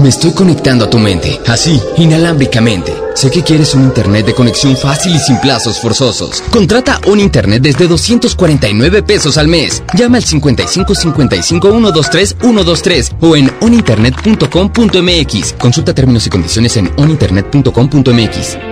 Me estoy conectando a tu mente, así, inalámbricamente. Sé que quieres un internet de conexión fácil y sin plazos forzosos. Contrata un internet desde 249 pesos al mes. Llama al 55 55 123 123 o en oninternet.com.mx. Consulta términos y condiciones en oninternet.com.mx.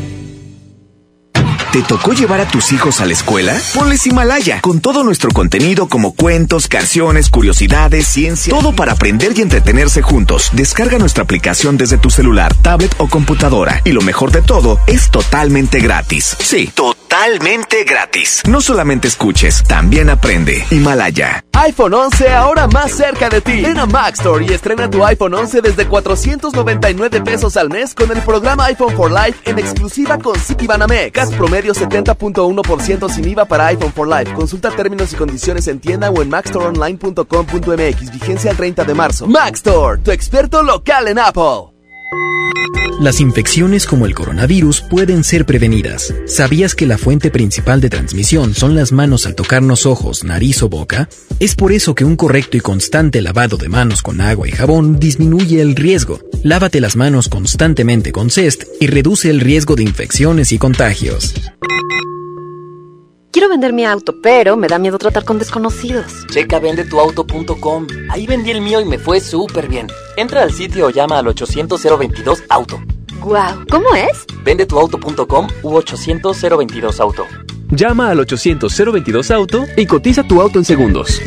¿Te tocó llevar a tus hijos a la escuela? Ponles Himalaya, con todo nuestro contenido como cuentos, canciones, curiosidades, ciencia, todo para aprender y entretenerse juntos. Descarga nuestra aplicación desde tu celular, tablet o computadora. Y lo mejor de todo, es totalmente gratis. Sí, totalmente gratis. No solamente escuches, también aprende. Himalaya. iPhone 11 ahora más cerca de ti. Ven a Mac Store y estrena tu iPhone 11 desde 499 pesos al mes con el programa iPhone for Life en exclusiva con Citibanamex. promedio 70.1% sin IVA para iPhone for Life. Consulta términos y condiciones en tienda o en maxstoreonline.com.mx. Vigencia el 30 de marzo. Maxstore, tu experto local en Apple. Las infecciones como el coronavirus pueden ser prevenidas. ¿Sabías que la fuente principal de transmisión son las manos al tocarnos ojos, nariz o boca? Es por eso que un correcto y constante lavado de manos con agua y jabón disminuye el riesgo. Lávate las manos constantemente con CEST y reduce el riesgo de infecciones y contagios. Quiero vender mi auto, pero me da miedo tratar con desconocidos. Checa vendetuauto.com. Ahí vendí el mío y me fue súper bien. Entra al sitio o llama al 800-022-AUTO. Guau, ¿cómo es? Vendetuauto.com u 800-022-AUTO. Llama al 800-022-AUTO y cotiza tu auto en segundos.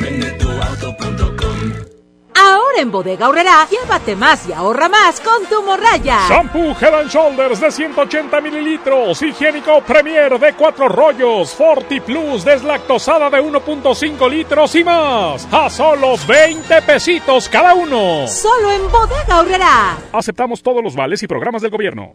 Ahora en Bodega Horrera, llévate más y ahorra más con tu morraya. Shampoo Head and Shoulders de 180 mililitros, higiénico Premier de 4 rollos, Forti Plus deslactosada de 1.5 litros y más. A solo 20 pesitos cada uno. Solo en Bodega Horrera. Aceptamos todos los vales y programas del gobierno.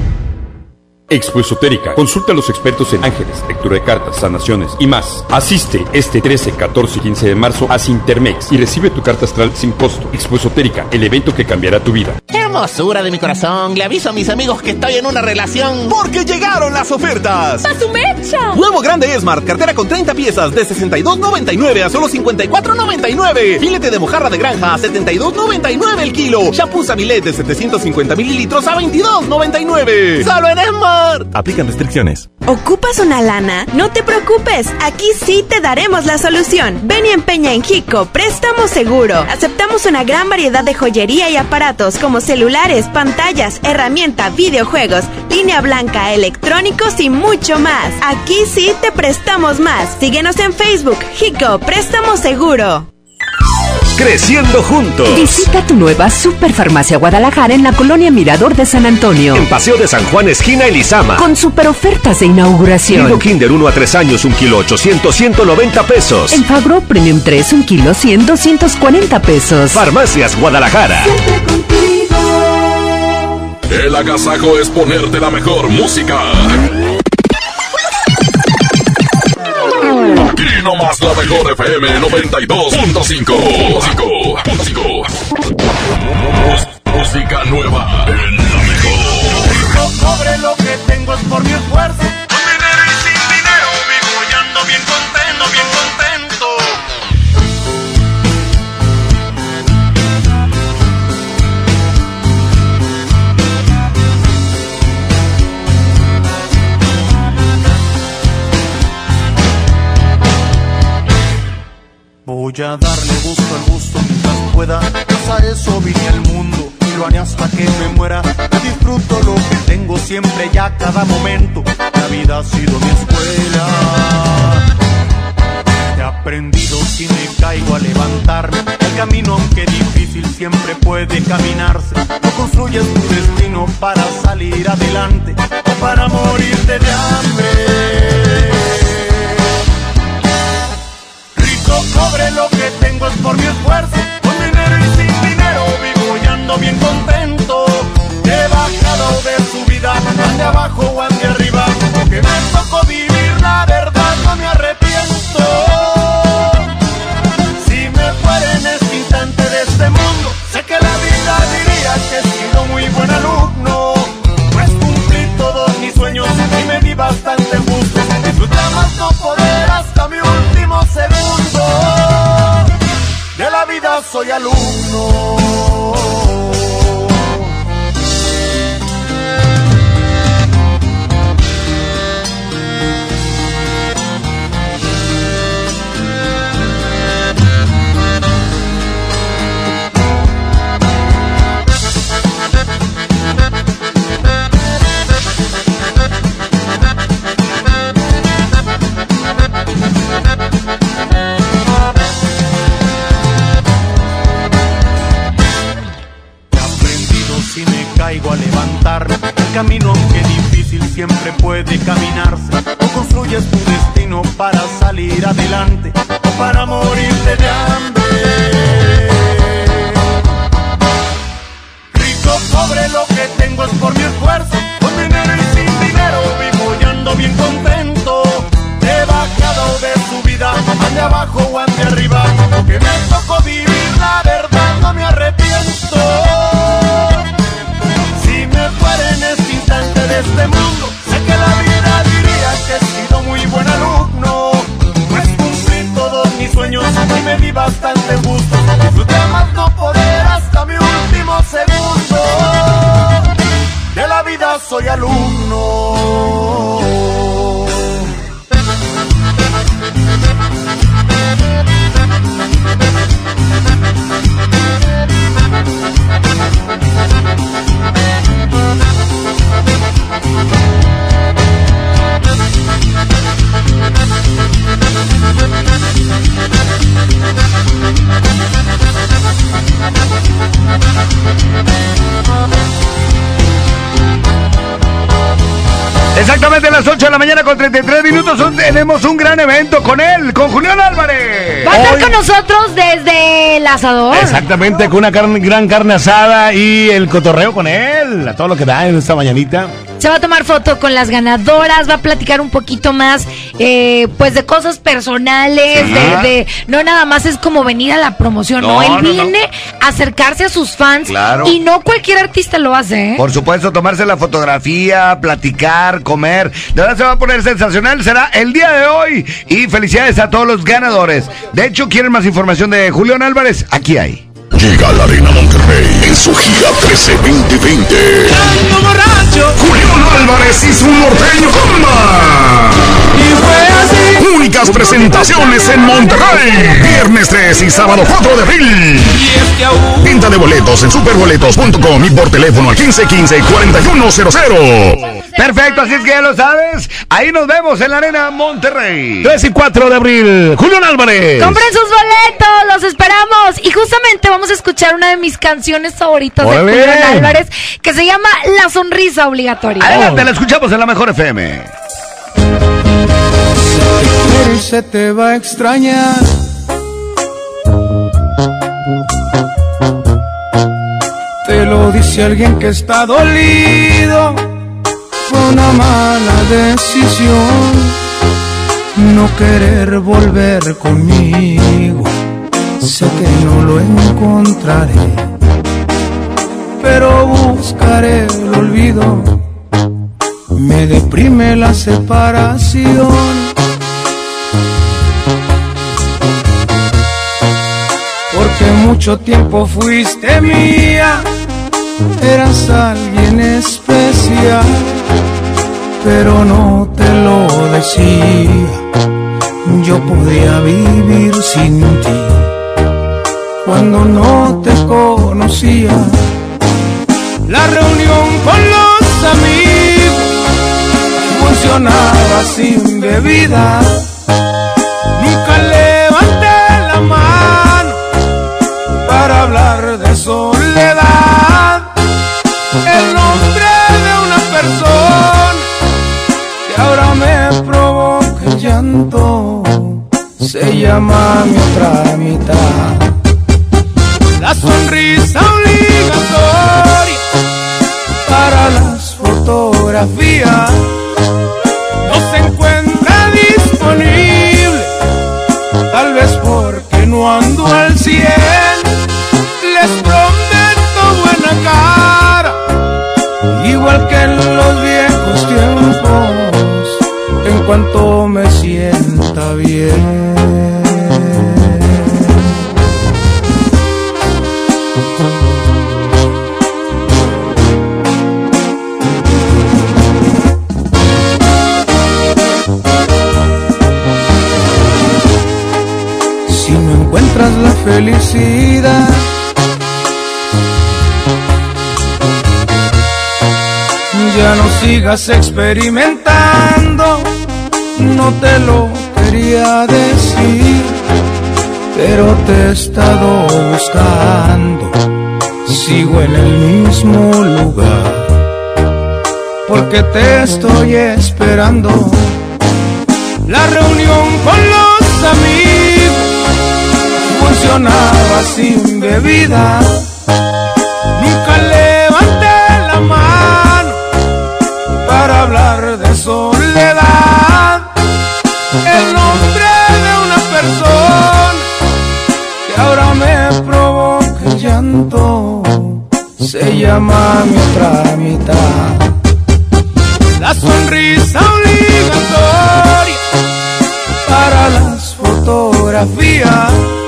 Expo Esotérica. Consulta a los expertos en ángeles, lectura de cartas, sanaciones y más. Asiste este 13, 14 y 15 de marzo a Sintermex y recibe tu carta astral sin costo. Expo Esotérica, el evento que cambiará tu vida. Hermosura de mi corazón, le aviso a mis amigos que estoy en una relación. Porque llegaron las ofertas. ¡A su mecha! Nuevo grande Smart, cartera con 30 piezas de 62.99 a solo 54.99. Filete de mojarra de granja a 72.99 el kilo. Shampoo Sabilet de 750 mililitros a 22.99. Solo en Smart. Aplican restricciones. ¿Ocupas una lana? No te preocupes, aquí sí te daremos la solución. Ven y empeña en Hico, préstamo seguro. Aceptamos una gran variedad de joyería y aparatos como celulares, pantallas, herramienta, videojuegos, línea blanca, electrónicos y mucho más. Aquí sí te prestamos más. Síguenos en Facebook, Hico, préstamo seguro. Creciendo juntos. Visita tu nueva Superfarmacia Guadalajara en la colonia Mirador de San Antonio. En Paseo de San Juan, esquina Elizama. Con super ofertas de inauguración. Nido Kinder 1 a 3 años, 1 kilo 800, 190 pesos. En Fagro Premium 3, 1 kilo 100, 240 pesos. Farmacias Guadalajara. El agasajo es ponerte la mejor música. Aquí nomás la mejor FM 92.5. Música nueva en la mejor. No cobre lo que tengo es por mi esfuerzo. A darle gusto al gusto mientras pueda, pues a eso vine al mundo y lo haré hasta que me muera. Disfruto lo que tengo siempre ya cada momento, la vida ha sido mi escuela. He aprendido si me caigo a levantarme, el camino aunque difícil siempre puede caminarse. No construyes tu destino para salir adelante o para morirte de hambre. Rico cobre lo que tengo es por mi esfuerzo, con dinero y sin dinero vivo y ando bien contento. He bajado de su vida, ande abajo o ande arriba, que me tocó vivir la verdad, no me arrepiento. Si me fuera en este instante de este mundo, sé que la vida diría que he sido muy buen alumno. Pues cumplí todos mis sueños y me di bastante gusto. Disfruté más no poder soy alumno. El camino aunque difícil siempre puede caminarse. O construyes tu destino para salir adelante o para morirte de hambre. Rico, pobre, lo que tengo es por mi esfuerzo. Con dinero y sin dinero vivo y ando bien contento. He bajado de su vida, ande abajo o ande arriba. Que me tocó este mundo, sé que la vida diría que he sido muy buen alumno. Pues cumplí todos mis sueños y me di bastante gusto. Disfruté a más no poder hasta mi último segundo. De la vida soy alumno. Exactamente a las 8 de la mañana con 33 minutos tenemos un gran evento con él, con Julián Álvarez. Va a estar Hoy- con nosotros desde el asador. Exactamente, con una carne- gran carne asada y el cotorreo con él, a todo lo que da en esta mañanita. Se va a tomar foto con las ganadoras, va a platicar un poquito más, eh, pues de cosas personales, Sí. de, de- no nada más es como venir a la promoción, no, No, él no. viene a acercarse a sus fans Claro. y no cualquier artista lo hace. ¿eh? Por supuesto, tomarse la fotografía, platicar, comer. De verdad se va a poner sensacional. Será el día de hoy. Y felicidades a todos los ganadores. De hecho, ¿quieren más información de Julián Álvarez? Aquí hay. Llega a la Arena Monterrey en su gira 13 2020. Julián Álvarez y su norteño comba. Y fue así. Únicas presentaciones en Monterrey. Viernes 3 y sábado 4 de abril. Venta de boletos en superboletos.com y por teléfono al 1515-4100. Perfecto, así es que ya lo sabes. Ahí nos vemos en la Arena Monterrey. 3 y 4 de abril. Julián Álvarez. Compren sus boletos, los esperamos. Y justamente vamos a escuchar una de mis canciones favoritas de Julián Álvarez, que se llama La Sonrisa Obligatoria. Adelante, la escuchamos en la mejor FM. se te va a extrañar. Te lo dice alguien que está dolido. Fue una mala decisión no querer volver conmigo. Sé que no lo encontraré, pero buscaré el olvido. Me deprime la separación. porque mucho tiempo fuiste mía, eras alguien especial, pero no te lo decía, yo podía vivir sin ti. Cuando no te conocía, la reunión con los amigos funcionaba sin bebida. Nunca levanté la mano para hablar de soledad. El nombre de una persona que ahora me provoca llanto se llama mi otra mitad. La sonrisa obligatoria para las fotografías no se encuentra disponible, tal vez porque no ando al cien. Les prometo buena cara, igual que en los viejos tiempos, en cuanto me sienta bien. Encuentras la felicidad, ya no sigas experimentando, no te lo quería decir, pero te he estado buscando, sigo en el mismo lugar, porque te estoy esperando. La reunión con los amigos funcionaba sin bebida. Nunca levanté la mano para hablar de soledad. El nombre de una persona que ahora me provoca llanto se llama mi otra. La sonrisa obligatoria para las fotografías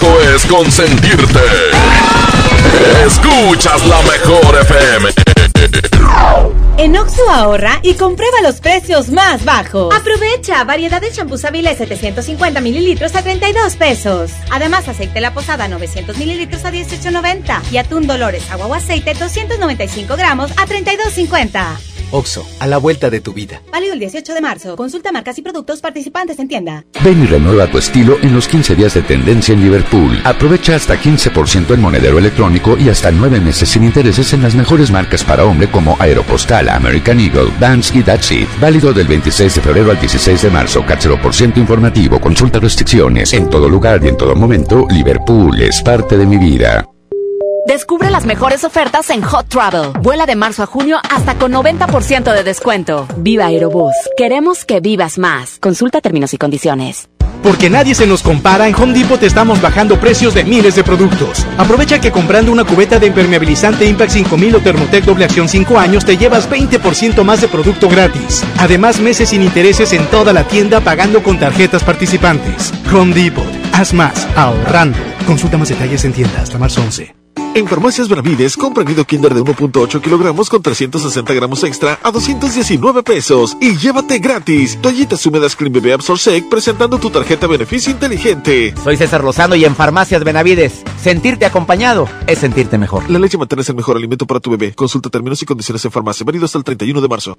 es consentirte. Escuchas la mejor FM. En Oxo ahorra y comprueba los precios más bajos. Aprovecha variedad de champús Avilés 750 mililitros a 32 pesos. Además, aceite La Posada 900 mililitros a 18.90 y atún Dolores agua o aceite 295 gramos a 32.50. Oxo, a la vuelta de tu vida. Válido el 18 de marzo. Consulta marcas y productos participantes en tienda. Ven y renueva tu estilo en los 15 días de tendencia en Liverpool. Aprovecha hasta 15% en monedero electrónico y hasta 9 meses sin intereses en las mejores marcas para hombre como Aeropostal, American Eagle, Vans y That's It. Válido del 26 de febrero al 16 de marzo. Cáchero por ciento informativo. Consulta restricciones. En todo lugar y en todo momento, Liverpool es parte de mi vida. Descubre las mejores ofertas en Hot Travel. Vuela de marzo a junio hasta con 90% de descuento. Viva Aerobús. Queremos que vivas más. Consulta términos y condiciones. Porque nadie se nos compara, en Home Depot estamos bajando precios de miles de productos. Aprovecha que comprando una cubeta de impermeabilizante Impact 5000 o Thermotec doble acción 5 años te llevas 20% más de producto gratis. Además, meses sin intereses en toda la tienda pagando con tarjetas participantes. Home Depot. Haz más, ahorrando. Consulta más detalles en tienda hasta marzo 11. En Farmacias Benavides, compra nido Kinder de 1.8 kilogramos con 360 gramos extra a 219 pesos y llévate gratis toallitas húmedas Clean Bebé Absorsec presentando tu tarjeta beneficio inteligente. Soy César Lozano y en Farmacias Benavides, sentirte acompañado es sentirte mejor. La leche materna es el mejor alimento para tu bebé. Consulta términos y condiciones en farmacia. Válido hasta el 31 de marzo.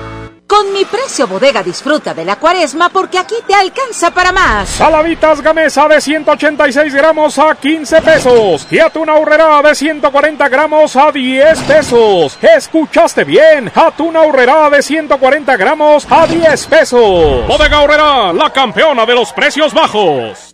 Con mi precio bodega disfruta de la cuaresma porque aquí te alcanza para más. Salavitas Gamesa de 186 gramos a 15 pesos. Y atún ahorrera de 140 gramos a 10 pesos. ¿Escuchaste bien? Atún ahorrera de 140 gramos a 10 pesos. Bodega ahorrera, la campeona de los precios bajos.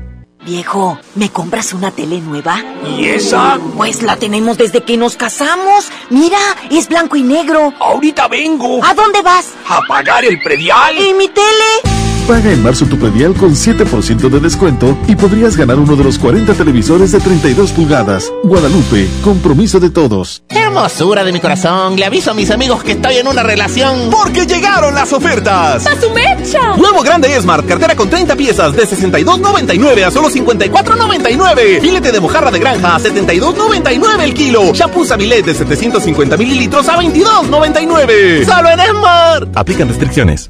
Viejo, ¿me compras una tele nueva? ¿Y esa? Pues la tenemos desde que nos casamos. Mira, es blanco y negro. Ahorita vengo. ¿A dónde vas? A pagar el predial. ¿Y mi tele? Paga en marzo tu predial con 7% de descuento y podrías ganar uno de los 40 televisores de 32 pulgadas. Guadalupe, compromiso de todos. Hermosura de mi corazón, le aviso a mis amigos que estoy en una relación. Porque llegaron las ofertas. ¡A su mecha! Nuevo grande Smart, cartera con 30 piezas de 62.99 a solo 54.99. Filete de mojarra de granja a 72.99 el kilo. Shampoo Sabilet de 750 mililitros a 22.99. Solo en Smart. Aplican restricciones.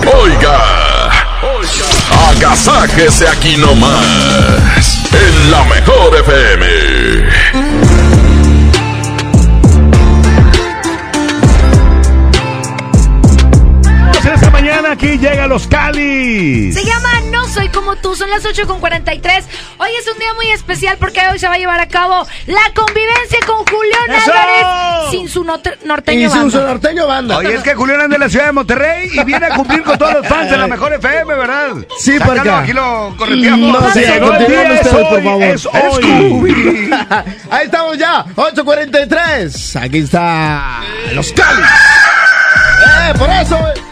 Oiga, oiga, agasáquese aquí nomás, en la mejor FM. En esta mañana aquí llega los Calis. Se llama No Soy Como Tú, son las 8 con 43. Hoy es un día muy especial porque hoy se va a llevar a cabo la convivencia con Julián ¡Eso! Álvarez sin su norte- norteño Y sin banda. su norteño banda. Oye, es que Julián es de la ciudad de Monterrey y viene a cumplir con todos los fans de la mejor FM, ¿verdad? Sí, Sácalo, Parca. aquí lo correteamos. No, sí, continúen ustedes, por hoy, favor. es hoy. Ahí estamos ya, 8.43. Aquí está los Calis. ¡Eh, por eso! eh.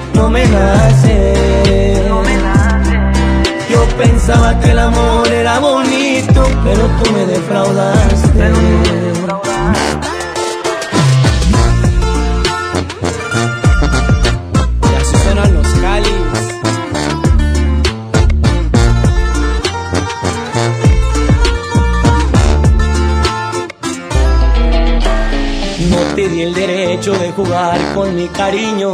No me nace. Yo pensaba que el amor era bonito, pero tú me defraudaste. No te di el derecho de jugar con mi cariño.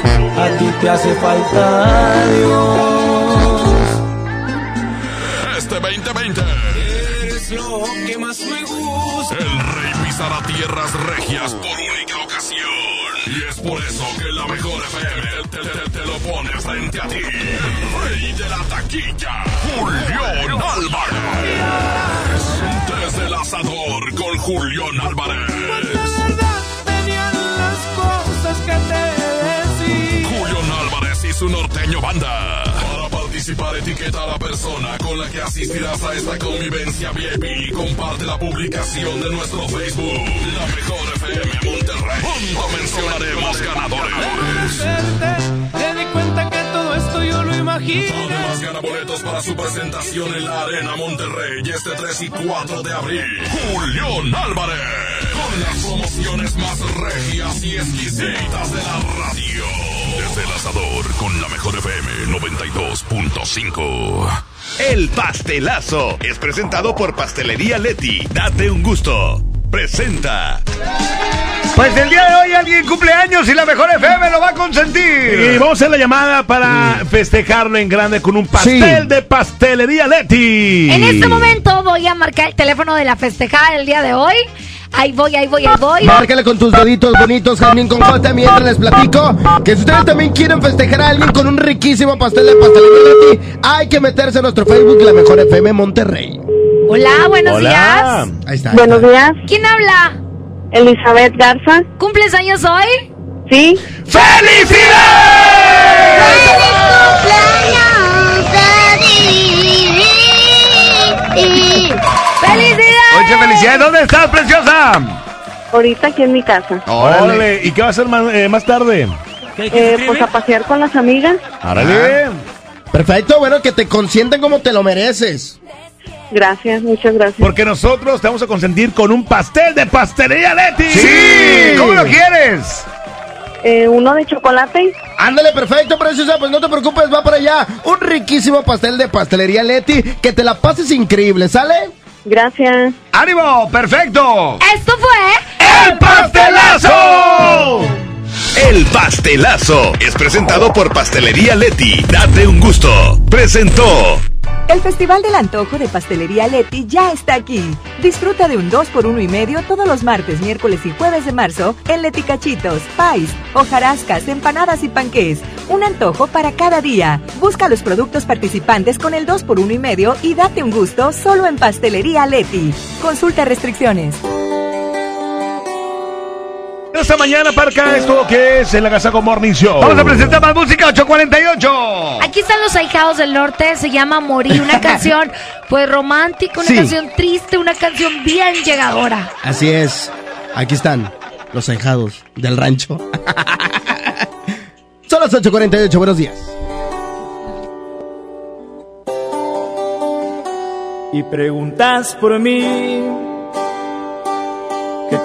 a ti te hace falta Dios. Este 2020 Eres lo que más me gusta. El rey pisará tierras regias por única ocasión. Y es por eso que la mejor FM te, te- te lo pone frente a ti. El rey de la taquilla, Julián Álvarez. Desde el asador con Julián Álvarez. Tenían las cosas que te y su norteño banda. Para participar, etiqueta a la persona con la que asistirás a esta convivencia VIP y comparte la publicación de nuestro Facebook. La mejor FM Monterrey. Junto mencionaremos ganadores. Te di cuenta que todo esto yo lo imagino. Además gana boletos para su presentación en la Arena Monterrey este 3 y 4 de abril. Julián Álvarez. Con las promociones más regias y exquisitas de la radio. Desde el asador con la mejor FM 92.5. El pastelazo es presentado por Pastelería Leti. Date un gusto. Presenta. Pues el día de hoy alguien cumpleaños y la mejor FM lo va a consentir. Y vamos a hacer la llamada para festejarlo en grande con un pastel de pastelería Leti. En este momento voy a marcar el teléfono de la festejada del día de hoy. Ahí voy, ahí voy, ahí voy. Márcale con tus deditos bonitos, Jazmín con J. Mientras les platico que si ustedes también quieren festejar a alguien con un riquísimo pastel de pastelería Leti, hay que meterse a nuestro Facebook, La Mejor FM Monterrey. Hola, buenos Hola. días. Ahí está. Buenos días. ¿Quién habla? Elizabeth Garza. ¿Cumples años hoy? Sí. ¡Felicidades! Felicidades. ¿Dónde estás, preciosa? Ahorita aquí en mi casa. Órale. ¿Y qué va a hacer más, eh, más tarde? Eh, pues a pasear con las amigas. Árale. Perfecto, bueno, que te consienten como te lo mereces. Gracias, muchas gracias. Porque nosotros te vamos a consentir con un pastel de pastelería Leti. Sí. ¿Cómo lo quieres? Eh, uno de chocolate. Ándale, perfecto, preciosa, pues no te preocupes, va para allá. Un riquísimo pastel de pastelería Leti, que te la pases increíble, ¿sale? Gracias. ¡Ánimo! ¡Perfecto! Esto fue... ¡El pastelazo! El pastelazo es presentado por Pastelería Leti. Date un gusto. Presentó. El Festival del Antojo de Pastelería Leti ya está aquí. Disfruta de un 2 por uno y medio todos los martes, miércoles y jueves de marzo en Leti Cachitos, Pais, hojarascas, empanadas y panqués. Un antojo para cada día. Busca los productos participantes con el 2 por uno y medio y date un gusto solo en Pastelería Leti. Consulta restricciones. Esta mañana, Parca, esto que es el Agasago Morning Show. Vamos a presentar más música 848. Aquí están los ahijados del norte, se llama Morir, una canción pues romántica, una Sí. canción triste, una canción bien llegadora. Así es. Aquí están los ahijados del rancho. Son las 8.48, buenos días. y preguntas por mí,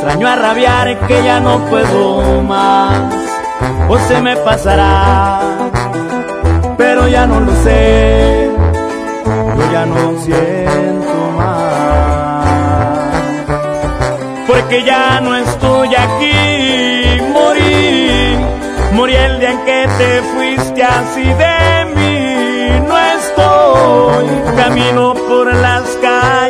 extraño a rabiar, que ya no puedo más, o se me pasará, pero ya no lo sé, yo ya no siento más, porque ya no estoy aquí, morí, morí el día en que te fuiste así de mí, no estoy. Camino por las calles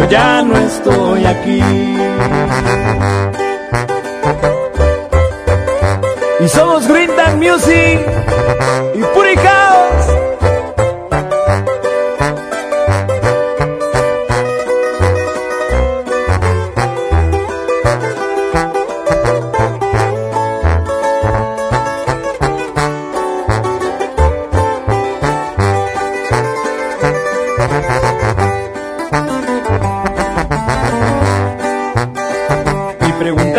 Yo ya no estoy aquí. Y somos Green Dog Music y Puri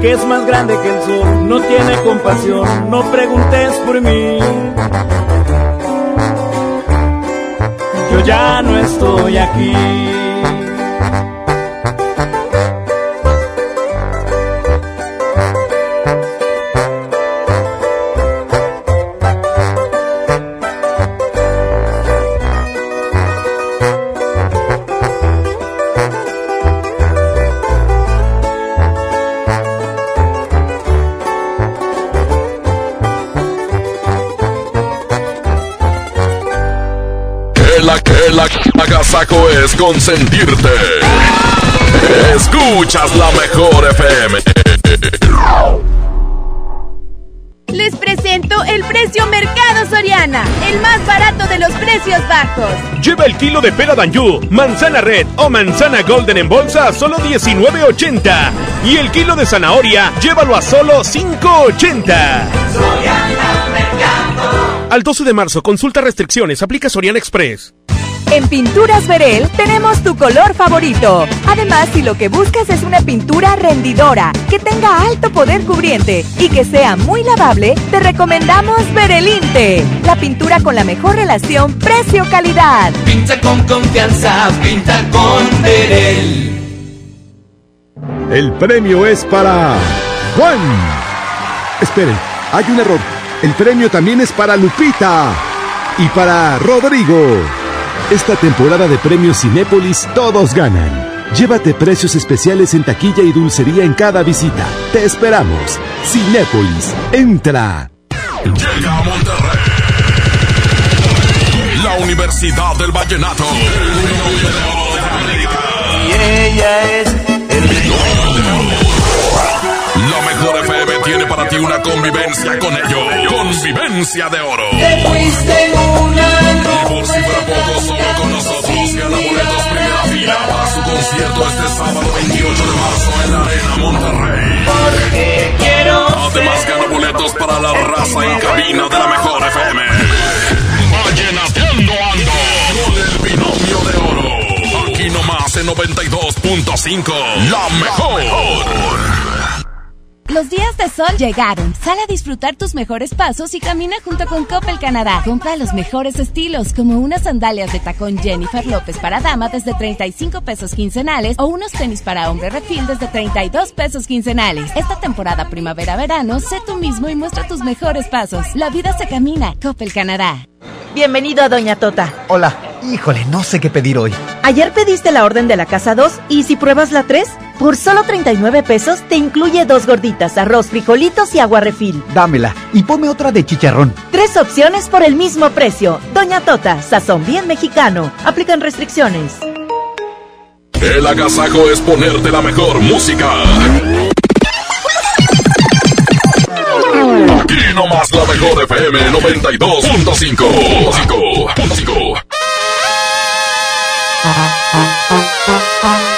que es más grande que el sol. No tiene compasión, no preguntes por mí. Yo ya no estoy aquí. Es consentirte. Escuchas la mejor FM. Les presento el precio Mercado Soriana, el más barato de los precios bajos. Lleva el kilo de pera Danjú, manzana red o manzana golden en bolsa a solo 19.80. Y el kilo de zanahoria, llévalo a solo 5.80. Al 12 de marzo, consulta restricciones, aplica Soriana Express. En Pinturas Verel tenemos tu color favorito. Además, si lo que buscas es una pintura rendidora, que tenga alto poder cubriente y que sea muy lavable, te recomendamos Verelinte, la pintura con la mejor relación precio-calidad. Pinta con confianza, pinta con Verel. El premio es para Juan. Esperen, hay un error. El premio también es para Lupita y para Rodrigo. Esta temporada de premios Cinépolis todos ganan. Llévate precios especiales en taquilla y dulcería en cada visita. Te esperamos. Cinépolis, entra. Llega a Monterrey. La Universidad del Vallenato. Y ella es La mejor FM tiene para ti una convivencia con ellos. Convivencia de oro. Te fuiste una Y poco, solo con nosotros gana boletos primera fila para su concierto este sábado 28 de marzo en la Arena Monterrey. Porque quiero Además gana boletos para la raza en cabina de la mejor FM. Vallenateando ando con el binomio de oro. Aquí nomás en 92.5. La mejor. Los días de sol llegaron. Sal a disfrutar tus mejores pasos y camina junto con Coppel Canadá. Compra los mejores estilos, como unas sandalias de tacón Jennifer López para dama desde 35 pesos quincenales o unos tenis para hombre refil desde 32 pesos quincenales. Esta temporada primavera-verano, sé tú mismo y muestra tus mejores pasos. La vida se camina. Coppel Canadá. Bienvenido a Doña Tota. Hola, Híjole, no sé qué pedir hoy. Ayer pediste la orden de la casa 2 y si pruebas la 3, por solo 39 pesos te incluye dos gorditas, arroz, frijolitos y agua refil. Dámela y ponme otra de chicharrón. Tres opciones por el mismo precio. Doña Tota, sazón bien mexicano. Aplican restricciones. El agasajo es ponerte la mejor música. Aquí nomás la mejor FM 92.5.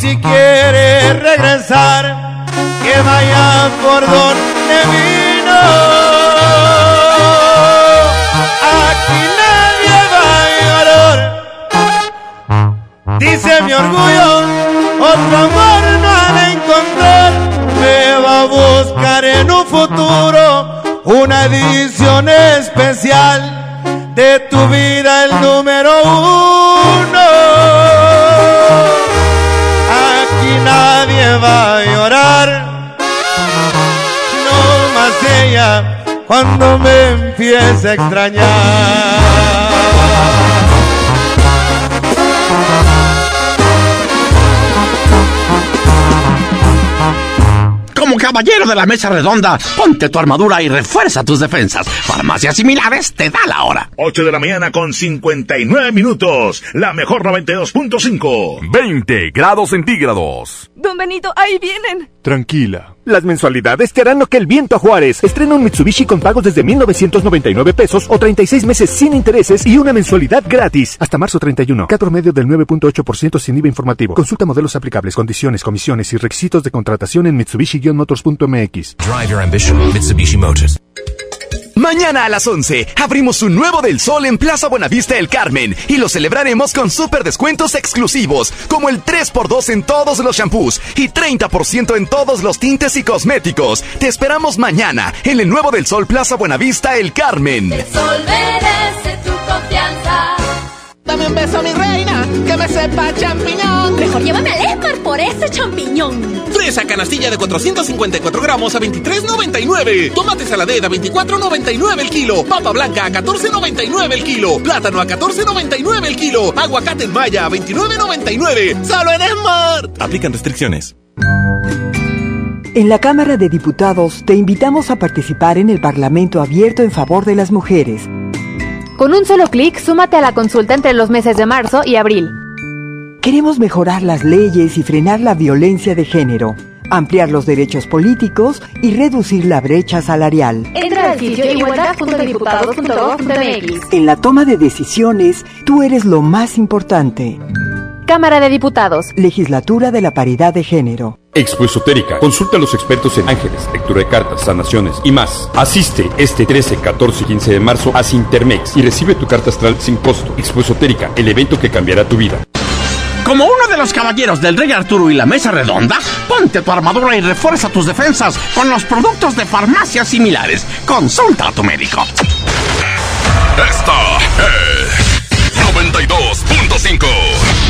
si quiere regresar, que vaya por donde vino. Aquí nadie va a llorar. Dice mi orgullo, otro amor no ha encontrar. Me va a buscar en un futuro una edición especial de tu vida, el número uno. Va a llorar, no más ella cuando me empiece a extrañar. Como caballero de la mesa redonda, ponte tu armadura y refuerza tus defensas. Farmacias similares te da la hora. 8 de la mañana con 59 minutos. La mejor 92.5. 20 grados centígrados. Don Benito, ahí vienen. Tranquila. Las mensualidades te harán lo que el viento a Juárez. Estrena un Mitsubishi con pagos desde 1,999 pesos o 36 meses sin intereses y una mensualidad gratis. Hasta marzo 31. Cat promedio del 9.8% sin IVA informativo. Consulta modelos aplicables, condiciones, comisiones y requisitos de contratación en Mitsubishi-motors.mx. Drive your ambition, Mitsubishi Motors. Mañana a las 11 abrimos un nuevo del sol en Plaza Buenavista El Carmen y lo celebraremos con super descuentos exclusivos como el 3x2 en todos los shampoos y 30% en todos los tintes y cosméticos. Te esperamos mañana en el nuevo del sol Plaza Buenavista El Carmen. Sol merece tu confianza. Dame un beso, mi reina, que me sepa champiñón. Mejor llévame al Esmar por ese champiñón. Fresa canastilla de 454 gramos a 23.99. Tomate saladera a 24.99 el kilo. Papa blanca a 14.99 el kilo. Plátano a 14.99 el kilo. Aguacate en maya a 29.99. Solo en Smart. Aplican restricciones. En la Cámara de Diputados te invitamos a participar en el Parlamento abierto en favor de las mujeres. Con un solo clic, súmate a la consulta entre los meses de marzo y abril. Queremos mejorar las leyes y frenar la violencia de género, ampliar los derechos políticos y reducir la brecha salarial. Entra al sitio igualdad.diputados.gov.mx. En la toma de decisiones, tú eres lo más importante. Cámara de Diputados. Legislatura de la Paridad de Género. Expo Esotérica. Consulta a los expertos en ángeles, lectura de cartas, sanaciones y más. Asiste este 13, 14 y 15 de marzo a Sintermex y recibe tu carta astral sin costo. Expo Esotérica, el evento que cambiará tu vida. Como uno de los caballeros del Rey Arturo y la Mesa Redonda, ponte tu armadura y refuerza tus defensas con los productos de farmacias similares. Consulta a tu médico. Esta es 92.5.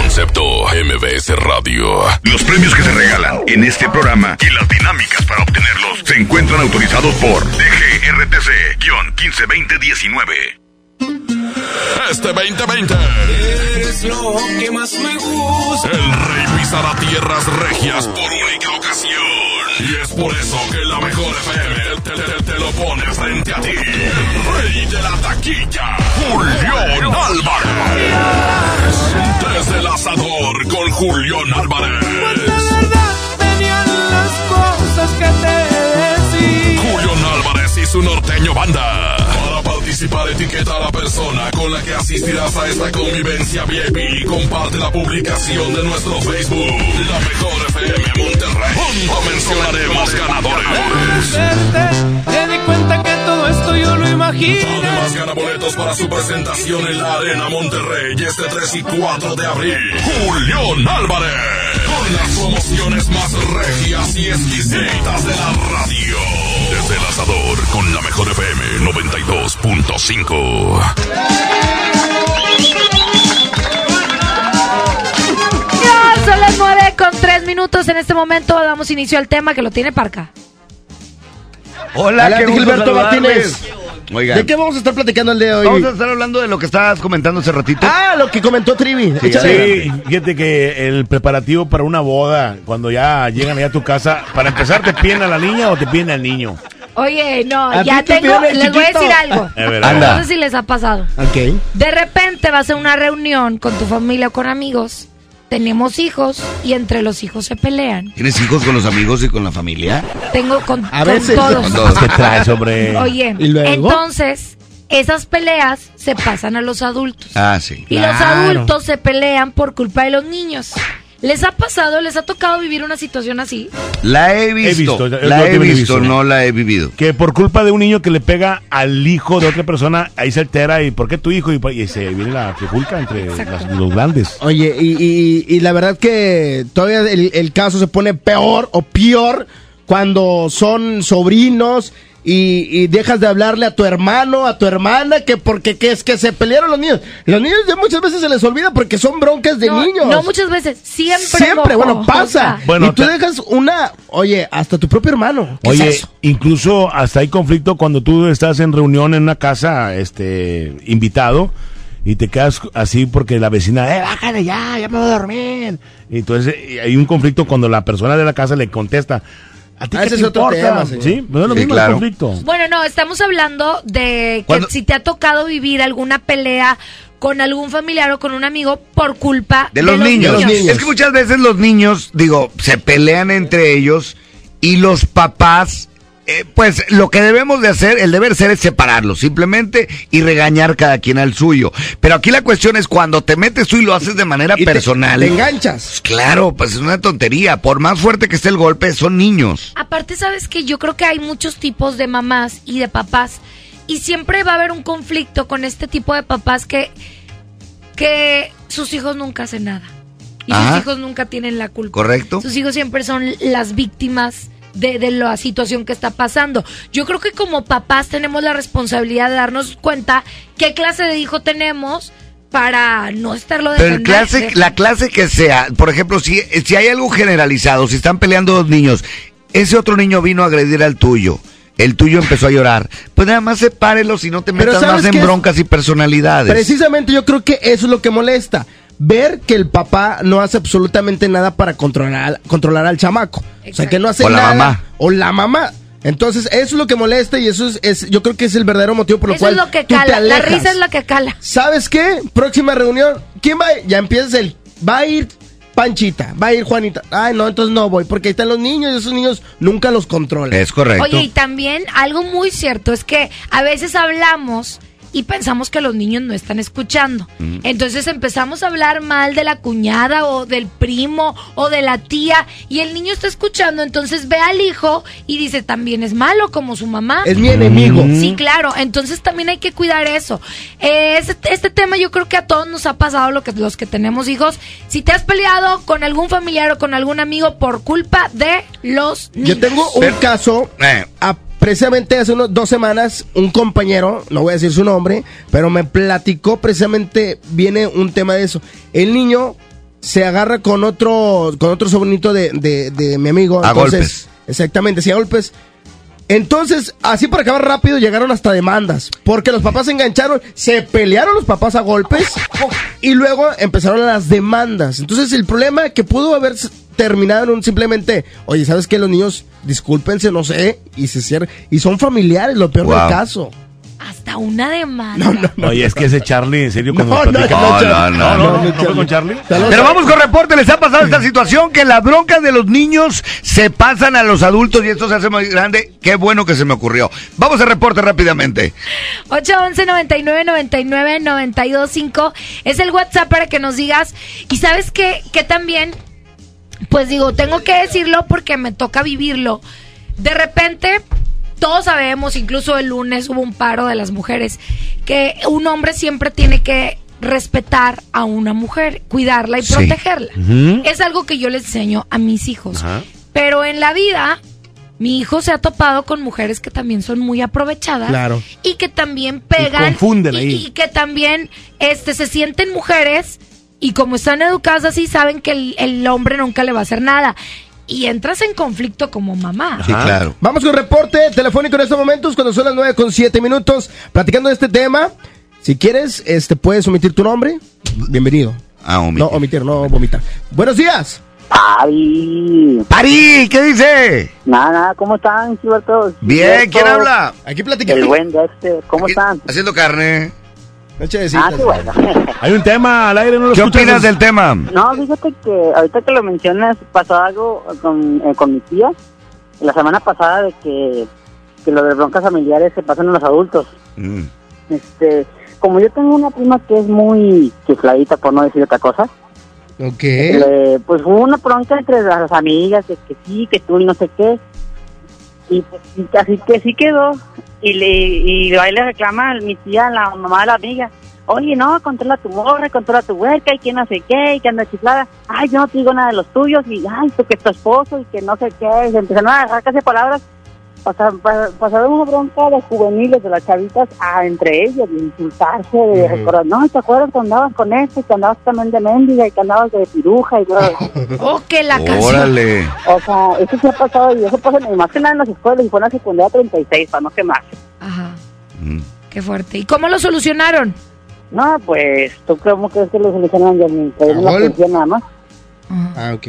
Concepto MBS Radio. Los premios que se regalan en este programa y las dinámicas para obtenerlos se encuentran autorizados por DGRTC-152019. Este 2020. Eres lo que más me gusta. El rey pisará tierras regias por única ocasión. Y es por eso que la mejor FM te, te- te lo pone frente a ti. Rey de la taquilla, Julián Álvarez. Desde el asador con Julián Álvarez. Venían las cosas que te decía. Julián Álvarez y su norteño banda. Para participar, etiqueta a la persona con la que asistirás a esta convivencia VIP y comparte la publicación de nuestro Facebook. La mejor FM Monterrey. Mencionaremos ganadores. Te di cuenta que todo esto yo lo imagino. Además, gana boletos para su presentación en la Arena Monterrey este 3 y 4 de abril. Julián Álvarez. Con las promociones más regias y exquisitas de la radio. Desde el asador con la mejor FM 92.5. son las nueve con tres minutos. En este momento damos inicio al tema que lo tiene Parca. Hola, gusto Gilberto. Martínez. Oigan. ¿De qué vamos a estar platicando el día de hoy? Vamos a estar hablando de lo que estabas comentando hace ratito. Ah, lo que comentó Trivi. Sí, sí, fíjate que el preparativo para una boda, cuando ya llegan allá a tu casa, para empezar, ¿te piden a la niña o te piden al niño? Oye, no, ¿A ya te tengo, les voy a decir algo. A ver. No sé si les ha pasado. Ok. De repente vas a una reunión con tu familia o con amigos, tenemos hijos y entre los hijos se pelean. ¿Tienes hijos con los amigos y con la familia? Tengo con, A con veces. todos. Con todos. ¿Qué traes, hombre? Oye, ¿Y luego? entonces esas peleas se pasan a los adultos. Ah, sí. Y los adultos se pelean por culpa de los niños. ¿Les ha pasado, les ha tocado vivir una situación así? La he visto. visto, es la he he visto, visto. no la he vivido. Que por culpa de un niño que le pega al hijo de otra persona, ahí se altera y ¿por qué tu hijo? Y, y se viene la trifulca entre las- los grandes. Oye, y, y- y la verdad que todavía el, el caso se pone peor o peor cuando son sobrinos y, y dejas de hablarle a tu hermano, a tu hermana, que porque que es que se pelearon los niños. Los niños ya muchas veces se les olvida porque son broncas de no, niños. No, muchas veces. Siempre. Siempre, bueno, pasa. O sea, Bueno, y tú dejas una, oye, hasta tu propio hermano. ¿Qué es Oye, eso? incluso hasta hay conflicto cuando tú estás en reunión en una casa, este, invitado, y te quedas así porque la vecina, eh, bájale ya, ya me voy a dormir. Y entonces hay un conflicto cuando la persona de la casa le contesta, ¿a ti Ah, qué ese te es otro importa? tema, señor. Sí, no es lo Sí, mismo claro. el conflicto. Bueno, no, estamos hablando de que si te ha tocado vivir alguna pelea con algún familiar o con un amigo por culpa De los, niños. Es que muchas veces los niños, digo, se pelean entre ellos y los papás, eh, pues lo que debemos de hacer, el deber ser es separarlos, simplemente y regañar cada quien al suyo. Pero aquí la cuestión es cuando te metes tú y lo haces de manera Y te- personal. te enganchas. Claro, pues es una tontería. Por más fuerte que esté el golpe, son niños. Aparte, sabes que yo creo que hay muchos tipos de mamás y de papás. Y siempre va a haber un conflicto con este tipo de papás que, que sus hijos nunca hacen nada. Y Ajá. sus hijos nunca tienen la culpa. Correcto. Sus hijos siempre son las víctimas de, de la situación que está pasando. Yo creo que como papás tenemos la responsabilidad de darnos cuenta qué clase de hijo tenemos para no estarlo Pero el clase, la clase que sea, por ejemplo, si, si hay algo generalizado, si están peleando dos niños, ese otro niño vino a agredir al tuyo, el tuyo empezó a llorar, pues nada más sepárelos y no te metas ¿sabes más en es? broncas y personalidades. Precisamente yo creo que eso es lo que molesta. Ver que el papá no hace absolutamente nada para controlar, al- controlar al chamaco. O sea, que no hace O la nada. mamá. O la mamá. Entonces, eso es lo que molesta y eso es, es- yo creo que es el verdadero motivo por lo Eso cual es lo que tú te cala. La risa es lo que cala. ¿Sabes qué? Próxima reunión. ¿Quién va? a ir? Ya empiezas el. Va a ir Panchita, va a ir Juanita. Ay, no, entonces no voy, porque ahí están los niños y esos niños nunca los controlan. Es correcto. Oye, y también algo muy cierto es que a veces hablamos y pensamos que los niños no están escuchando. Mm. Entonces empezamos a hablar mal de la cuñada o del primo o de la tía y el niño está escuchando, entonces ve al hijo y dice, también es malo como su mamá. Es mi enemigo. Sí, claro, entonces también hay que cuidar eso. Eh, este, este tema yo creo que a todos nos ha pasado lo que, los que tenemos hijos. Si te has peleado con algún familiar o con algún amigo por culpa de los niños. Yo tengo un caso, Eh. a- precisamente hace unos dos semanas, un compañero, no voy a decir su nombre, pero me platicó precisamente, viene un tema de eso. El niño se agarra con otro, con otro sobrinito de, de- de mi amigo. A entonces- golpes. Exactamente, sí, a golpes. Entonces, así para acabar rápido, llegaron hasta demandas. Porque los papás se engancharon, se pelearon los papás a golpes y luego empezaron las demandas. Entonces, el problema que pudo haber terminado en un simplemente, oye, ¿sabes qué? Los niños, discúlpense, no sé, y se cierran. Y son familiares, lo peor Wow. del caso. Hasta una demanda. Oye, es que ese Charlie, en serio, cuando No, no, platica- no, no, no, no, no, fue con Charlie? Pero vamos con reporte, les ha pasado esta situación que las broncas de los niños se pasan a los adultos y esto se hace más grande. Qué bueno que se me ocurrió. Vamos a reporte rápidamente. 811 99 99 925 es el WhatsApp para que nos digas. Y sabes qué? que también, pues digo, tengo que decirlo porque me toca vivirlo. De repente, todos sabemos, incluso el lunes hubo un paro de las mujeres, que un hombre siempre tiene que respetar a una mujer, cuidarla y Sí. protegerla. Es algo que yo les enseño a mis hijos. Pero en la vida, mi hijo se ha topado con mujeres que también son muy aprovechadas Claro. y que también pegan confunden y- y que también este se sienten mujeres y como están educadas así saben que el, el hombre nunca le va a hacer nada y entras en conflicto como mamá. Vamos con reporte telefónico en estos momentos, cuando son las 9 con 7 minutos, platicando de este tema. Si quieres, este, puedes omitir tu nombre. Bienvenido. Ah, omitir. No, omitir, no vomitar. Buenos días. Pari. Pari, ¿qué dice? Nada, nada, ¿cómo están, Chivartos? Bien, ¿quién habla? Aquí El buen Dexter, ¿cómo están? Haciendo carne. Ah, qué bueno. Hay un tema al aire, no lo ¿Qué escuchas? opinas del tema? No, fíjate que ahorita que lo mencionas, pasó algo con, eh, con mi tía, la semana pasada, de que, que lo de broncas familiares se pasan a los adultos. Mm. Este, como yo tengo una prima que es muy chifladita, por no decir otra cosa, Ok. le- pues hubo una bronca entre las amigas, de que sí, que tú y no sé qué. Y pues sí, así que sí quedó. Y le y ahí le reclama a mi tía, la mamá de la amiga. Oye, no, controla tu morra, controla tu huerca y que no sé qué, y que anda chiflada. Ay, yo no te digo nada de los tuyos, y ay, tú que es tu esposo, y que no sé qué. Y se empezaron a agarrar casi palabras. Pasaron, pa- pasaron una bronca de juveniles, de las chavitas, a entre ellas, de insultarse, de recordar, no, ¿te acuerdas que andabas con este, que andabas también de mendiga, y que andabas de piruja, y todo? Oh, que la canción. Órale. O sea, eso se ha pasado y eso pasa más que nada en las escuelas y fue en la secundaria 36 para no quemar. Ajá. Qué fuerte. ¿Y cómo lo solucionaron? No, pues, ¿tú cómo crees que lo solucionan ya ni que la nada más? Ah, ok.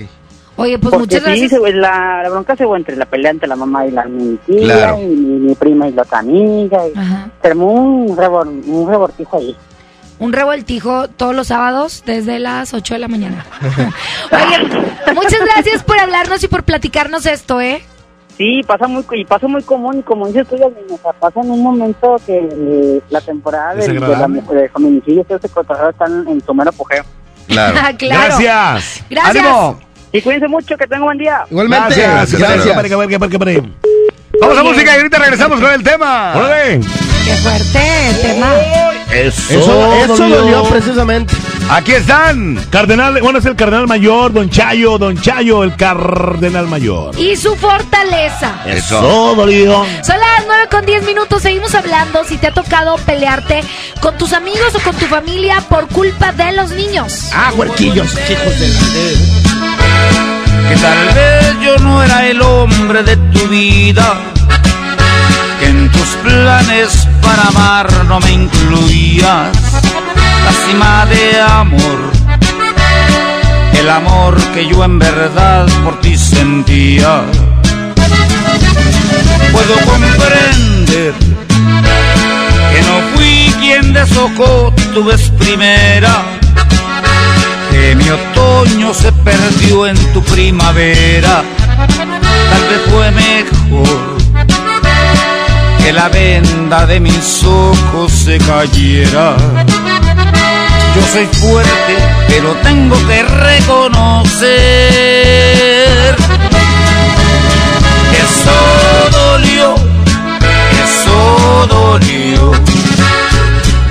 Oye, pues Porque muchas sí, gracias. se- la, la bronca se fue entre la pelea entre la mamá y la mi tía Claro. y mi, mi prima y la otra amiga. Y se armó un, rebor, un rebortijo ahí. Un revoltijo todos los sábados desde las 8 de la mañana. Oye, muchas gracias por hablarnos y por platicarnos esto, ¿eh? Sí, pasa muy y pasa muy común y como dices tú, o sea, pasa en un momento que eh, la temporada del- de, la, de feminicidio, este cotorreo están en su mero apogeo. Claro. Claro. Gracias. Gracias. ¡Ánimo! Y cuídense mucho, que tengan buen día. Igualmente. Gracias, Gracias. Pare. Vamos a música y ahorita regresamos con el tema. Órale. Qué fuerte tema. Eso, Eso, eso dolió. dolió precisamente. Aquí están. Cardenal, bueno, es el cardenal mayor, don Chayo, don Chayo, el cardenal mayor. Y su fortaleza. Eso, dolido. Son las 9 con 10 minutos, seguimos hablando si te ha tocado pelearte con tus amigos o con tu familia por culpa de los niños. Ah, huerquillos, hijos de Que tal vez yo no era el hombre de tu vida, que en tus planes para amar no me incluías. La de amor, el amor que yo en verdad por ti sentía. Puedo comprender que no fui quien deshojó tu vez primera, que mi otoño se perdió en tu primavera, tal vez fue mejor que la venda de mis ojos se cayera. Yo soy fuerte, pero tengo que reconocer que eso dolió, que eso dolió.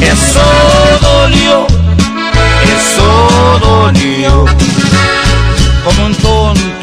Eso dolió, eso dolió.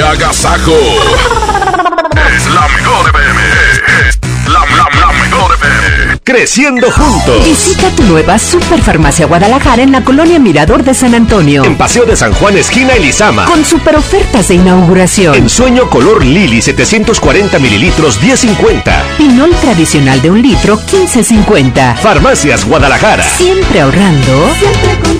¡Qué agasajo! Es la mejor FM. Es la, la, la mejor FM. Creciendo juntos. Visita tu nueva Superfarmacia Guadalajara en la colonia Mirador de San Antonio. En Paseo de San Juan, esquina Elizama. Con super ofertas de inauguración. En sueño color Lili, 740 mililitros, 10.50. Pinol tradicional de un litro, 15.50. Farmacias Guadalajara. Siempre ahorrando. Siempre contigo.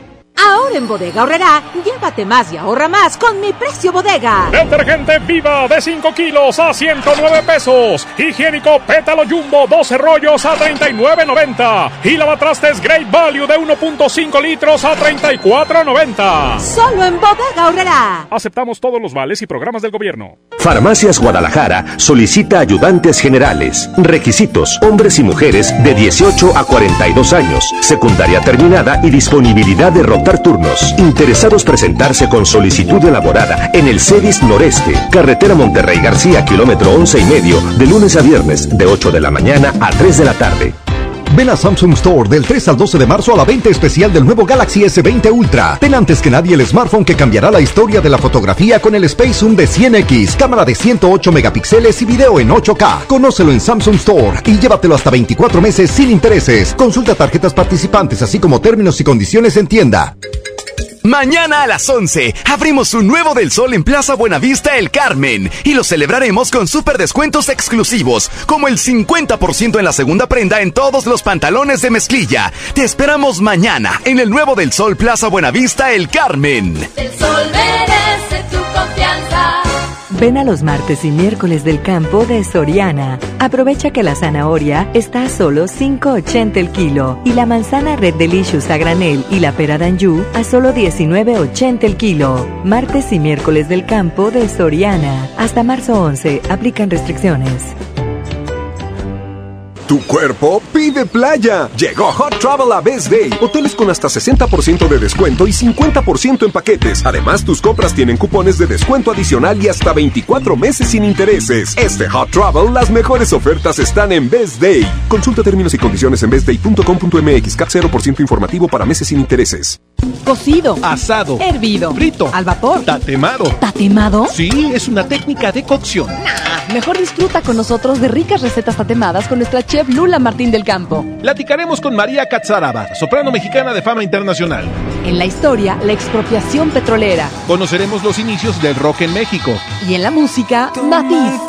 En Bodega Horrera, llévate más y ahorra más con mi precio bodega. Detergente Viva de 5 kilos a 109 pesos. Higiénico Pétalo Jumbo 12 rollos a 39.90. Y lavatrastes Great Value de 1.5 litros a 34.90. Solo en Bodega Horrera. Aceptamos todos los vales y programas del gobierno. Farmacias Guadalajara solicita ayudantes generales. Requisitos: hombres y mujeres de 18 a 42 años. Secundaria terminada y disponibilidad de rotar Interesados presentarse con solicitud elaborada en el CEDIS Noreste, carretera Monterrey García, kilómetro 11 y medio, de lunes a viernes, de 8 de la mañana a 3 de la tarde. Ven a Samsung Store del 3 al 12 de marzo a la venta especial del nuevo Galaxy S20 Ultra. Ten antes que nadie el smartphone que cambiará la historia de la fotografía con el Space Zoom de 100X, cámara de 108 megapíxeles y video en 8K. Conócelo en Samsung Store y llévatelo hasta 24 meses sin intereses. Consulta tarjetas participantes así como términos y condiciones en tienda. Mañana a las 11 abrimos un nuevo del sol en Plaza Buenavista El Carmen y lo celebraremos con super descuentos exclusivos, como el 50% en la segunda prenda en todos los pantalones de mezclilla. Te esperamos mañana en el nuevo del sol Plaza Buenavista El Carmen. El sol merece tu confianza. Ven a los martes y miércoles del campo de Soriana. Aprovecha que la zanahoria está a solo 5.80 el kilo y la manzana Red Delicious a granel y la pera d'Anjou a solo 19.80 el kilo. Martes y miércoles del campo de Soriana. Hasta marzo 11. Aplican restricciones. Tu cuerpo pide playa. Llegó Hot Travel a Best Day. Hoteles con hasta 60% de descuento y 50% en paquetes. Además, tus compras tienen cupones de descuento adicional y hasta 24 meses sin intereses. Este Hot Travel, las mejores ofertas están en Best Day. Consulta términos y condiciones en bestday.com.mx. Cap 0% informativo para meses sin intereses. Cocido. Asado. Hervido. Frito. Al vapor. Tatemado. ¿Tatemado? Sí, es una técnica de cocción. Nah, mejor disfruta con nosotros de ricas recetas tatemadas con nuestra chef Lula Martín del Campo. Platicaremos con María Catzaraba, soprano mexicana de fama internacional. En la historia, la expropiación petrolera. Conoceremos los inicios del rock en México. Y en la música, Matiz.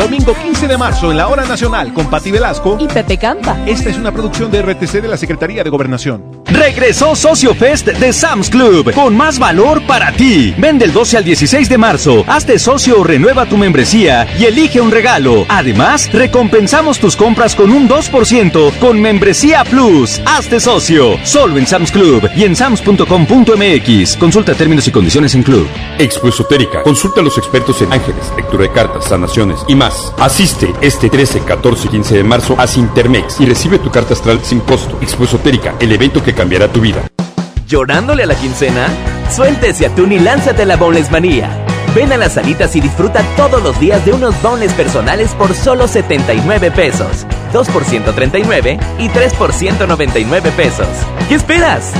Domingo 15 de marzo en la Hora Nacional con Pati Velasco y Pepe Campa. Esta es una producción de RTC de la Secretaría de Gobernación. Regresó Socio Fest de Sam's Club con más valor para ti. Vende el 12 al 16 de marzo. Hazte socio o renueva tu membresía y elige un regalo. Además, recompensamos tus compras con un 2% con Membresía Plus. Hazte socio. Solo en Sam's Club y en sams.com.mx. Consulta términos y condiciones en club. Expo Esotérica. Consulta a los expertos en ángeles, lectura de cartas, sanaciones y más. Asiste este 13, 14 y 15 de marzo a Sintermex y recibe tu carta astral sin costo. Expo Esotérica, el evento que cambiará tu vida. ¿Llorándole a la quincena? Suéltese atún y lánzate a la Boneless Manía. Ven a las salitas y disfruta todos los días de unos boneless personales por solo 79 pesos. 2 por 139 y 3 por 199 pesos. ¿Qué esperas?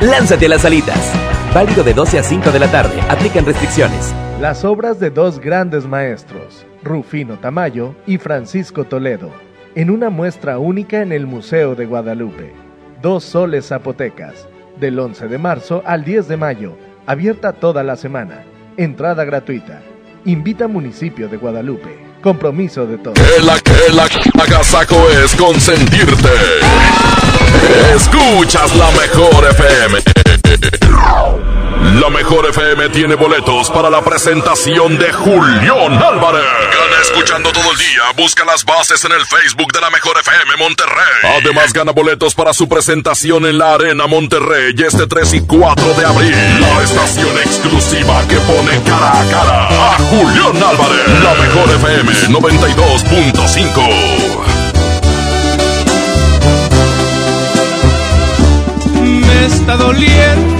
Lánzate a las salitas. Válido de 12 a 5 de la tarde. Aplican restricciones. Las obras de dos grandes maestros, Rufino Tamayo y Francisco Toledo, en una muestra única en el Museo de Guadalupe. Dos soles zapotecas, del 11 de marzo al 10 de mayo, abierta toda la semana. Entrada gratuita. Invita Municipio de Guadalupe. Compromiso de todos. Que la agasaco es consentirte. Escuchas la mejor FM. La mejor FM tiene boletos para la presentación de Julián Álvarez. Gana escuchando todo el día. Busca las bases en el Facebook de la mejor FM Monterrey. Además gana boletos para su presentación en la Arena Monterrey este 3 y 4 de abril. La estación exclusiva que pone cara a cara a Julián Álvarez. La mejor FM 92.5. me está doliendo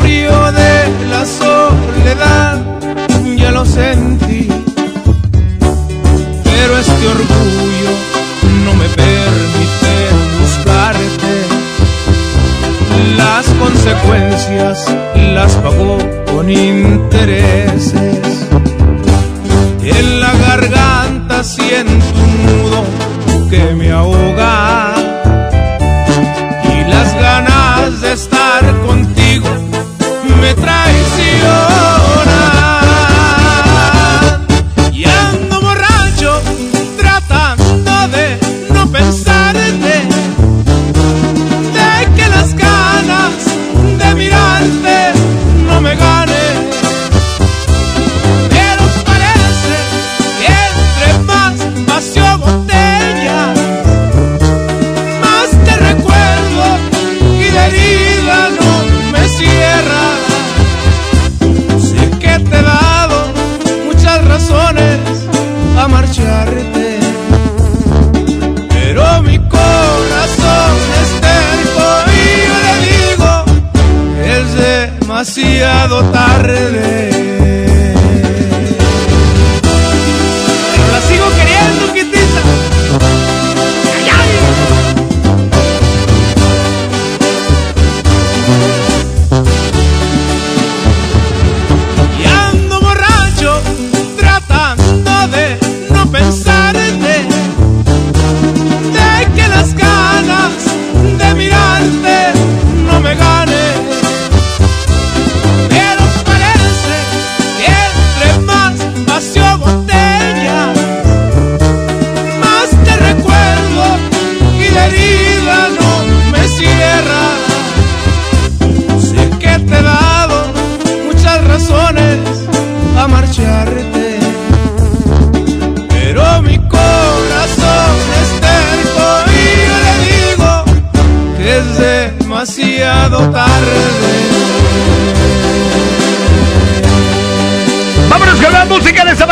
consecuencias las pagó con intereses. En la garganta siento un nudo que me ahoga. Y las ganas de estar contigo demasiado tarde.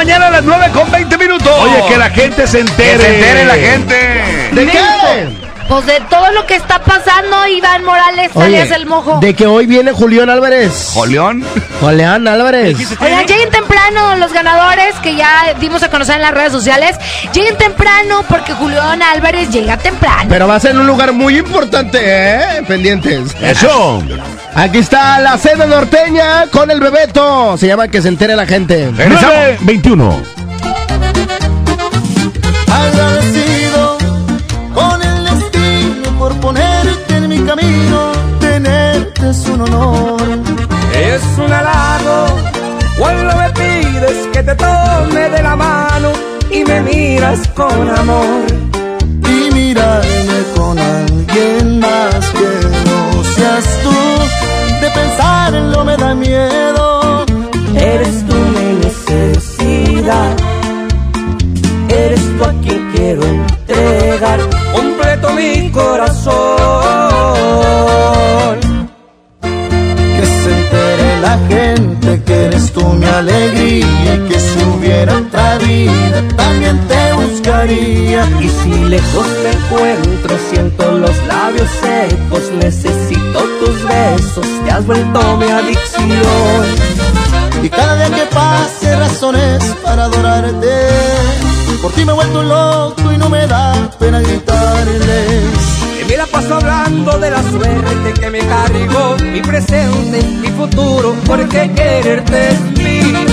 Mañana a las 9 con 20 minutos. Oye, que la gente se entere. Que se entere la gente. ¿De qué? Pues de todo lo que está pasando, Iván Morales, alias el mojo. de que hoy viene Julián Álvarez. ¿Julián? Julián Álvarez. Oigan, lleguen temprano los ganadores que ya dimos a conocer en las redes sociales. Lleguen temprano porque Julián Álvarez llega temprano. Pero va a ser en un lugar muy importante, ¿eh? Pendientes. Eso. Aquí está la cena norteña con el Bebeto. Se llama Que se entere la gente. Regresamos. 21. Pides que te tome de la mano y me miras con amor. Y mirarme con alguien más que no seas tú, de pensarlo me da miedo. Eres tú mi necesidad, eres tú a quien quiero entregar completo mi corazón. Que se entere la gente que eres tú mi alegría y que si hubiera otra vida también te buscaría. Y si lejos me encuentro, siento los labios secos, necesito tus besos, te has vuelto mi adicción. Y cada día que pase razones para adorarte. Por ti me he vuelto loco y no me da pena gritarles. La paso hablando de la suerte que me cargó, mi presente, mi futuro, porque quererte es mí.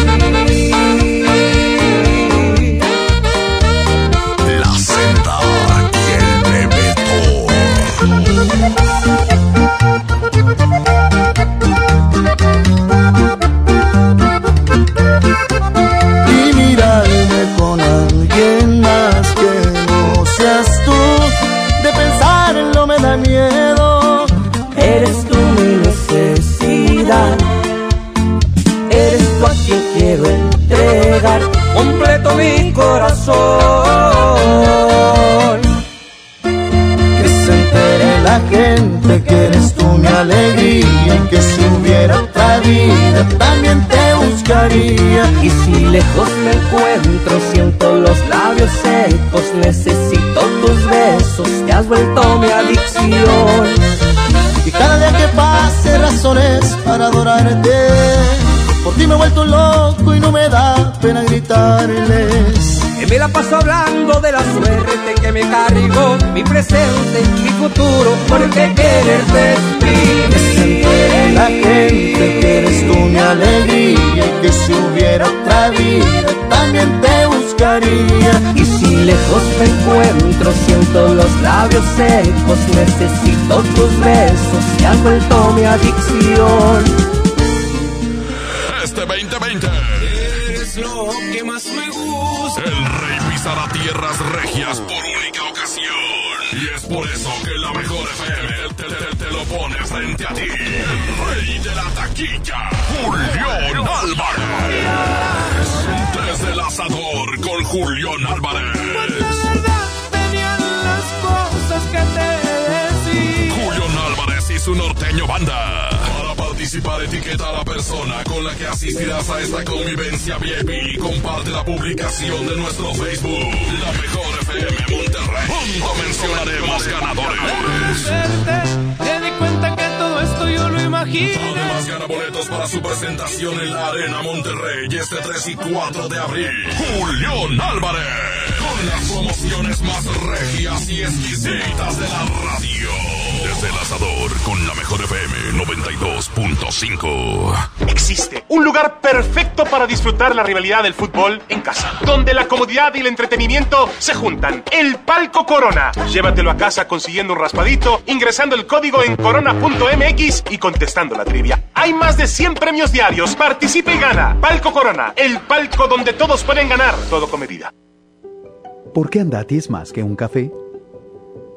Mi corazón. Que se entere la gente que eres tú mi alegría y que si hubiera otra vida también te buscaría. Y si lejos me encuentro, siento los labios secos, necesito tus besos, te has vuelto mi adicción. Y cada día que pase razones para adorarte. Por ti me he vuelto loco y no me da pena gritarles. Me la paso hablando de la suerte que me cargó, mi presente, mi futuro, porque quererte es Que se entere la gente que eres tú mi alegría y que si hubiera otra vida también te buscaría. Y si lejos me encuentro, siento los labios secos, necesito tus besos, te has vuelto mi adicción. Tierras regias por única ocasión. Y es por eso que la mejor FM te, te- te lo pone frente a ti. El rey de la taquilla, Julián Álvarez. Desde el asador con Julián Álvarez. Tenían las cosas que te decía. Julián Álvarez y su norteño banda. Participar, etiqueta a la persona con la que asistirás a esta convivencia VIP y comparte la publicación de nuestro Facebook. La mejor FM Monterrey. Junto mencionaremos ganadores. Te di cuenta que todo esto yo lo imagino. Además Gana boletos para su presentación en la Arena Monterrey este 3 y 4 de abril. Julián Álvarez. Con las promociones más regias y exquisitas de la radio. Con la mejor FM 92.5. Existe un lugar perfecto para disfrutar la rivalidad del fútbol en casa, donde la comodidad y el entretenimiento se juntan. El Palco Corona. Llévatelo a casa consiguiendo un raspadito, ingresando el código en corona.mx y contestando la trivia. Hay más de 100 premios diarios. Participa y gana. Palco Corona, el palco donde todos pueden ganar, todo con medida. ¿Por qué Andati es más que un café?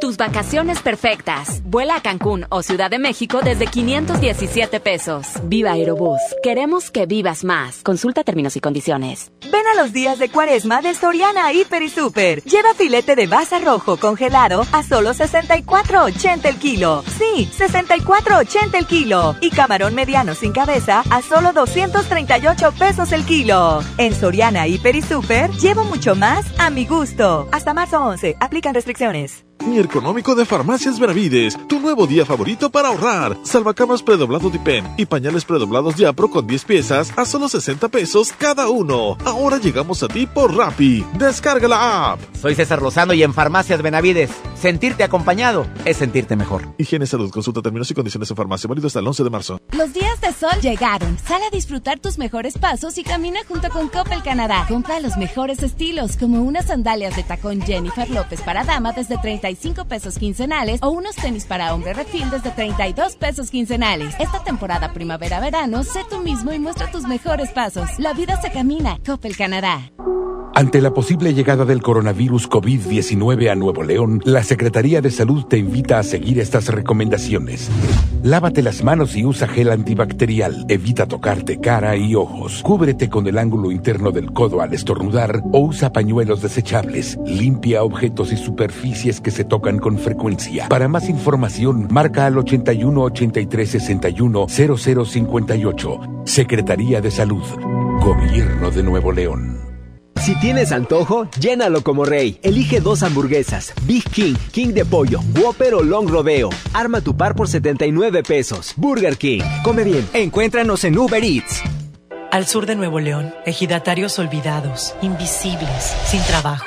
Tus vacaciones perfectas. Vuela a Cancún o Ciudad de México desde 517 pesos. Viva Aerobús. Queremos que vivas más. Consulta términos y condiciones. Ven a los días de cuaresma de Soriana Hiper y Super. Lleva filete de baza rojo congelado a solo 64.80 el kilo. Sí, 64.80 el kilo. Y camarón mediano sin cabeza a solo 238 pesos el kilo. En Soriana Hiper y Super, llevo mucho más a mi gusto. Hasta marzo 11. Aplican restricciones. Mi económico de Farmacias Benavides, tu nuevo día favorito para ahorrar. Salvacamas predoblado Dipen y pañales predoblados Diapro con 10 piezas a solo 60 pesos cada uno. Ahora llegamos a ti por Rappi. Descarga la app. Soy César Lozano y en Farmacias Benavides, sentirte acompañado es sentirte mejor. Higiene Salud, consulta términos y condiciones en farmacia, válido hasta el 11 de marzo. Los días de sol llegaron. Sale a disfrutar tus mejores pasos y camina junto con Coppel Canadá. Compra los mejores estilos, como unas sandalias de tacón Jennifer López para dama desde 30 35 pesos quincenales o unos tenis para hombre refil desde 32 pesos quincenales. Esta temporada primavera-verano, sé tú mismo y muestra tus mejores pasos. La vida se camina. Coppel Canadá. Ante la posible llegada del coronavirus COVID-19 a Nuevo León, la Secretaría de Salud te invita a seguir estas recomendaciones. Lávate las manos y usa gel antibacterial. Evita tocarte cara y ojos. Cúbrete con el ángulo interno del codo al estornudar o usa pañuelos desechables. Limpia objetos y superficies que se tocan con frecuencia. Para más información, marca al 81 83 61 0058. Secretaría de Salud. Gobierno de Nuevo León. Si tienes antojo, llénalo como rey. Elige dos hamburguesas, Big King, King de pollo, Whopper o Long Rodeo. Arma tu par por 79 pesos. Burger King. Come bien. Encuéntranos en Uber Eats. Al sur de Nuevo León, ejidatarios olvidados, invisibles, sin trabajo.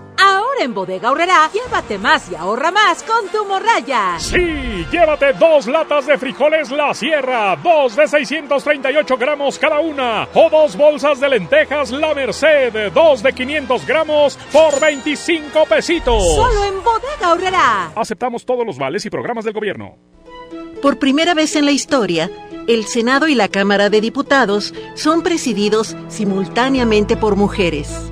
Ahora en Bodega Horrera, llévate más y ahorra más con tu morraya. Sí, llévate dos latas de frijoles La Sierra, dos de 638 gramos cada una, o dos bolsas de lentejas La Merced, dos de 500 gramos por 25 pesitos. Solo en Bodega Horrera. Aceptamos todos los vales y programas del gobierno. Por primera vez en la historia, el Senado y la Cámara de Diputados son presididos simultáneamente por mujeres.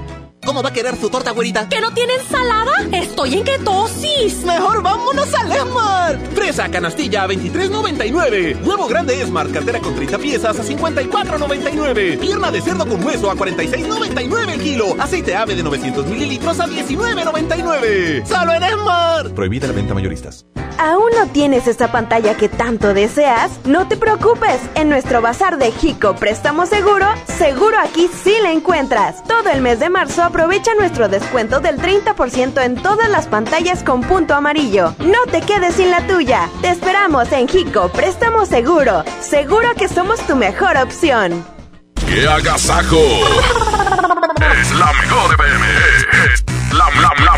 ¿Cómo va a querer su torta, güerita? ¿Que no tiene ensalada? Estoy en ketosis. Mejor vámonos al Esmar. Fresa canastilla a 23.99. Huevo grande Esmar, cartera con 30 piezas a 54.99. Pierna de cerdo con hueso a 46.99 el kilo. Aceite ave de 900 mililitros a 19.99. Solo en Esmar. Prohibida la venta mayoristas. ¿Aún no tienes esta pantalla que tanto deseas? No te preocupes. En nuestro bazar de Jico Préstamo Seguro, seguro aquí sí la encuentras. Todo el mes de marzo aprovecha nuestro descuento del 30% en todas las pantallas con punto amarillo. No te quedes sin la tuya. Te esperamos en Jico Préstamo Seguro. Seguro que somos tu mejor opción. ¡Qué agasajo! es la mejor FM. Es la, la, la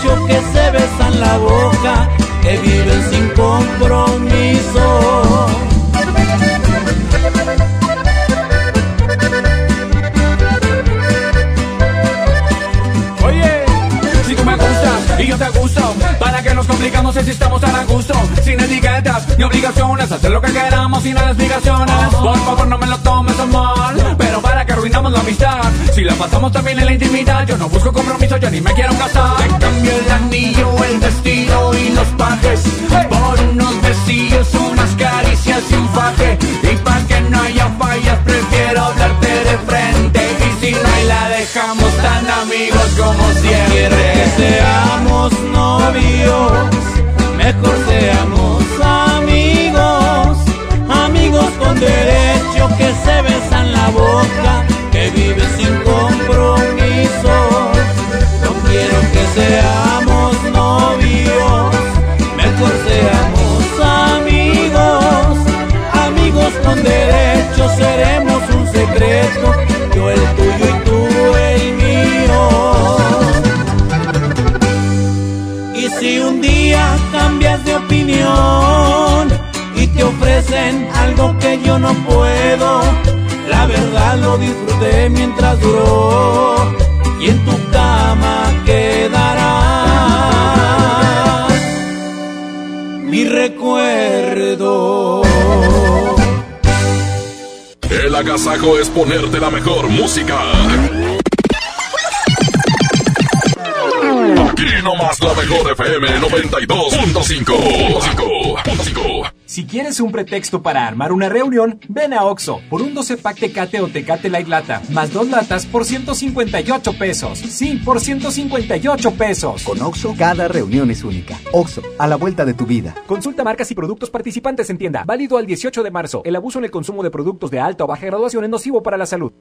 que se besan la boca, que viven nos complicamos si estamos a gusto? Sin etiquetas ni obligaciones, hacer lo que queramos sin explicaciones. Por favor, no me lo tomes a mal, pero para que arruinamos la amistad. Si la pasamos también en la intimidad, yo no busco compromiso, yo ni me quiero casar. Te cambio el anillo, el vestido y los pajes por unos besillos, unas caricias y un faje. Y para que no haya fallas, prefiero hablarte de frente. No dejamos tan amigos como siempre. Que seamos novios, mejor seamos amigos, amigos con derecho que se besan la boca, que viven sin compromiso. No quiero que seamos novios, mejor seamos amigos, amigos con derecho seremos un secreto, y te ofrecen algo que yo no puedo, la verdad lo disfruté mientras duró y en tu cama quedará mi recuerdo. El agasajo es ponerte la mejor música. Nomás la mejor FM 92.5. Si quieres un pretexto para armar una reunión, ven a Oxo por un 12 pack Tecate o Tecate Light Lata, más dos latas por 158 pesos. Sí, por 158 pesos. Con Oxo, cada reunión es única. Oxo, a la vuelta de tu vida. Consulta marcas y productos participantes en tienda. Válido al 18 de marzo. El abuso en el consumo de productos de alta o baja graduación es nocivo para la salud.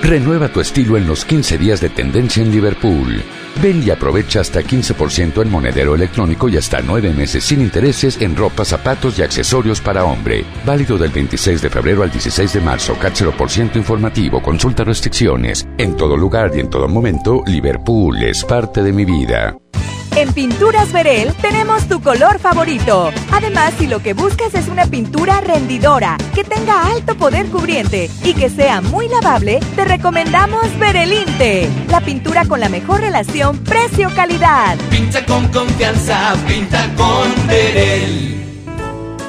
Renueva tu estilo en los 15 días de tendencia en Liverpool. Ven y aprovecha hasta 15% en monedero electrónico y hasta 9 meses sin intereses en ropa, zapatos y accesorios para hombre. Válido del 26 de febrero al 16 de marzo. Cáchero por ciento informativo. Consulta restricciones. En todo lugar y en todo momento, Liverpool es parte de mi vida. En Pinturas Verel tenemos tu color favorito. Además, si lo que buscas es una pintura rendidora, que tenga alto poder cubriente y que sea muy lavable, te recomendamos Verelinte, la pintura con la mejor relación precio-calidad. Pinta con confianza, pinta con Verel.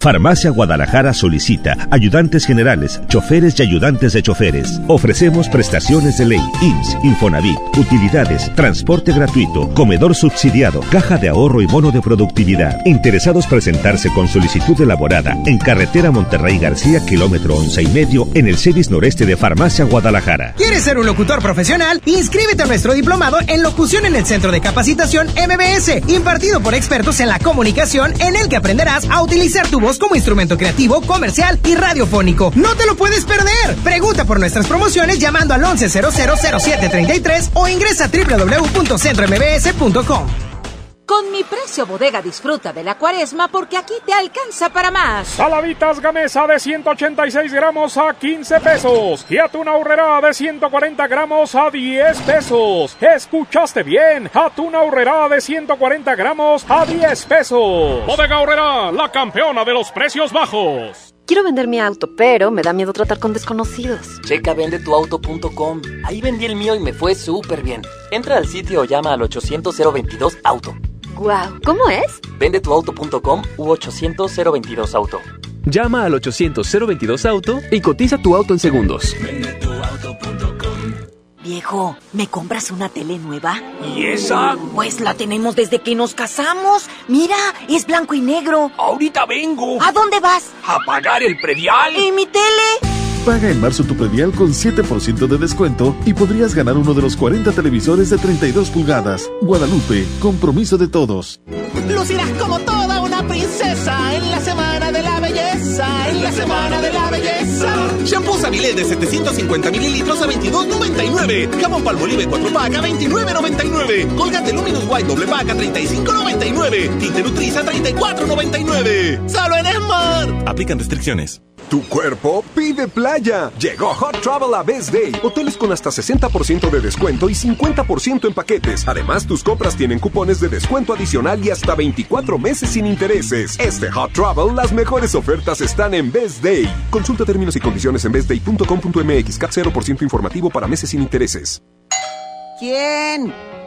Farmacia Guadalajara solicita ayudantes generales, choferes y ayudantes de choferes. Ofrecemos prestaciones de ley, IMSS, Infonavit, utilidades, transporte gratuito, comedor subsidiado, caja de ahorro y bono de productividad. Interesados presentarse con solicitud elaborada en carretera Monterrey García, kilómetro once y medio, en el CEDIS noreste de Farmacia Guadalajara. ¿Quieres ser un locutor profesional? Inscríbete a nuestro diplomado en locución en el Centro de Capacitación MBS, impartido por expertos en la comunicación, en el que aprenderás a utilizar tu voz como instrumento creativo, comercial y radiofónico. ¡No te lo puedes perder! Pregunta por nuestras promociones llamando al 11000733 o ingresa a www.centrombs.com. Con mi precio bodega disfruta de la cuaresma porque aquí te alcanza para más. Saladitas Gamesa de 186 gramos a 15 pesos. Y atún ahorrera de 140 gramos a 10 pesos. ¿Escuchaste bien? Atún ahorrera de 140 gramos a 10 pesos. Bodega ahorrera, la campeona de los precios bajos. Quiero vender mi auto, pero me da miedo tratar con desconocidos. Checa vendetuauto.com. Ahí vendí el mío y me fue súper bien. Entra al sitio o llama al 800-022-AUTO. Wow, ¿cómo es? Vendetuauto.com u 800-022-AUTO. Llama al 800-022-AUTO y cotiza tu auto en segundos. Bien viejo, ¿me compras una tele nueva? ¿Y esa? Pues la tenemos desde que nos casamos. Mira, es blanco y negro. Ahorita vengo. ¿A dónde vas? A pagar el predial. ¿Y mi tele? Paga en marzo tu predial con 7% de descuento y podrías ganar uno de los 40 televisores de 32 pulgadas. Guadalupe, compromiso de todos. Lucirás como toda una princesa en la semana de la belleza, en la semana de la belleza. Shampoo Sabilé de 750 mililitros a 22.99. Jabón Palmolive 4 pack a 29.99. Colgate Luminous White doble pack a 35.99. Tinte Nutriz a 34.99. Solo en Smart. Aplican restricciones. Tu cuerpo pide playa. Llegó Hot Travel a Best Day. Hoteles con hasta 60% de descuento y 50% en paquetes. Además, tus compras tienen cupones de descuento adicional y hasta 24 meses sin intereses. Este Hot Travel, las mejores ofertas están en Best Day. Consulta términos y condiciones en bestday.com.mx. CAT 0% informativo para meses sin intereses. ¿Quién?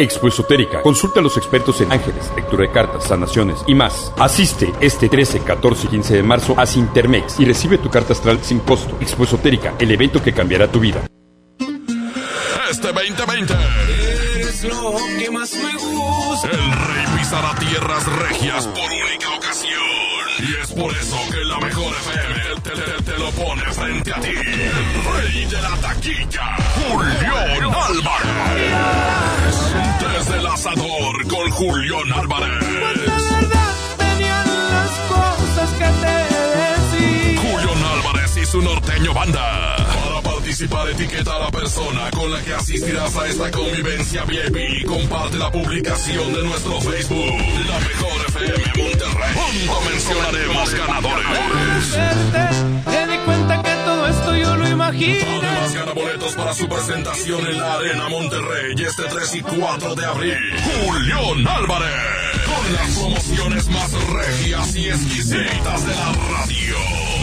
Expo Esotérica. Consulta a los expertos en ángeles, lectura de cartas, sanaciones y más. Asiste este 13, 14 y 15 de marzo a Sintermex y recibe tu carta astral sin costo. Expo Esotérica, el evento que cambiará tu vida. Este 2020. Eres lo que más me gusta. El rey pisará tierras regias por única ocasión. Y es por eso que la mejor FM te, te- te lo pone frente a ti. El rey de la taquilla, Julián Álvarez. Con Julián Álvarez. Venían las cosas que te decía. Julián Álvarez y su norteño banda. Para participar, etiqueta a la persona con la que asistirás a esta convivencia VIP y comparte la publicación de nuestro Facebook. La mejor FM Monterrey. Junto mencionaremos ganadores. Verte, di cuenta que yo lo imagino. Además, gana boletos para su presentación en la Arena Monterrey este 3 y 4 de abril. Julián Álvarez. Con las promociones más regias y exquisitas de la radio.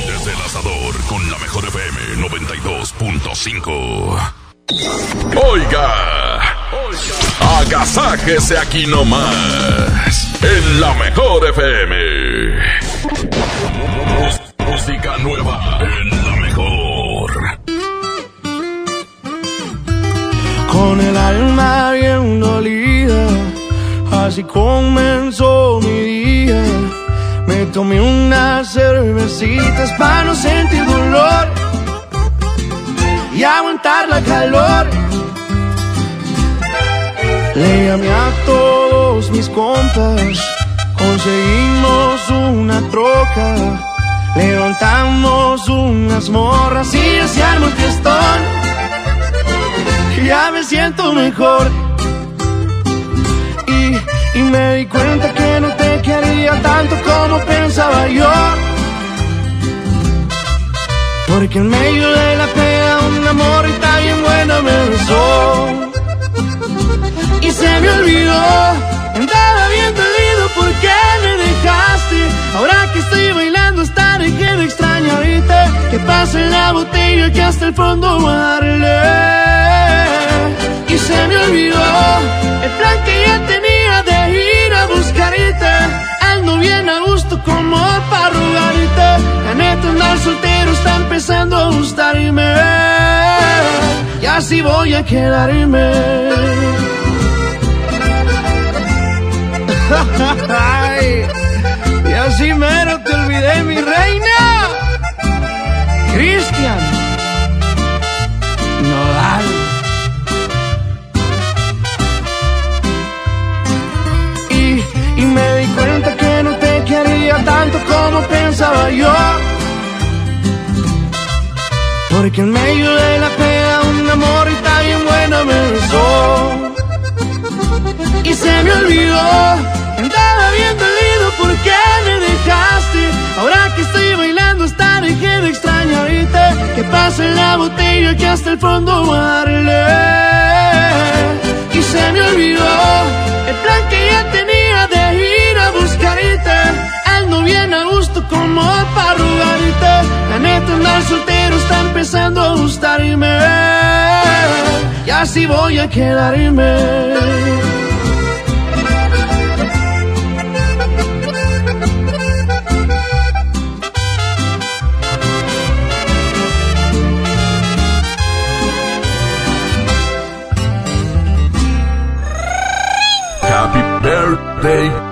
Desde el asador con la mejor FM 92.5. Oiga. Agasáquese aquí nomás. En la mejor FM. Música nueva en la Con el alma bien dolida, así comenzó mi día. Me tomé unas cervecitas para no sentir dolor y aguantar la calor. Le llamé a todos mis compas, conseguimos una troca, levantamos unas morras y se armó un fiestón ya me siento mejor. Y, y me di cuenta que no te quería tanto como pensaba yo. Porque en medio de la pena un amor y tan bien buena me besó. Y se me olvidó, andaba bien dolido porque me dejaste. Ahora que estoy bailando estaré que me extraña ahorita. Que pase la botella que hasta el fondo voy. Se me olvidó el plan que ya tenía de ir a buscarte. Ando bien a gusto como para rogarte. La neta andar soltero está empezando a gustarme. Y así voy a quedarme. Y así mero te olvidé, mi reina. Cristian quería tanto como pensaba yo. Porque en medio de la pena un amor y tan bien buena me besó. Y se me olvidó, andaba bien dolido porque me dejaste. Ahora que estoy bailando estaré que me extraña ahorita. Que pase la botella que hasta el fondo darle. Y se me olvidó El plan que ya tenía no viene a gusto como para rogarte. La neta andar soltero está empezando a gustarme. Y así voy a quedarme. Happy birthday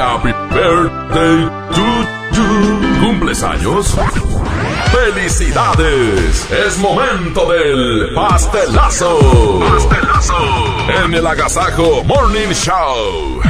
Happy birthday to you. ¿Cumples años? ¡Felicidades! Es momento del pastelazo. Pastelazo. En el Agasajo Morning Show.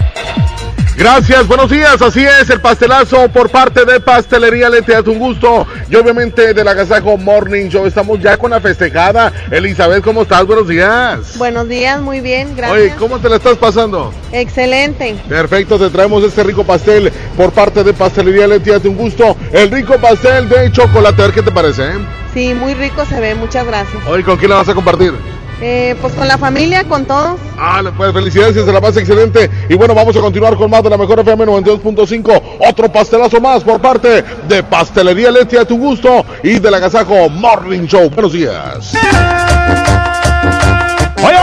Gracias, buenos días. Así es, el pastelazo por parte de Pastelería Lete tu gusto. Y obviamente del Agasajo Morning Show. Estamos ya con la festejada. Elizabeth, ¿cómo estás? Buenos días. Buenos días, muy bien, gracias. Oye, ¿cómo te la estás pasando? Excelente. Perfecto, te traemos este rico pastel por parte de Pastelería a tu gusto. El rico pastel de chocolate, a ver qué te parece, ¿eh? Sí, muy rico se ve, muchas gracias. Oye, ¿con quién la vas a compartir? Eh, pues con la familia, con todos. Ah, pues felicidades, se la pasa excelente. Y bueno, vamos a continuar con más de la mejor FM 92.5. Otro pastelazo más por parte de Pastelería Leti a tu gusto y del Agasajo Morning Show. Buenos días.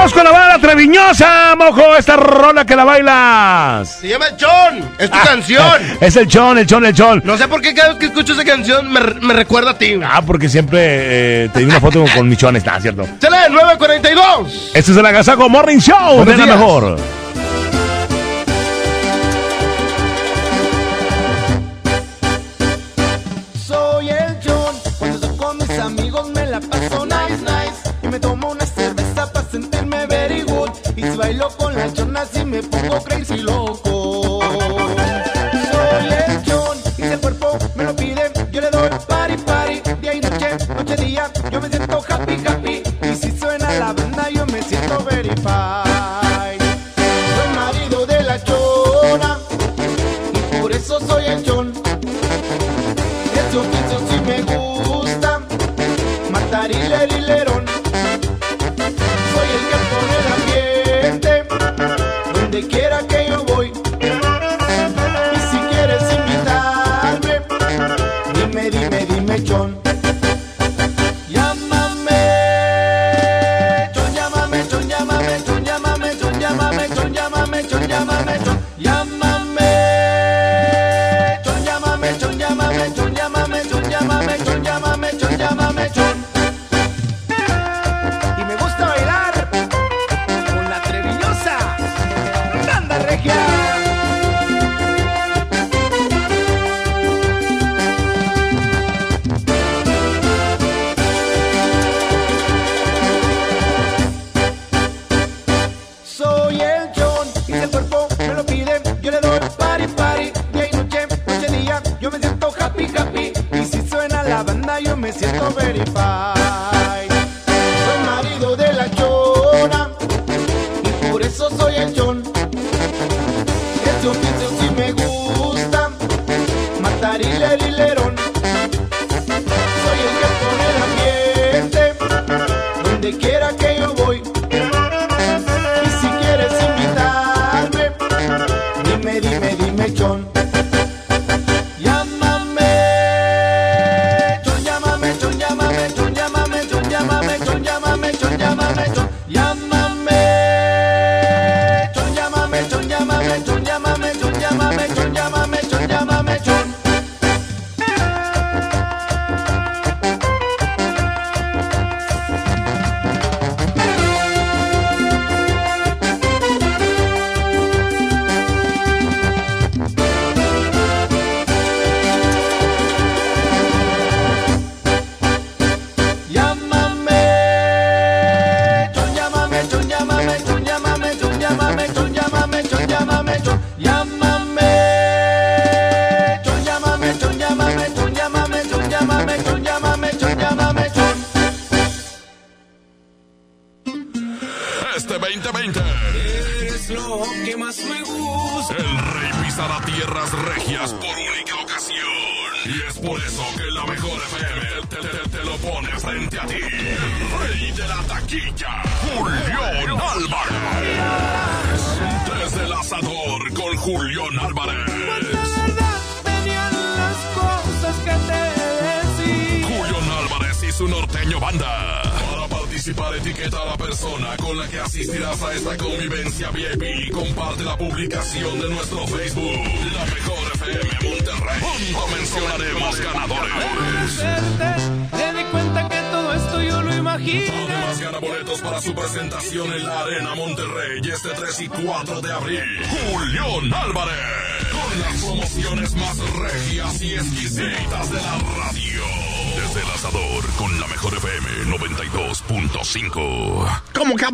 Vamos con la banda treviñosa, mojo, esta rola que la bailas. Se llama el Chon, es tu canción. Es el chon, el chon, el chon. No sé por qué cada vez que escucho esa canción me, me recuerda a ti. Ah, porque siempre eh, te di una foto con mis chones, ¿está cierto? ¡Chale, 942! Este es el Agasago Morning Show Buenos de la mejor. Me crazy.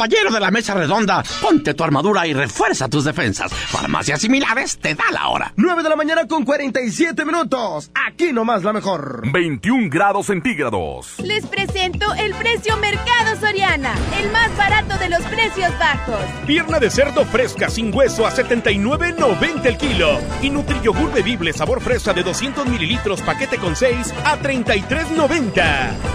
Caballero de la mesa redonda, ponte tu armadura y refuerza tus defensas. Farmacias similares te da la hora. 9 de la mañana con 47 minutos. Aquí nomás la mejor. 21 grados centígrados. Les presento el precio Mercado Soriana, el más barato de los precios bajos. Pierna de cerdo fresca sin hueso a 79.90 el kilo. Y Nutriyogur bebible sabor fresa de 200 mililitros paquete con 6 a 33.90.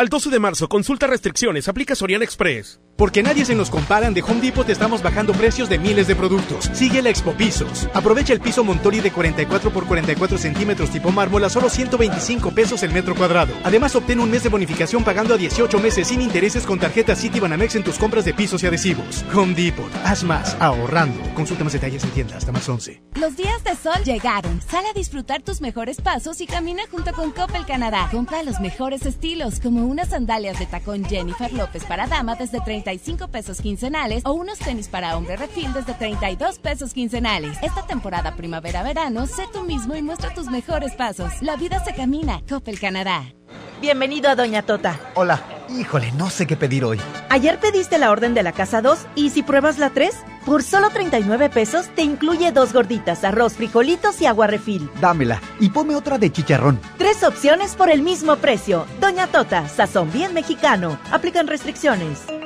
Al 12 de marzo, consulta restricciones, aplica Soriana Express. Porque nadie se nos comparan, de Home Depot estamos bajando precios de miles de productos. Sigue la Expo Pisos. Aprovecha el piso Montori de 44 por 44 centímetros tipo mármol a solo 125 pesos el metro cuadrado. Además, obtén un mes de bonificación pagando a 18 meses sin intereses con tarjeta City Banamex en tus compras de pisos y adhesivos. Home Depot. Haz más, ahorrando. Consulta más detalles en tienda hasta más 11. Los días de sol llegaron. Sal a disfrutar tus mejores pasos y camina junto con Coppel Canadá. Compra los mejores estilos, como unas sandalias de tacón Jennifer López para dama desde 35 pesos quincenales o unos tenis para hombre refil desde 32 pesos quincenales. Esta temporada primavera-verano, sé tú mismo y muestra tus mejores pasos. La vida se camina. Coppel Canadá. Bienvenido a Doña Tota. Hola, híjole, no sé qué pedir hoy. Ayer pediste la orden de la casa 2 y si pruebas la 3, por solo 39 pesos te incluye dos gorditas, arroz, frijolitos y agua refil. Dámela y ponme otra de chicharrón. Tres opciones por el mismo precio. Doña Tota, sazón bien mexicano. Aplican restricciones.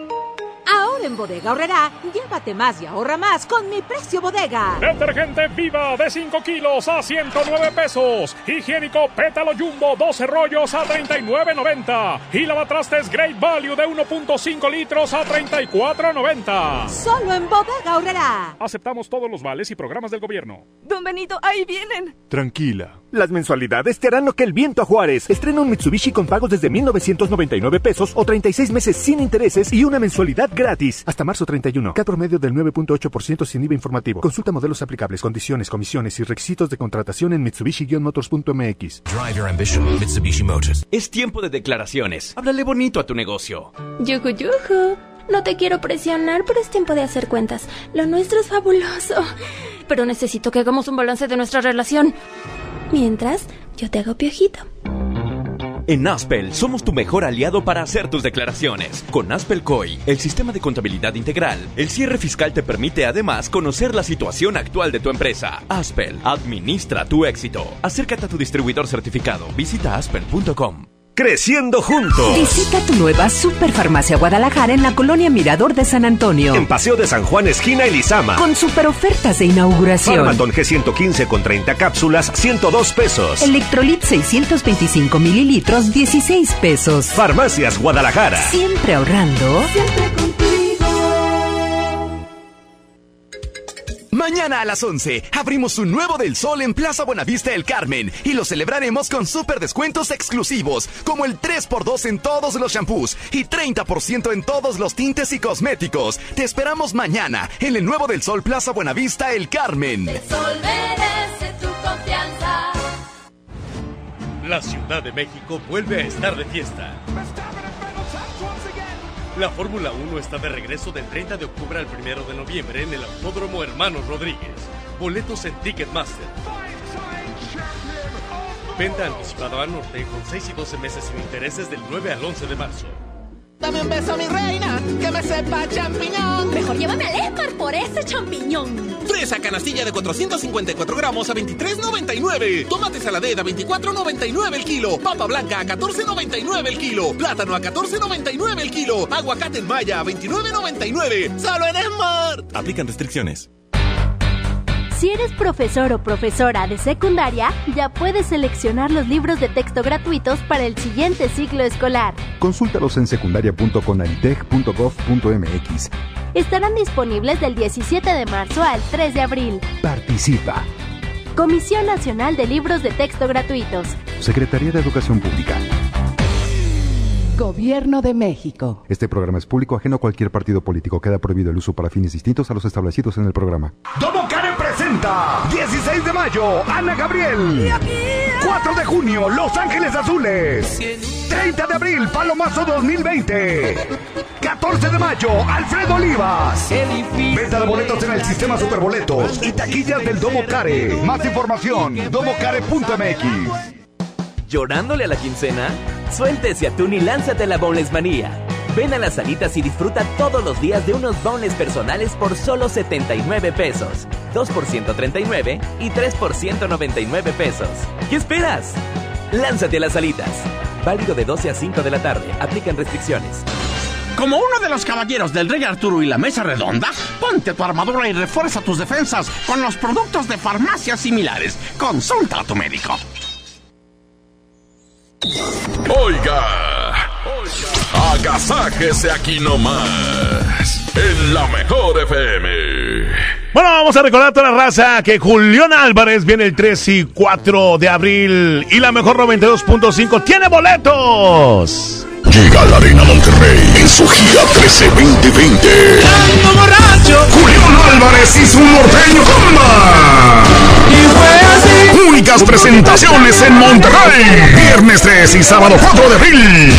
En Bodega Horrera, llévate más y ahorra más con mi precio bodega. Detergente Viva de 5 kilos a 109 pesos. Higiénico Pétalo Jumbo 12 rollos a 39.90. Y lavatrastes Great Value de 1.5 litros a 34.90. Solo en Bodega Horrera. Aceptamos todos los vales y programas del gobierno. Don Benito, ahí vienen. Tranquila. Las mensualidades te harán lo que el viento a Juárez. Estrena un Mitsubishi con pagos desde 1,999 pesos o 36 meses sin intereses y una mensualidad gratis. Hasta marzo 31. Cat promedio del 9.8% sin IVA informativo. Consulta modelos aplicables, condiciones, comisiones y requisitos de contratación en Mitsubishi-motors.mx. Drive your ambition, Mitsubishi Motors. Es tiempo de declaraciones. Háblale bonito a tu negocio. Yuju, yuju. No te quiero presionar, pero es tiempo de hacer cuentas. Lo nuestro es fabuloso. Pero necesito que hagamos un balance de nuestra relación. Mientras, yo te hago piojito. En Aspel somos tu mejor aliado para hacer tus declaraciones. Con Aspel COI, el sistema de contabilidad integral, el cierre fiscal te permite además conocer la situación actual de tu empresa. Aspel, administra tu éxito. Acércate a tu distribuidor certificado. Visita aspel.com. Creciendo juntos. Visita tu nueva Superfarmacia Guadalajara en la colonia Mirador de San Antonio. En Paseo de San Juan, esquina Elizama. Con super ofertas de inauguración. Farmaton G115 con 30 cápsulas, 102 pesos. Electrolit 625 mililitros, 16 pesos. Farmacias Guadalajara. Siempre ahorrando. Siempre contigo. Mañana a las 11 abrimos un nuevo del Sol en Plaza Buenavista El Carmen y lo celebraremos con super descuentos exclusivos, como el 3x2 en todos los shampoos y 30% en todos los tintes y cosméticos. Te esperamos mañana en el nuevo del Sol Plaza Buenavista El Carmen. El sol merece tu confianza. La Ciudad de México vuelve a estar de fiesta. La Fórmula 1 está de regreso del 30 de octubre al 1 de noviembre en el Autódromo Hermanos Rodríguez. Boletos en Ticketmaster. Venta anticipada al norte con 6 y 12 meses sin intereses del 9 al 11 de marzo. Dame un beso, mi reina, que me sepa champiñón. Mejor llévame al Esmar por ese champiñón. Fresa canastilla de 454 gramos a 23.99. Tomate saladera a 24.99 el kilo. Papa blanca a 14.99 el kilo. Plátano a 14.99 el kilo. Aguacate en maya a 29.99. Solo en Smart. Aplican restricciones. Si eres profesor o profesora de secundaria, ya puedes seleccionar los libros de texto gratuitos para el siguiente ciclo escolar. Consúltalos en secundaria.conalitech.gov.mx. Estarán disponibles del 17 de marzo al 3 de abril. Participa. Comisión Nacional de Libros de Texto Gratuitos. Secretaría de Educación Pública. Gobierno de México. Este programa es público ajeno a cualquier partido político. Queda prohibido el uso para fines distintos a los establecidos en el programa. Domo Care presenta 16 de mayo, Ana Gabriel. 4 de junio, Los Ángeles Azules. 30 de abril, Palomazo 2020. 14 de mayo, Alfredo Olivas. Venta de boletos en el sistema Superboletos y taquillas del Domo Care. Más información, domocare.mx. ¿Llorándole a la quincena? Suéltese atún y lánzate a la Boneless Manía. Ven a las salitas y disfruta todos los días de unos boneless personales por solo 79 pesos. 2 por 139 y 3 por 199 pesos. ¿Qué esperas? Lánzate a las salitas. Válido de 12 a 5 de la tarde. Aplican restricciones. Como uno de los caballeros del Rey Arturo y la Mesa Redonda, ponte tu armadura y refuerza tus defensas con los productos de farmacias similares. Consulta a tu médico. Oiga, agasáquese aquí nomás, en la mejor FM. Bueno, vamos a recordar a toda la raza que Julián Álvarez viene el 3 y 4 de abril y la mejor 92.5 tiene boletos. Llega a la Arena Monterrey en su gira 13 2020. Julián Álvarez y su norteño comba. Únicas presentaciones en Monterrey. Viernes 3 y sábado 4 de abril.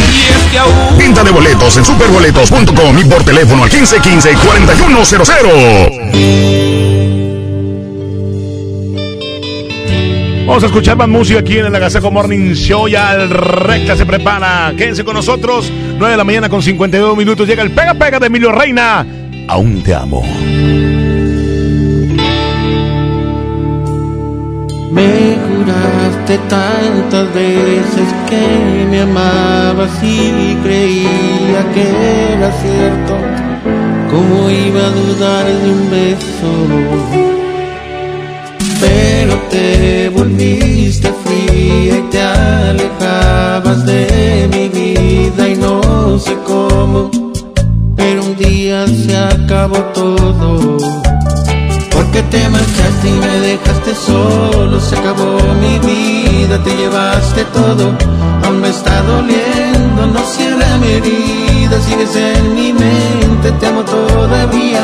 Venta de boletos en superboletos.com y por teléfono al 1515-4100. Vamos a escuchar más música aquí en el Agasaco Morning Show. Ya el recta se prepara. Quédense con nosotros. 9 de la mañana con 52 minutos. Llega el Pega Pega de Emilio Reina. Aún te amo. Me juraste tantas veces que me amabas y creía que era cierto. ¿Cómo iba a dudar de un beso? Pero te volviste fría y te alejabas de mi vida y no sé cómo. Pero un día se acabó todo. Porque te marchaste y me dejaste solo, se acabó mi vida, te llevaste todo, aún me está doliendo, no cierra mi herida, sigues en mi mente, te amo todavía.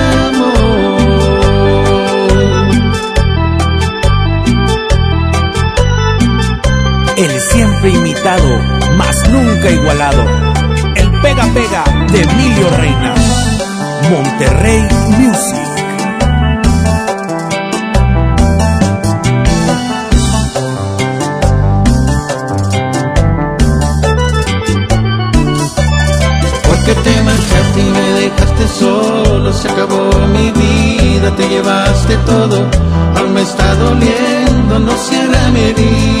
Siempre imitado, mas nunca igualado. El pega pega de Emilio Reina. Monterrey Music. Porque te marchaste y me dejaste solo, se acabó mi vida, te llevaste todo, aún me está doliendo, no cierra mi herida,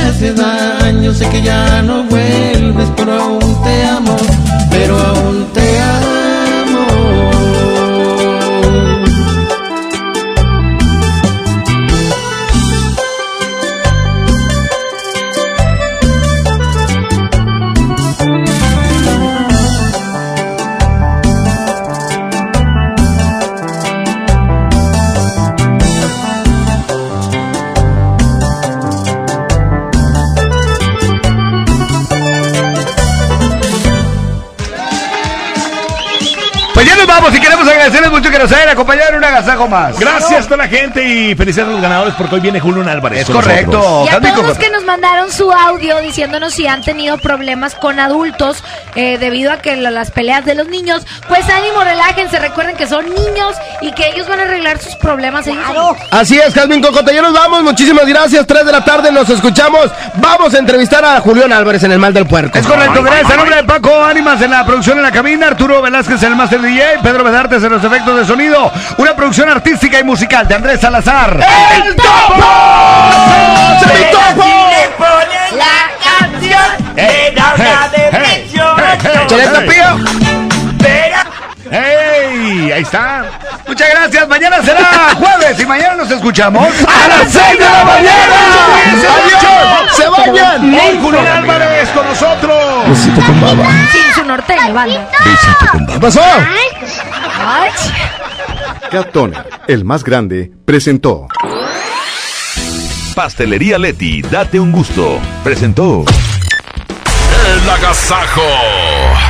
hace daño, sé que ya no vuelves, pero aún te amo, pero aún te amo. Agradecerles mucho que nos hayan acompañado en un agasajo más. Gracias a toda la gente y felicidades a los ganadores porque hoy viene Julián Álvarez. Es correcto. nosotros. Y a todos los que nos mandaron su audio diciéndonos si han tenido problemas con adultos eh, debido a que la- las peleas de los niños, pues ánimo, relájense, recuerden que son niños y que ellos van a arreglar sus problemas ellos solos. Así es, Jasmine Cocota, ya nos vamos. Muchísimas gracias. 3 de la tarde nos escuchamos. Vamos a entrevistar a Julián Álvarez en el Mal del Puerco. Es correcto, gracias. A nombre de Paco Ánimas en la producción en la cabina, Arturo Velázquez en el Master DJ, Pedro Bedartes en los efectos de sonido, una producción artística y musical de Andrés Salazar. ¡El topo! ¡El topo! La canción Eh, de Navidad de ¡Cheleta Pío! ¡Ey! Ahí está. Muchas gracias. Mañana será jueves y mañana nos escuchamos ¡A las seis de la mañana! ¡Adiós! ¡Se vayan! Hoy Álvarez con nosotros. Besito con baba. Sin su norteño, banda. Besito con baba. ¿Qué pasó? Ay, Cat Toner, el más grande, presentó. Pastelería Leti, date un gusto. Presentó. El agasajo.